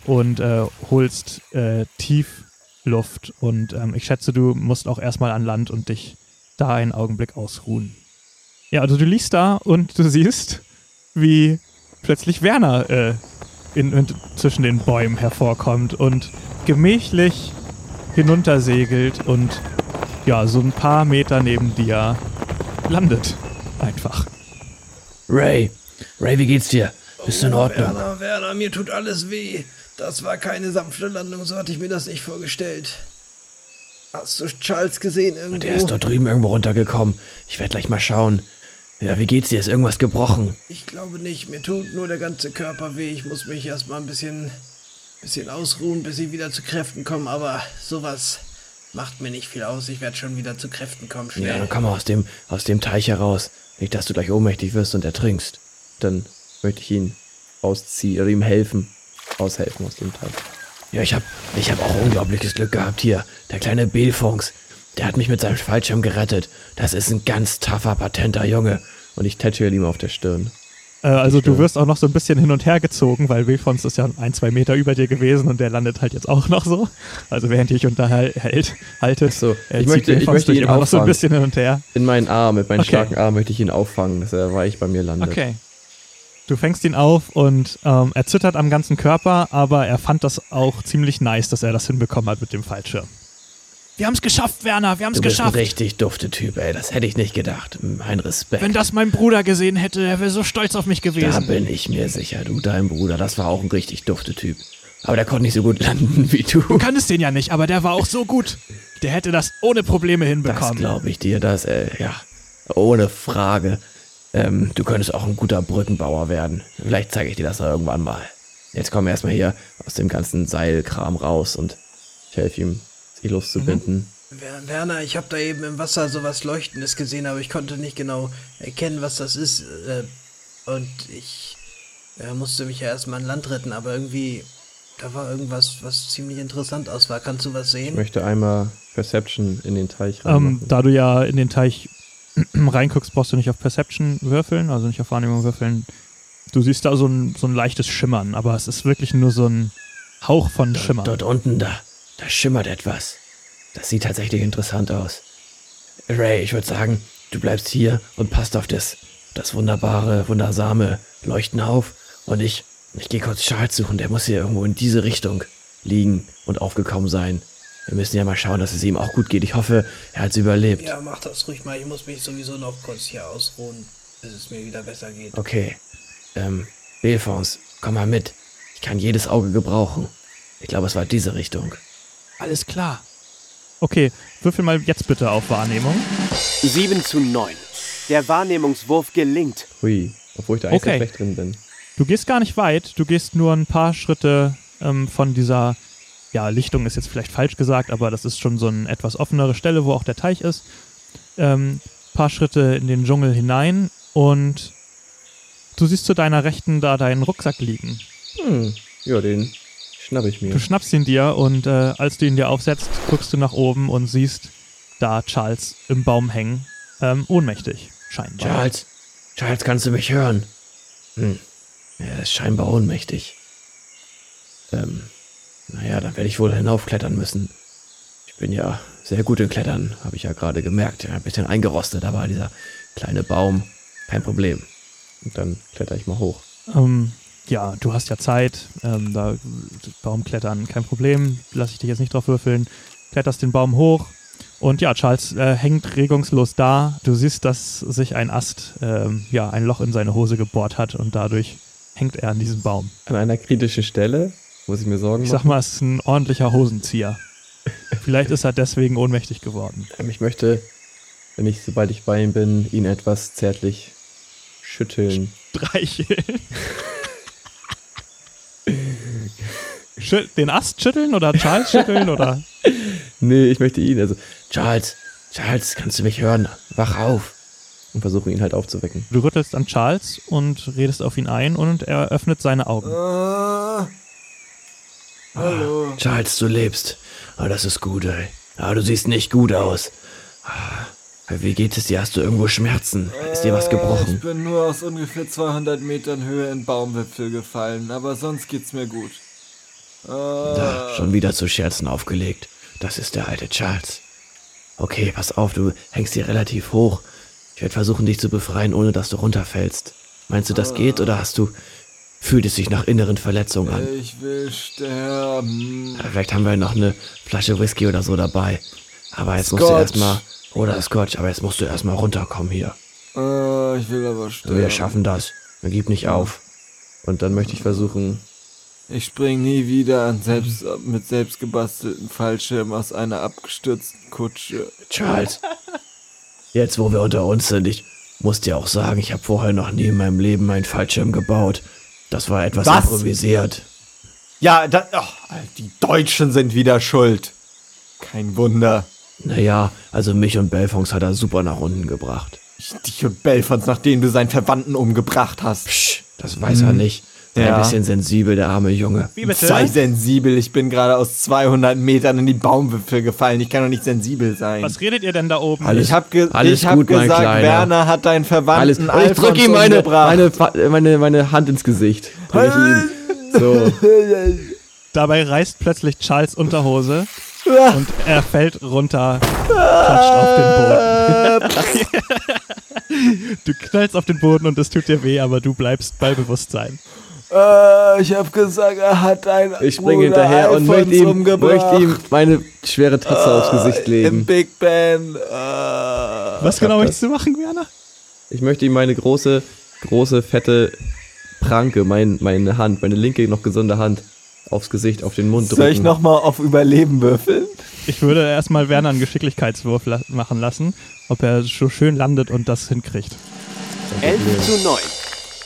und äh, holst äh, tief Luft. Und ähm, ich schätze, du musst auch erstmal an Land und dich da einen Augenblick ausruhen. Ja, also du liegst da und du siehst, wie plötzlich Werner äh, in, in, zwischen den Bäumen hervorkommt und gemächlich hinuntersegelt und ja, so ein paar Meter neben dir landet. Einfach. Ray, Ray, wie geht's dir? Bist du in Ordnung? Werner, Werner, mir tut alles weh. Das war keine sanfte Landung, so hatte ich mir das nicht vorgestellt. Hast du Charles gesehen irgendwo? Der ist dort drüben irgendwo runtergekommen. Ich werde gleich mal schauen. Ja, wie geht's dir? Ist irgendwas gebrochen? Ich glaube nicht. Mir tut nur der ganze Körper weh. Ich muss mich erstmal ein bisschen, bisschen ausruhen, bis ich wieder zu Kräften komme. Aber sowas macht mir nicht viel aus. Ich werde schon wieder zu Kräften kommen. Ja, Schnell. dann komm mal aus dem, aus dem Teich heraus. Nicht, dass du gleich ohnmächtig wirst und ertrinkst. Dann möchte ich ihn ausziehen oder ihm helfen. Aushelfen aus dem Teich. Ja, ich hab, ich hab auch unglaubliches Glück gehabt hier. Der kleine Belfons, der hat mich mit seinem Fallschirm gerettet. Das ist ein ganz tougher, patenter Junge. Und ich tätschere ihm auf der Stirn. Äh, also du Stimmt. wirst auch noch so ein bisschen hin und her gezogen, weil Wilfons ist ja ein, zwei Meter über dir gewesen und der landet halt jetzt auch noch so. Also während ihr euch unterhält, haltet, so, äh, ich möchte- ich möchte ihn immer noch so ein bisschen hin und her. In meinen Arm, mit meinen Okay. starken Arm möchte ich ihn auffangen, dass er weich bei mir landet. Okay. Du fängst ihn auf und ähm, er zittert am ganzen Körper, aber er fand das auch ziemlich nice, dass er das hinbekommen hat mit dem Fallschirm. Wir haben es geschafft, Werner, wir haben es Du bist ein geschafft. richtig dufte Typ, ey. Das hätte ich nicht gedacht. Mein Respekt. Wenn das mein Bruder gesehen hätte, er wäre so stolz auf mich Da gewesen. bin ich mir sicher, du, dein Bruder, das war auch ein richtig dufte Typ. Aber der konnte nicht so gut landen wie du. Du kanntest den ja nicht, aber der war auch so gut. Der hätte das ohne Probleme Das hinbekommen. glaube ich dir, das, äh, ja, ohne Frage. Ähm, du könntest auch ein guter Brückenbauer werden. Vielleicht zeige ich dir das irgendwann mal. Jetzt komm erstmal hier aus dem ganzen Seilkram raus und ich helfe ihm, sich loszubinden. Wer- Werner, ich habe da eben im Wasser sowas Leuchtendes gesehen, aber ich konnte nicht genau erkennen, was das ist. Äh, und ich äh, musste mich ja erstmal an Land retten, aber irgendwie, da war irgendwas, was ziemlich interessant aus war. Kannst du was Ich sehen? möchte einmal Perception in den Teich Ähm, reinmachen. da du ja in den Teich reinguckst, brauchst du nicht auf Perception würfeln, also nicht auf Wahrnehmung würfeln. Du siehst da so ein, so ein leichtes Schimmern, aber es ist wirklich nur so ein Hauch von Schimmer. Dort unten, da, da schimmert etwas. Das sieht tatsächlich interessant aus. Ray, ich würde sagen, du bleibst hier und passt auf das, das wunderbare, wundersame Leuchten auf. Und ich, ich gehe kurz Charles suchen. Der muss hier irgendwo in diese Richtung liegen und aufgekommen sein. Wir müssen ja mal schauen, dass es ihm auch gut geht. Ich hoffe, er hat es überlebt. Ja, mach das ruhig mal. Ich muss mich sowieso noch kurz hier ausruhen, bis es mir wieder besser geht. Okay. Ähm, Belfons, komm mal mit. Ich kann jedes Auge gebrauchen. Ich glaube, es war diese Richtung. Alles klar. Okay, würfel mal jetzt bitte auf Wahrnehmung. 7 zu 9. Der Wahrnehmungswurf gelingt. Hui, obwohl ich da eigentlich Okay. schlecht drin bin. Du gehst gar nicht weit, du gehst nur ein paar Schritte ähm, von dieser, ja, Lichtung ist jetzt vielleicht falsch gesagt, aber das ist schon so eine etwas offenere Stelle, wo auch der Teich ist. Ähm, paar Schritte in den Dschungel hinein und du siehst zu deiner Rechten da deinen Rucksack liegen. Hm, ja, den schnapp ich mir. Du schnappst ihn dir und äh, als du ihn dir aufsetzt, guckst du nach oben und siehst da Charles im Baum hängen, ähm, ohnmächtig scheinbar. Charles, Charles, kannst du mich hören? Hm. Er ist scheinbar ohnmächtig. Ähm, naja, dann werde ich wohl hinaufklettern müssen. Ich bin ja sehr gut in Klettern, habe ich ja gerade gemerkt. Ja, ein bisschen eingerostet, aber dieser kleine Baum, kein Problem. Und dann kletter ich mal hoch. Ähm, ja, du hast ja Zeit, ähm, da Baumklettern, kein Problem, lass ich dich jetzt nicht drauf würfeln. Kletterst den Baum hoch und ja, Charles äh, hängt regungslos da. Du siehst, dass sich ein Ast, ähm, ja, ein Loch in seine Hose gebohrt hat und dadurch hängt er an diesem Baum. An einer kritischen Stelle muss ich mir Sorgen Ich machen. sag mal, es ist ein ordentlicher Hosenzieher. Vielleicht ist er deswegen ohnmächtig geworden. Ähm, Ich möchte, wenn ich, sobald ich bei ihm bin, ihn etwas zärtlich schütteln. Streicheln. Den Ast schütteln oder Charles schütteln oder? Nee, ich möchte ihn. Also, Charles, Charles, kannst du mich hören? Wach auf. Und versuche ihn halt aufzuwecken. Du rüttelst an Charles und redest auf ihn ein und er öffnet seine Augen. Ah, hallo. Charles, du lebst. Ah, das ist gut, ey. Ah, du siehst nicht gut aus. Ah, wie geht es dir? Hast du irgendwo Schmerzen? Ist dir was Ich gebrochen? bin nur aus ungefähr 200 Metern Höhe in Baumwipfel gefallen, aber sonst geht's mir gut. Da, Ah, schon wieder zu Scherzen aufgelegt. Das ist der alte Charles. Okay, pass auf, du hängst hier relativ hoch. Ich werde versuchen, dich zu befreien, ohne dass du runterfällst. Meinst du, das geht oder hast du... Fühlt es sich nach inneren Verletzungen an? ich will sterben. Ja, Vielleicht haben wir noch eine Flasche Whisky oder so dabei. Aber jetzt musst du Scotch. erstmal. Oder Scotch, aber jetzt musst du erstmal runterkommen hier. Ah, ich will aber sterben. Wir schaffen das. Wir gib nicht auf. Und dann möchte ich versuchen. Ich spring nie wieder an selbst, mit selbst gebastelten Fallschirmen aus einer abgestürzten Kutsche. Charles, jetzt wo wir unter uns sind, ich muss dir auch sagen, ich habe vorher noch nie in meinem Leben einen Fallschirm gebaut. Das war etwas Was? improvisiert. Ja, da, oh, die Deutschen sind wieder schuld. Kein Wunder. Naja, also mich und Belfons hat er super nach unten gebracht. Ich, dich und Belfons, nachdem du seinen Verwandten umgebracht hast. Psch, das weiß er nicht. Ja. ein bisschen sensibel, der arme Junge. Wie bitte? Sei sensibel, ich bin gerade aus 200 Metern in die Baumwipfel gefallen. Ich kann doch nicht sensibel sein. Was redet ihr denn da oben? Alles- ich habe ge alles hab gesagt. Werner hat deinen Alles. Verwandten Und ich drück ihm meine, meine, Fa- meine, meine Hand ins Gesicht. So. Dabei reißt plötzlich Charles Unterhose und er fällt runter, klatscht auf den Boden. du knallst auf den Boden und es tut dir weh, aber du bleibst bei Bewusstsein. Äh, ich habe gesagt, er hat einen Ich springe hinterher und möchte ihm, möchte ihm meine schwere Tatze aufs Gesicht Im legen. Big Ben. Äh, Was genau möchtest du machen, Werner? Ich möchte ihm meine große, große, fette Pranke, mein, meine Hand, meine linke noch gesunde Hand aufs Gesicht, auf den Mund drücken. soll ich nochmal auf Überleben würfeln? Ich würde erstmal Werner einen Geschicklichkeitswurf la machen lassen, ob er so schön landet und das hinkriegt. 11 zu 9.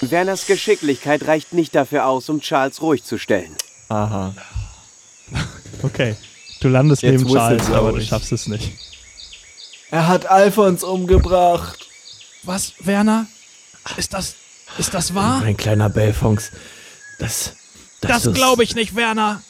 Werners Geschicklichkeit reicht nicht dafür aus, um Charles ruhig zu stellen. Aha. Okay. Du landest Jetzt neben Charles, aber du schaffst es nicht. Er hat Alfons umgebracht. Was, Werner? Ist das, ist das wahr? Mein kleiner Belfons. Das. Das glaube ich nicht, Werner.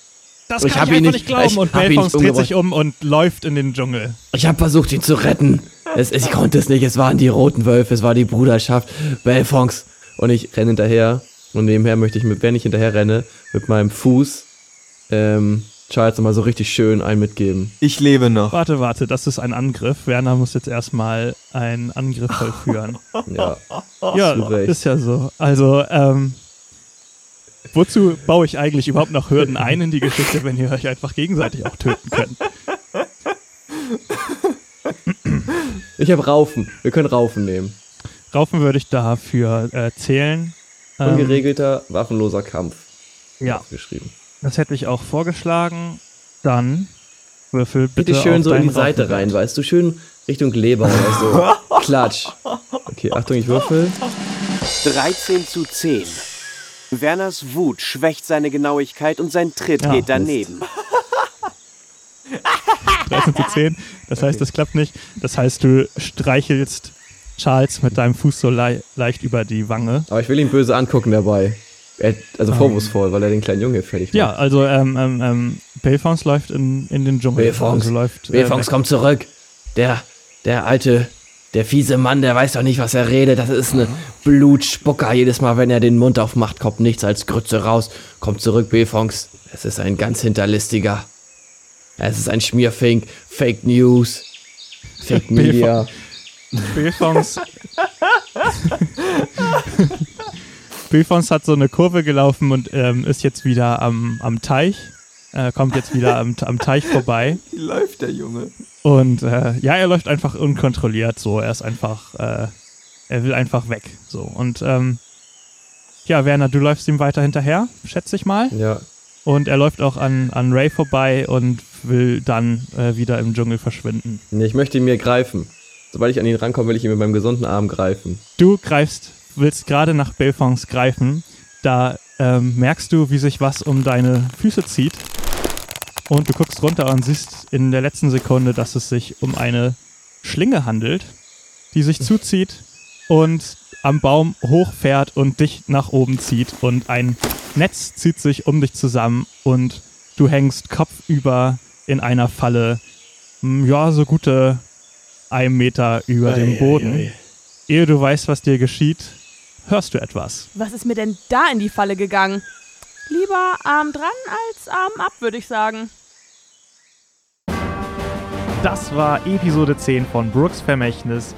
Das Ich kann ich ihn einfach nicht- nicht glauben. ich Und ihn Belfons dreht sich um und läuft in den Dschungel. Ich habe versucht, ihn zu retten. Es, es, ich konnte es nicht. Es waren die roten Wölfe, es war die Bruderschaft. Belfons. Und ich renne hinterher. Und nebenher möchte ich, mit, wenn ich hinterher renne, mit meinem Fuß ähm, Charles nochmal so richtig schön einen mitgeben. Ich lebe noch. Warte, warte, das ist ein Angriff. Werner muss jetzt erstmal einen Angriff vollführen. Ja. ja, ist ja so. Also, ähm, wozu baue ich eigentlich überhaupt noch Hürden ein in die Geschichte, wenn ihr euch einfach gegenseitig auch töten könnt? Ich habe Raufen. Wir können Raufen nehmen. Raufen würde ich dafür äh, zählen. Ähm, Ungeregelter, waffenloser Kampf. Ja, Geschrieben. das hätte ich auch vorgeschlagen. Dann würfel bitte, Bitte schön auf so in die Seite Raufenwert. rein, weißt du? Schön Richtung Leber oder so. Klatsch. Okay, Achtung, ich würfel. 13 zu 10. Werners Wut schwächt seine Genauigkeit und sein Tritt Ja, geht daneben. 13 zu 10. Das heißt, das klappt nicht. Das heißt, du streichelst Charles mit deinem Fuß so lei leicht über die Wange. Aber ich will ihn böse angucken dabei. Er, also vorwurfsvoll, weil er den kleinen Junge fertig macht. Ja, also ähm, ähm, ähm, Belfons läuft in, in den Dschungel. Belfons, also läuft, äh, Belfons, weg. komm zurück. Der, der alte, der fiese Mann, der weiß doch nicht, was er redet. Das ist eine Blutspucker. Jedes Mal, wenn er den Mund aufmacht, kommt nichts als Grütze raus. Komm zurück, Belfons. Es ist ein ganz hinterlistiger. Es ist ein Schmierfink. Fake News. Fake Media. Belfons. Belfons hat so eine Kurve gelaufen und ähm, ist jetzt wieder am, am Teich. Äh, kommt jetzt wieder am, am Teich vorbei. Wie läuft der Junge? Und äh, ja, er läuft einfach unkontrolliert so. Er ist einfach, äh, er will einfach weg. So. Und ähm, ja, Werner, du läufst ihm weiter hinterher, schätze ich mal. Ja. Und er läuft auch an, an Ray vorbei und will dann äh, wieder im Dschungel verschwinden. Nee, ich möchte ihn mir greifen. Sobald ich an ihn rankomme, will ich ihn mit meinem gesunden Arm greifen. Du greifst, willst gerade nach Belfons greifen. Da ähm, merkst du, wie sich was um deine Füße zieht. Und du guckst runter und siehst in der letzten Sekunde, dass es sich um eine Schlinge handelt, die sich zuzieht und am Baum hochfährt und dich nach oben zieht. Und ein Netz zieht sich um dich zusammen und du hängst kopfüber in einer Falle, m, ja, so gute ein Meter über dem Boden. Ehe du weißt, was dir geschieht, hörst du etwas. Was ist mir denn da in die Falle gegangen? Lieber Arm dran als Arm ab, würde ich sagen. Das war Episode 10 von Brooks Vermächtnis.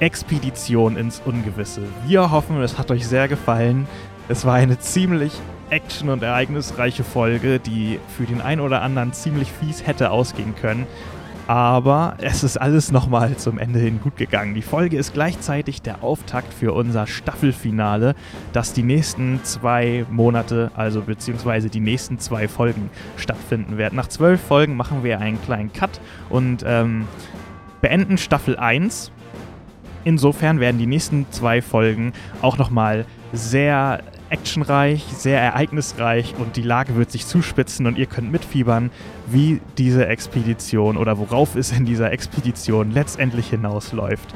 Expedition ins Ungewisse. Wir hoffen, es hat euch sehr gefallen. Es war eine ziemlich action- und ereignisreiche Folge, die für den einen oder anderen ziemlich fies hätte ausgehen können. Aber es ist alles nochmal zum Ende hin gut gegangen. Die Folge ist gleichzeitig der Auftakt für unser Staffelfinale, das die nächsten zwei Monate, also beziehungsweise die nächsten zwei Folgen stattfinden wird. Nach zwölf Folgen machen wir einen kleinen Cut und ähm, beenden Staffel 1 Insofern werden die nächsten zwei Folgen auch nochmal sehr actionreich, sehr ereignisreich und die Lage wird sich zuspitzen und ihr könnt mitfiebern, wie diese Expedition oder worauf es in dieser Expedition letztendlich hinausläuft.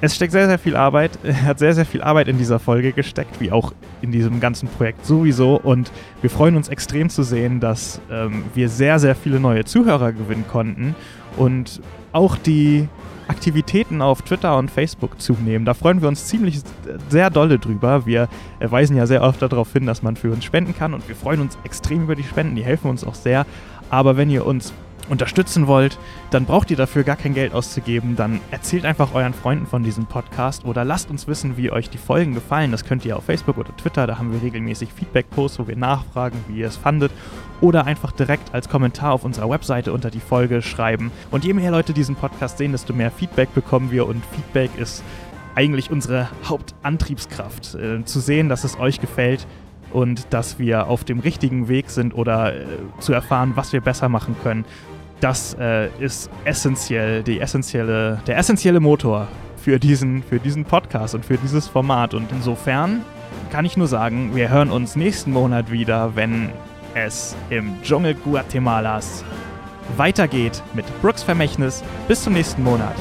Es steckt sehr, sehr viel Arbeit, hat sehr, sehr viel Arbeit in dieser Folge gesteckt, wie auch in diesem ganzen Projekt sowieso. Und wir freuen uns extrem zu sehen, dass ähm, wir sehr, sehr viele neue Zuhörer gewinnen konnten und auch die Aktivitäten auf Twitter und Facebook zunehmen. Da freuen wir uns ziemlich sehr dolle drüber. Wir weisen ja sehr oft darauf hin, dass man für uns spenden kann und wir freuen uns extrem über die Spenden. Die helfen uns auch sehr. Aber wenn ihr uns unterstützen wollt, dann braucht ihr dafür gar kein Geld auszugeben. Dann erzählt einfach euren Freunden von diesem Podcast oder lasst uns wissen, wie euch die Folgen gefallen. Das könnt ihr auf Facebook oder Twitter. Da haben wir regelmäßig Feedback-Posts, wo wir nachfragen, wie ihr es fandet. Oder einfach direkt als Kommentar auf unserer Webseite unter die Folge schreiben. Und je mehr Leute diesen Podcast sehen, desto mehr Feedback bekommen wir. Und Feedback ist eigentlich unsere Hauptantriebskraft. Äh, zu sehen, dass es euch gefällt und dass wir auf dem richtigen Weg sind oder äh, zu erfahren, was wir besser machen können. Das äh, ist essentiell, die essentielle, der essentielle Motor für diesen, für diesen Podcast und für dieses Format. Und insofern kann ich nur sagen, wir hören uns nächsten Monat wieder, wenn es im Dschungel Guatemalas weitergeht mit Brooks Vermächtnis. Bis zum nächsten Monat.